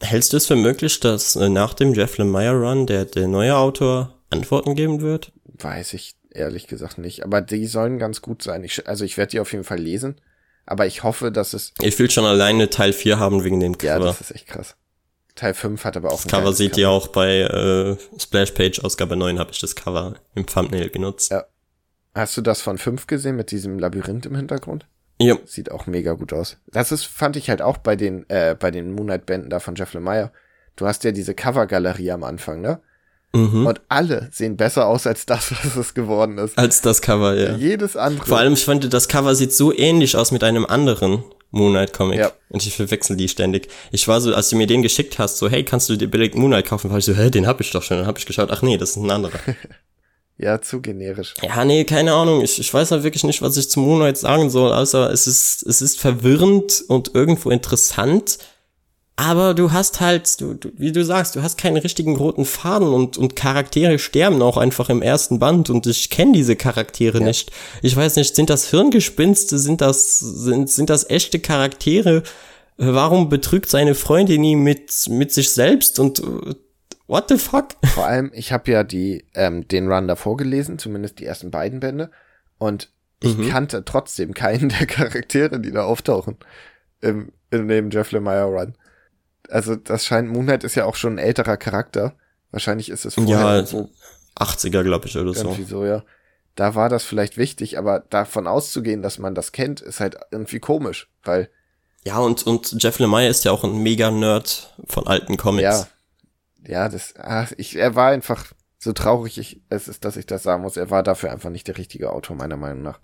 Hältst du es für möglich, dass äh, nach dem Jeff Lemire Run der, der neue Autor Antworten geben wird? Weiß ich ehrlich gesagt nicht. Aber die sollen ganz gut sein. Ich, also ich werde die auf jeden Fall lesen. Aber ich hoffe, dass es. Ich will schon alleine Teil 4 haben wegen dem Cover. Ja, das ist echt krass. Teil 5 hat aber auch Das Cover seht Cover. ihr auch bei äh, Splashpage Ausgabe 9 habe ich das Cover im Thumbnail genutzt. Ja, Hast du das von 5 gesehen mit diesem Labyrinth im Hintergrund? Ja. Sieht auch mega gut aus. Das ist, fand ich halt auch bei den, äh, bei den Moonlight-Bänden da von Jeff Lemire. Du hast ja diese Cover-Galerie am Anfang, ne? Mhm. Und alle sehen besser aus als das, [laughs] was es geworden ist. Als das Cover, ja. Jedes andere. Vor allem, ich fand, das Cover sieht so ähnlich aus mit einem anderen Moonlight-Comic. Ja. Und ich verwechsel die ständig. Ich war so, als du mir den geschickt hast, so, hey, kannst du dir billig Moonlight kaufen? War ich so, hä, den hab ich doch schon. Dann hab ich geschaut, ach nee, das ist ein anderer. [laughs] Ja, zu generisch. Ja, nee, keine Ahnung. Ich, ich weiß halt wirklich nicht, was ich zum Moonlight sagen soll, außer es ist, es ist verwirrend und irgendwo interessant. Aber du hast halt, du, du, wie du sagst, du hast keinen richtigen roten Faden und, und Charaktere sterben auch einfach im ersten Band und ich kenne diese Charaktere ja. nicht. Ich weiß nicht, sind das Hirngespinste, sind das, sind, sind das echte Charaktere? Warum betrügt seine Freundin ihn mit, mit sich selbst und What the fuck? Vor allem, ich habe ja die, ähm, den Run davor gelesen, zumindest die ersten beiden Bände. Und ich mhm. kannte trotzdem keinen der Charaktere, die da auftauchen. Im, in dem Jeff Lemire Run. Also, das scheint, Moonlight ist ja auch schon ein älterer Charakter. Wahrscheinlich ist es vorher ja, so 80er, glaube ich, oder so. Irgendwie so, ja. Da war das vielleicht wichtig, aber davon auszugehen, dass man das kennt, ist halt irgendwie komisch, weil. Ja, und, und Jeff Lemire ist ja auch ein Mega-Nerd von alten Comics. Ja, ja, das, ach, ich, er war einfach, so traurig ich, es ist, dass ich das sagen muss, er war dafür einfach nicht der richtige Autor, meiner Meinung nach.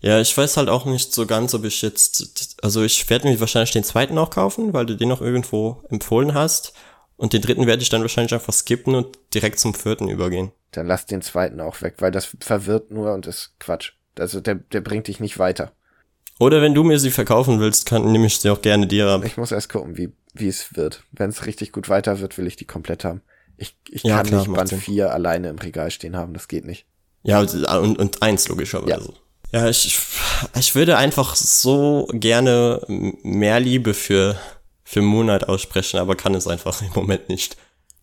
Ja, ich weiß halt auch nicht so ganz, ob ich jetzt, also ich werde mir wahrscheinlich den zweiten auch kaufen, weil du den noch irgendwo empfohlen hast. Und den dritten werde ich dann wahrscheinlich einfach skippen und direkt zum vierten übergehen. Dann lass den zweiten auch weg, weil das verwirrt nur und ist Quatsch. Also der, der bringt dich nicht weiter. Oder wenn du mir sie verkaufen willst, kann, nehme ich sie auch gerne dir ab. Ich muss erst gucken, wie, wie es wird. Wenn es richtig gut weiter wird, will ich die komplett haben. Ich, ich ja, kann klar, nicht Band 4 alleine im Regal stehen haben, das geht nicht. Ja, und, und eins logischerweise. Ja. Ja, ich, ich würde einfach so gerne mehr Liebe für, für Moonlight aussprechen, aber kann es einfach im Moment nicht.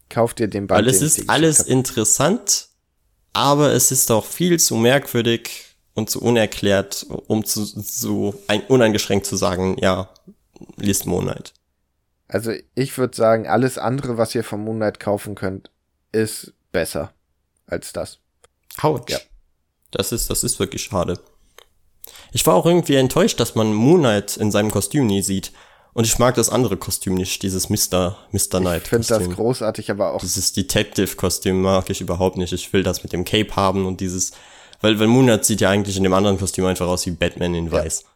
Kauf dir den Band. Weil es ist alles interessant, aber es ist auch viel zu merkwürdig und zu unerklärt, um zu, so ein, uneingeschränkt zu sagen, ja, liest Moonlight. Also ich würde sagen, alles andere, was ihr vom Moonlight kaufen könnt, ist besser als das. Haut. Ja. Das ist, das ist wirklich schade. Ich war auch irgendwie enttäuscht, dass man Moonlight in seinem Kostüm nie sieht. Und ich mag das andere Kostüm nicht, dieses Mr. Mr. Knight. Ich finde das großartig, aber auch. Dieses Detective-Kostüm mag ich überhaupt nicht. Ich will das mit dem Cape haben und dieses, weil, weil Moonlight sieht ja eigentlich in dem anderen Kostüm einfach aus wie Batman in Weiß. Ja.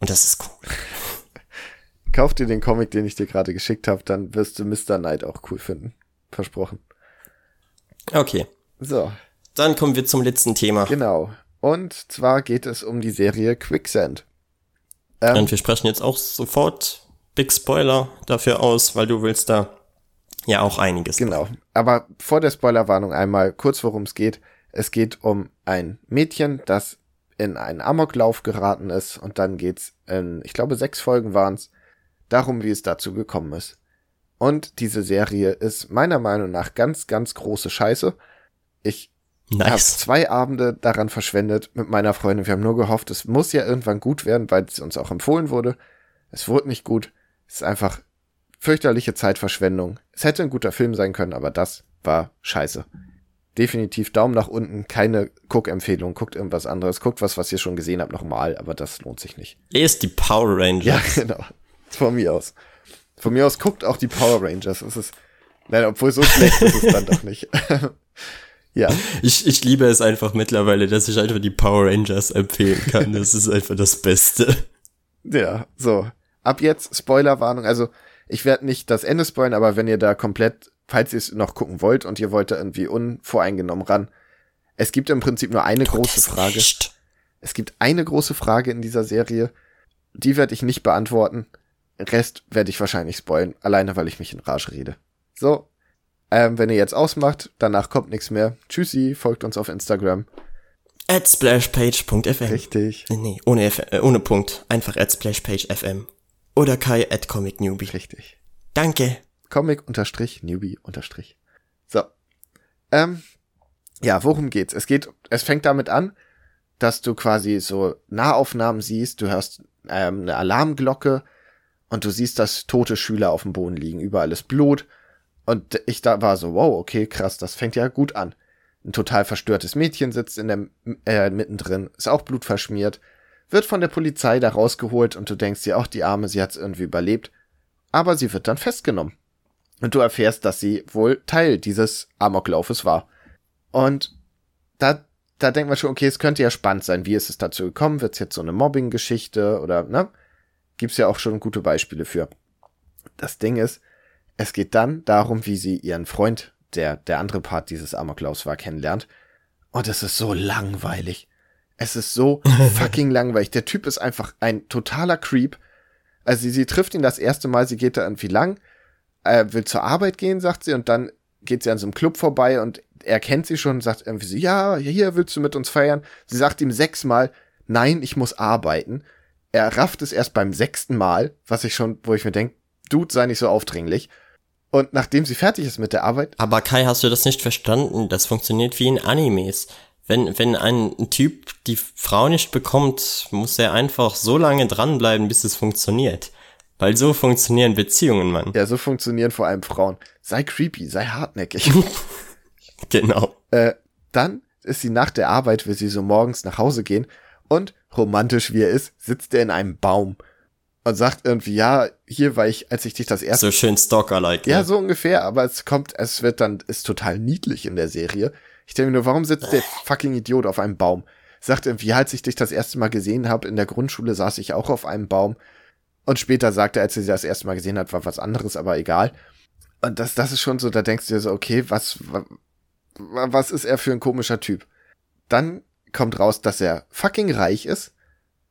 Und das ist cool. [laughs] Kauf dir den Comic, den ich dir gerade geschickt habe, dann wirst du Mr. Knight auch cool finden. Versprochen. Okay. So. Dann kommen wir zum letzten Thema. Genau. Und zwar geht es um die Serie Quicksand. Ähm, Und wir sprechen jetzt auch sofort Big Spoiler dafür aus, weil du willst da Ja, auch einiges. Genau. Aber vor der Spoilerwarnung einmal kurz, worum es geht. Es geht um ein Mädchen, das in einen Amoklauf geraten ist und dann geht's in, ich glaube, sechs Folgen waren's, darum, wie es dazu gekommen ist. Und diese Serie ist meiner Meinung nach ganz, ganz große Scheiße. Ich nice. habe zwei Abende daran verschwendet mit meiner Freundin. Wir haben nur gehofft, es muss ja irgendwann gut werden, weil es uns auch empfohlen wurde. Es wurde nicht gut. Es ist einfach fürchterliche Zeitverschwendung. Es hätte ein guter Film sein können, aber das war scheiße. Definitiv Daumen nach unten, keine Guck-Empfehlung, guckt irgendwas anderes, guckt was, was ihr schon gesehen habt, nochmal, aber das lohnt sich nicht. Ist die Power Rangers. Ja, [laughs] genau. Von mir aus. Von mir aus guckt auch die Power Rangers. Es ist, nein, obwohl so schlecht ist es dann doch nicht. [laughs] ja. Ich, ich liebe es einfach mittlerweile, dass ich einfach die Power Rangers empfehlen kann. Das ist einfach das Beste. Ja, so. Ab jetzt Spoilerwarnung. Also, ich werde nicht das Ende spoilern, aber wenn ihr da komplett, falls ihr es noch gucken wollt und ihr wollt da irgendwie unvoreingenommen ran, es gibt im Prinzip nur eine Tut große Frage. Nicht. Es gibt eine große Frage in dieser Serie. Die werde ich nicht beantworten. Rest werde ich wahrscheinlich spoilen, alleine weil ich mich in Rage rede. So, ähm, wenn ihr jetzt ausmacht, danach kommt nichts mehr. Tschüssi, folgt uns auf Instagram. At splashpage.fm. Richtig. Nee, ohne, F äh, ohne Punkt. Einfach at splashpage.fm. Oder Kai at Comic Newbie. Richtig. Danke. Comic unterstrich Newbie unterstrich. So. Ähm, ja, worum geht's? Es geht, es fängt damit an, dass du quasi so Nahaufnahmen siehst, du hörst ähm, eine Alarmglocke, und du siehst, dass tote Schüler auf dem Boden liegen, überall ist Blut. Und ich da war so, wow, okay, krass, das fängt ja gut an. Ein total verstörtes Mädchen sitzt in der äh, mittendrin, ist auch blutverschmiert, wird von der Polizei da rausgeholt und du denkst dir auch, die Arme, sie hat's irgendwie überlebt. Aber sie wird dann festgenommen. Und du erfährst, dass sie wohl Teil dieses Amoklaufes war. Und da, da denkt man schon, okay, es könnte ja spannend sein. Wie ist es dazu gekommen? Wird's jetzt so eine Mobbing-Geschichte oder, ne? gibt's ja auch schon gute Beispiele für. Das Ding ist, es geht dann darum, wie sie ihren Freund, der der andere Part dieses Amoklaus war, kennenlernt. Und es ist so langweilig. Es ist so [laughs] fucking langweilig. Der Typ ist einfach ein totaler Creep. Also sie, sie trifft ihn das erste Mal, sie geht da irgendwie lang, äh, will zur Arbeit gehen, sagt sie, und dann geht sie an so einem Club vorbei und er kennt sie schon und sagt irgendwie so, ja, hier willst du mit uns feiern. Sie sagt ihm sechsmal, nein, ich muss arbeiten er rafft es erst beim sechsten Mal, was ich schon, wo ich mir denke, Dude, sei nicht so aufdringlich. Und nachdem sie fertig ist mit der Arbeit. Aber Kai, hast du das nicht verstanden? Das funktioniert wie in Animes. Wenn, wenn ein Typ die Frau nicht bekommt, muss er einfach so lange dranbleiben, bis es funktioniert. Weil so funktionieren Beziehungen, Mann. Ja, so funktionieren vor allem Frauen. Sei creepy, sei hartnäckig. [laughs] genau. Äh, dann ist sie nach der Arbeit, will sie so morgens nach Hause gehen und romantisch wie er ist, sitzt er in einem Baum und sagt irgendwie, ja, hier war ich, als ich dich das erste So schön Stalker-like. Ja, so ungefähr, aber es kommt, es wird dann, ist total niedlich in der Serie. Ich denke mir nur, warum sitzt der [laughs] fucking Idiot auf einem Baum? Sagt irgendwie, als ich dich das erste Mal gesehen habe, in der Grundschule saß ich auch auf einem Baum. Und später sagt er, als er sie das erste Mal gesehen hat, war was anderes, aber egal. Und das, das ist schon so, da denkst du dir so, okay, was, was ist er für ein komischer Typ? Dann kommt raus, dass er fucking reich ist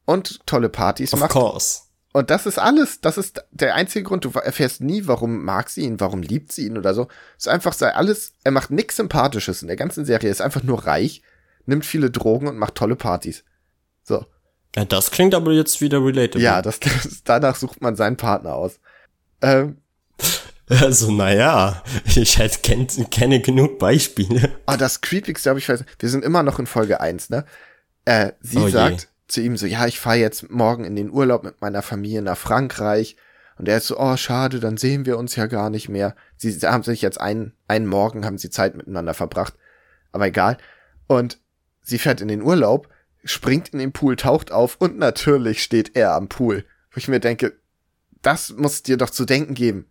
und tolle Partys of macht. Of course. Und das ist alles. Das ist der einzige Grund. Du erfährst nie, warum mag sie ihn, warum liebt sie ihn oder so. Es ist einfach sei alles. Er macht nichts Sympathisches in der ganzen Serie. Er ist einfach nur reich, nimmt viele Drogen und macht tolle Partys. So. Ja, das klingt aber jetzt wieder relatable. Ja, das, das danach sucht man seinen Partner aus. Ähm, also, naja, ich halt kenn, kenne genug Beispiele. Ah, das Creepigste habe ich weiß, wir sind immer noch in Folge 1, ne? Äh, sie oh sagt. Zu ihm so, ja, ich fahre jetzt morgen in den Urlaub mit meiner Familie nach Frankreich. Und er ist so, oh, schade, dann sehen wir uns ja gar nicht mehr. Sie haben sich jetzt einen, einen Morgen, haben sie Zeit miteinander verbracht. Aber egal. Und sie fährt in den Urlaub, springt in den Pool, taucht auf und natürlich steht er am Pool. Wo ich mir denke, das muss dir doch zu denken geben.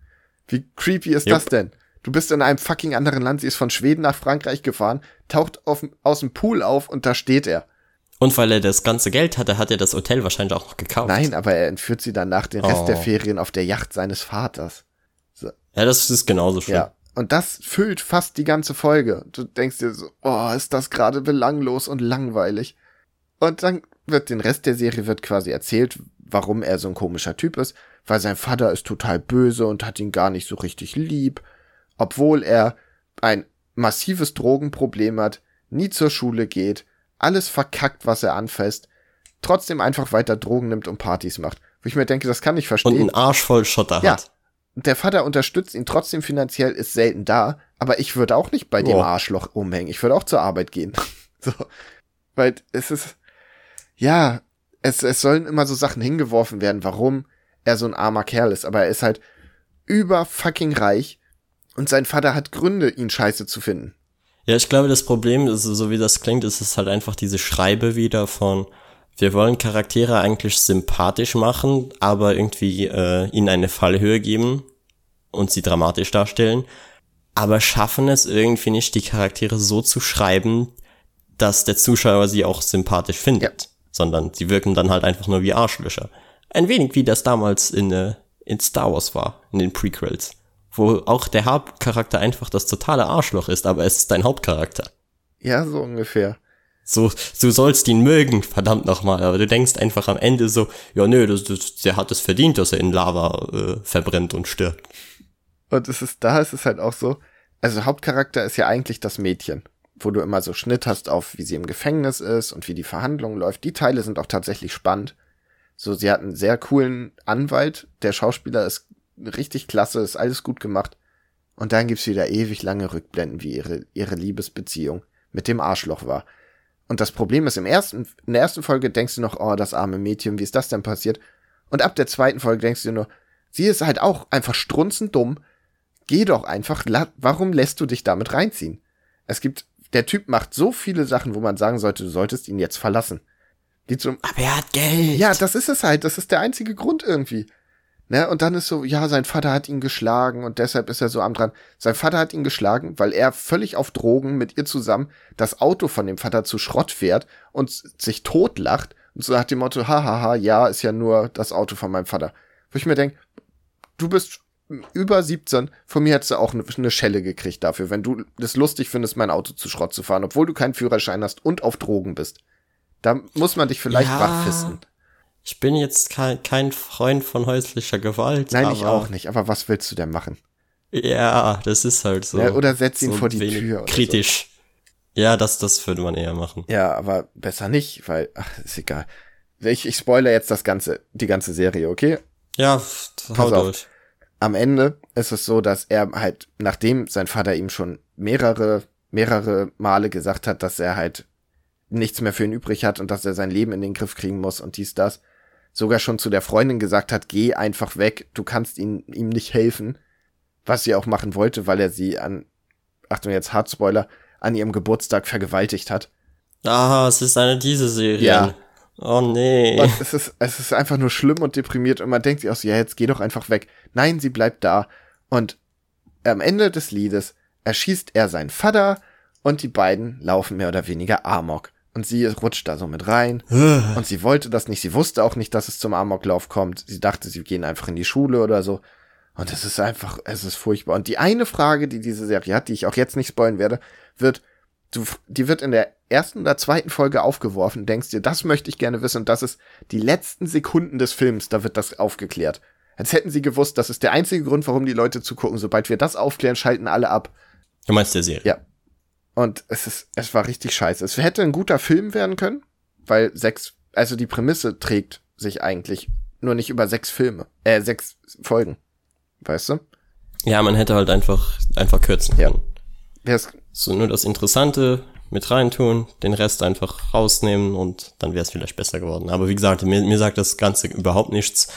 Wie creepy ist yep. das denn? Du bist in einem fucking anderen Land, sie ist von Schweden nach Frankreich gefahren, taucht auf, aus dem Pool auf und da steht er. Und weil er das ganze Geld hatte, hat er das Hotel wahrscheinlich auch noch gekauft. Nein, aber er entführt sie dann nach den Rest oh. der Ferien auf der Yacht seines Vaters. So. Ja, das ist genauso schlimm. Ja. Und das füllt fast die ganze Folge. Du denkst dir so, oh, ist das gerade belanglos und langweilig. Und dann wird den Rest der Serie wird quasi erzählt, warum er so ein komischer Typ ist weil sein Vater ist total böse und hat ihn gar nicht so richtig lieb. obwohl er ein massives Drogenproblem hat, nie zur Schule geht, alles verkackt, was er anfasst, trotzdem einfach weiter Drogen nimmt und Partys macht. Wo ich mir denke, das kann ich verstehen. Und einen Arsch voll Schotter ja. hat. Der Vater unterstützt ihn trotzdem finanziell, ist selten da, aber ich würde auch nicht bei oh. dem Arschloch umhängen. Ich würde auch zur Arbeit gehen. [laughs] so. Weil es ist, ja, es, es sollen immer so Sachen hingeworfen werden, warum er so ein armer Kerl ist, aber er ist halt über fucking reich und sein Vater hat Gründe, ihn scheiße zu finden. Ja, ich glaube, das Problem ist, so wie das klingt, ist es halt einfach diese Schreibe wieder von, wir wollen Charaktere eigentlich sympathisch machen, aber irgendwie äh, ihnen eine Fallhöhe geben und sie dramatisch darstellen, aber schaffen es irgendwie nicht, die Charaktere so zu schreiben, dass der Zuschauer sie auch sympathisch findet, ja. sondern sie wirken dann halt einfach nur wie Arschlöcher. Ein wenig wie das damals in, äh, in Star Wars war, in den Prequels wo auch der Hauptcharakter einfach das totale Arschloch ist, aber es ist dein Hauptcharakter. Ja, so ungefähr. So, du sollst ihn mögen, verdammt nochmal, aber du denkst einfach am Ende so, ja nö, das, das, der hat es verdient, dass er in Lava äh, verbrennt und stirbt. Und es ist, da ist es halt auch so, also Hauptcharakter ist ja eigentlich das Mädchen, wo du immer so Schnitt hast auf, wie sie im Gefängnis ist und wie die Verhandlung läuft. Die Teile sind auch tatsächlich spannend. So, sie hat einen sehr coolen Anwalt, der Schauspieler ist richtig klasse, ist alles gut gemacht. Und dann gibt's wieder ewig lange Rückblenden, wie ihre, ihre Liebesbeziehung mit dem Arschloch war. Und das Problem ist, im ersten, in der ersten Folge denkst du noch, oh, das arme Mädchen, wie ist das denn passiert? Und ab der zweiten Folge denkst du nur, sie ist halt auch einfach strunzend dumm. Geh doch einfach, warum lässt du dich damit reinziehen? Es gibt, der Typ macht so viele Sachen, wo man sagen sollte, du solltest ihn jetzt verlassen. Die zum, Aber er hat Geld. Ja, das ist es halt, das ist der einzige Grund irgendwie. Ne? Und dann ist so, ja, sein Vater hat ihn geschlagen und deshalb ist er so am dran. Sein Vater hat ihn geschlagen, weil er völlig auf Drogen mit ihr zusammen das Auto von dem Vater zu Schrott fährt und sich totlacht und so nach dem Motto, hahaha, ja, ist ja nur das Auto von meinem Vater. Wo ich mir denke, du bist über 17, von mir hättest du auch eine Schelle gekriegt dafür, wenn du es lustig findest, mein Auto zu Schrott zu fahren, obwohl du keinen Führerschein hast und auf Drogen bist. Da muss man dich vielleicht ja. wachfisten. Ich bin jetzt kein, kein Freund von häuslicher Gewalt. Nein, ich auch nicht. Aber was willst du denn machen? Ja, das ist halt so. Ja, oder setz ihn so vor die Tür. kritisch. So. Ja, das, das würde man eher machen. Ja, aber besser nicht, weil, ach, ist egal. Ich, ich spoilere jetzt das ganze, die ganze Serie, okay? Ja, hau durch. Am Ende ist es so, dass er halt, nachdem sein Vater ihm schon mehrere, mehrere Male gesagt hat, dass er halt nichts mehr für ihn übrig hat und dass er sein Leben in den Griff kriegen muss und dies, das, sogar schon zu der Freundin gesagt hat, geh einfach weg, du kannst ihn, ihm nicht helfen. Was sie auch machen wollte, weil er sie an, Achtung jetzt Hardspoiler, an ihrem Geburtstag vergewaltigt hat. Ah, es ist eine diese Serie. Ja. Oh nee. Und es ist, es ist einfach nur schlimm und deprimiert und man denkt sich auch so, ja, jetzt geh doch einfach weg. Nein, sie bleibt da. Und am Ende des Liedes erschießt er seinen Vater und die beiden laufen mehr oder weniger Amok. Und sie rutscht da so mit rein. und sie wollte das nicht. Sie wusste auch nicht, dass es zum Amoklauf kommt. Sie dachte, sie gehen einfach in die Schule oder so. Und es ist einfach, es ist furchtbar. Und die eine Frage, die diese Serie hat, die ich auch jetzt nicht spoilen werde, wird, du, die wird in der ersten oder zweiten Folge aufgeworfen. Denkst dir, das möchte ich gerne wissen. Und das ist die letzten Sekunden des Films, da wird das aufgeklärt. Als hätten sie gewusst, das ist der einzige Grund, warum die Leute zugucken. Sobald wir das aufklären, schalten alle ab. Du meinst der Serie? Ja. Und es ist, es war richtig scheiße. Es hätte ein guter Film werden können, weil sechs, also die Prämisse trägt sich eigentlich nur nicht über sechs Filme, äh, sechs Folgen. Weißt du? Ja, man hätte halt einfach, einfach kürzen können. Ja. So nur das Interessante mit reintun, den Rest einfach rausnehmen und dann wäre es vielleicht besser geworden. Aber wie gesagt, mir, mir sagt das Ganze überhaupt nichts.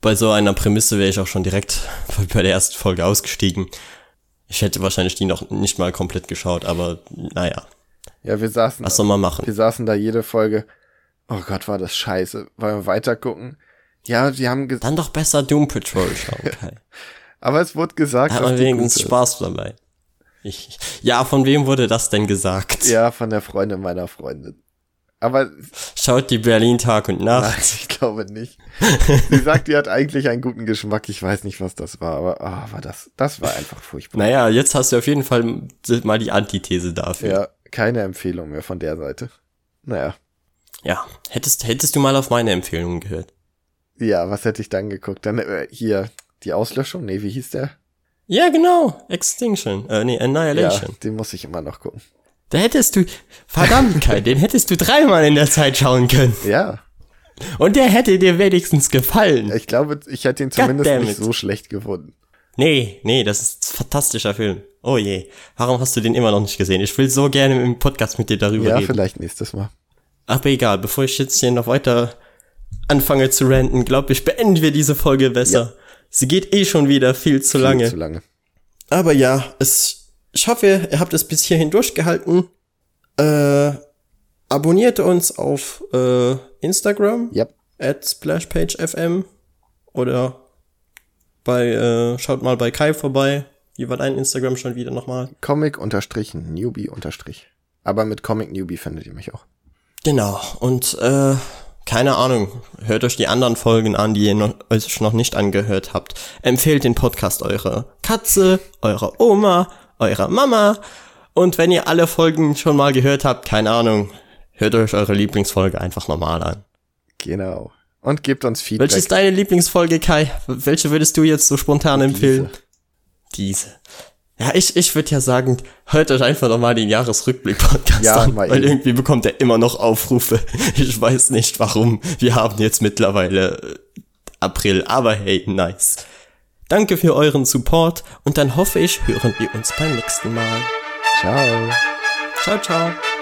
Bei so einer Prämisse wäre ich auch schon direkt [laughs] bei der ersten Folge ausgestiegen. Ich hätte wahrscheinlich die noch nicht mal komplett geschaut, aber naja. Ja, wir saßen. Was soll man machen? Wir saßen da jede Folge. Oh Gott, war das scheiße. Wollen wir weiter gucken? Ja, die haben gesagt. Dann doch besser Doom Patrol schauen, [laughs] okay. aber es wurde gesagt, Hat man wenigstens Spaß dabei. Ich, ja, von wem wurde das denn gesagt? Ja, von der Freundin meiner Freundin. Aber schaut die Berlin Tag und Nacht. Nein, ich glaube nicht. Sie sagt, die hat eigentlich einen guten Geschmack. Ich weiß nicht, was das war, aber oh, war das, das war einfach furchtbar. Naja, jetzt hast du auf jeden Fall mal die Antithese dafür. Ja, keine Empfehlung mehr von der Seite. Naja. Ja, hättest, hättest du mal auf meine Empfehlungen gehört. Ja, was hätte ich dann geguckt? Dann äh, hier die Auslöschung? Nee, wie hieß der? Ja, genau. Extinction. Äh, nee, Annihilation. Ja, den muss ich immer noch gucken. Da hättest du, verdammt, [laughs] Kai, den hättest du dreimal in der Zeit schauen können. Ja. Und der hätte dir wenigstens gefallen. Ich glaube, ich hätte ihn zumindest nicht so schlecht gefunden. Nee, nee, das ist ein fantastischer Film. Oh je. Warum hast du den immer noch nicht gesehen? Ich will so gerne im Podcast mit dir darüber ja, reden. Ja, vielleicht nächstes Mal. Aber egal, bevor ich jetzt hier noch weiter anfange zu ranten, glaube ich, beenden wir diese Folge besser. Ja. Sie geht eh schon wieder viel zu viel lange. Zu lange. Aber ja, es, ich hoffe, ihr habt es bis hierhin durchgehalten. Äh, abonniert uns auf äh, Instagram. Yep. At SplashPageFM. Oder bei, äh, schaut mal bei Kai vorbei. Wie war dein Instagram schon wieder nochmal? Comic unterstrich Newbie unterstrich. Aber mit Comic Newbie findet ihr mich auch. Genau. Und äh, keine Ahnung, hört euch die anderen Folgen an, die ihr noch, euch noch nicht angehört habt. Empfehlt den Podcast eurer Katze, eurer Oma, eurer Mama. Und wenn ihr alle Folgen schon mal gehört habt, keine Ahnung, hört euch eure Lieblingsfolge einfach normal an. Genau. Und gebt uns Feedback. Welche ist deine Lieblingsfolge, Kai? Welche würdest du jetzt so spontan empfehlen? Diese. Diese. Ja, ich, ich würde ja sagen, hört euch einfach nochmal den Jahresrückblick-Podcast ja, an, weil eben. irgendwie bekommt er immer noch Aufrufe. [laughs] Ich weiß nicht warum. Wir haben jetzt mittlerweile April, aber hey, nice. Danke für euren Support und dann hoffe ich, hören wir uns beim nächsten Mal. Ciao. Ciao, ciao.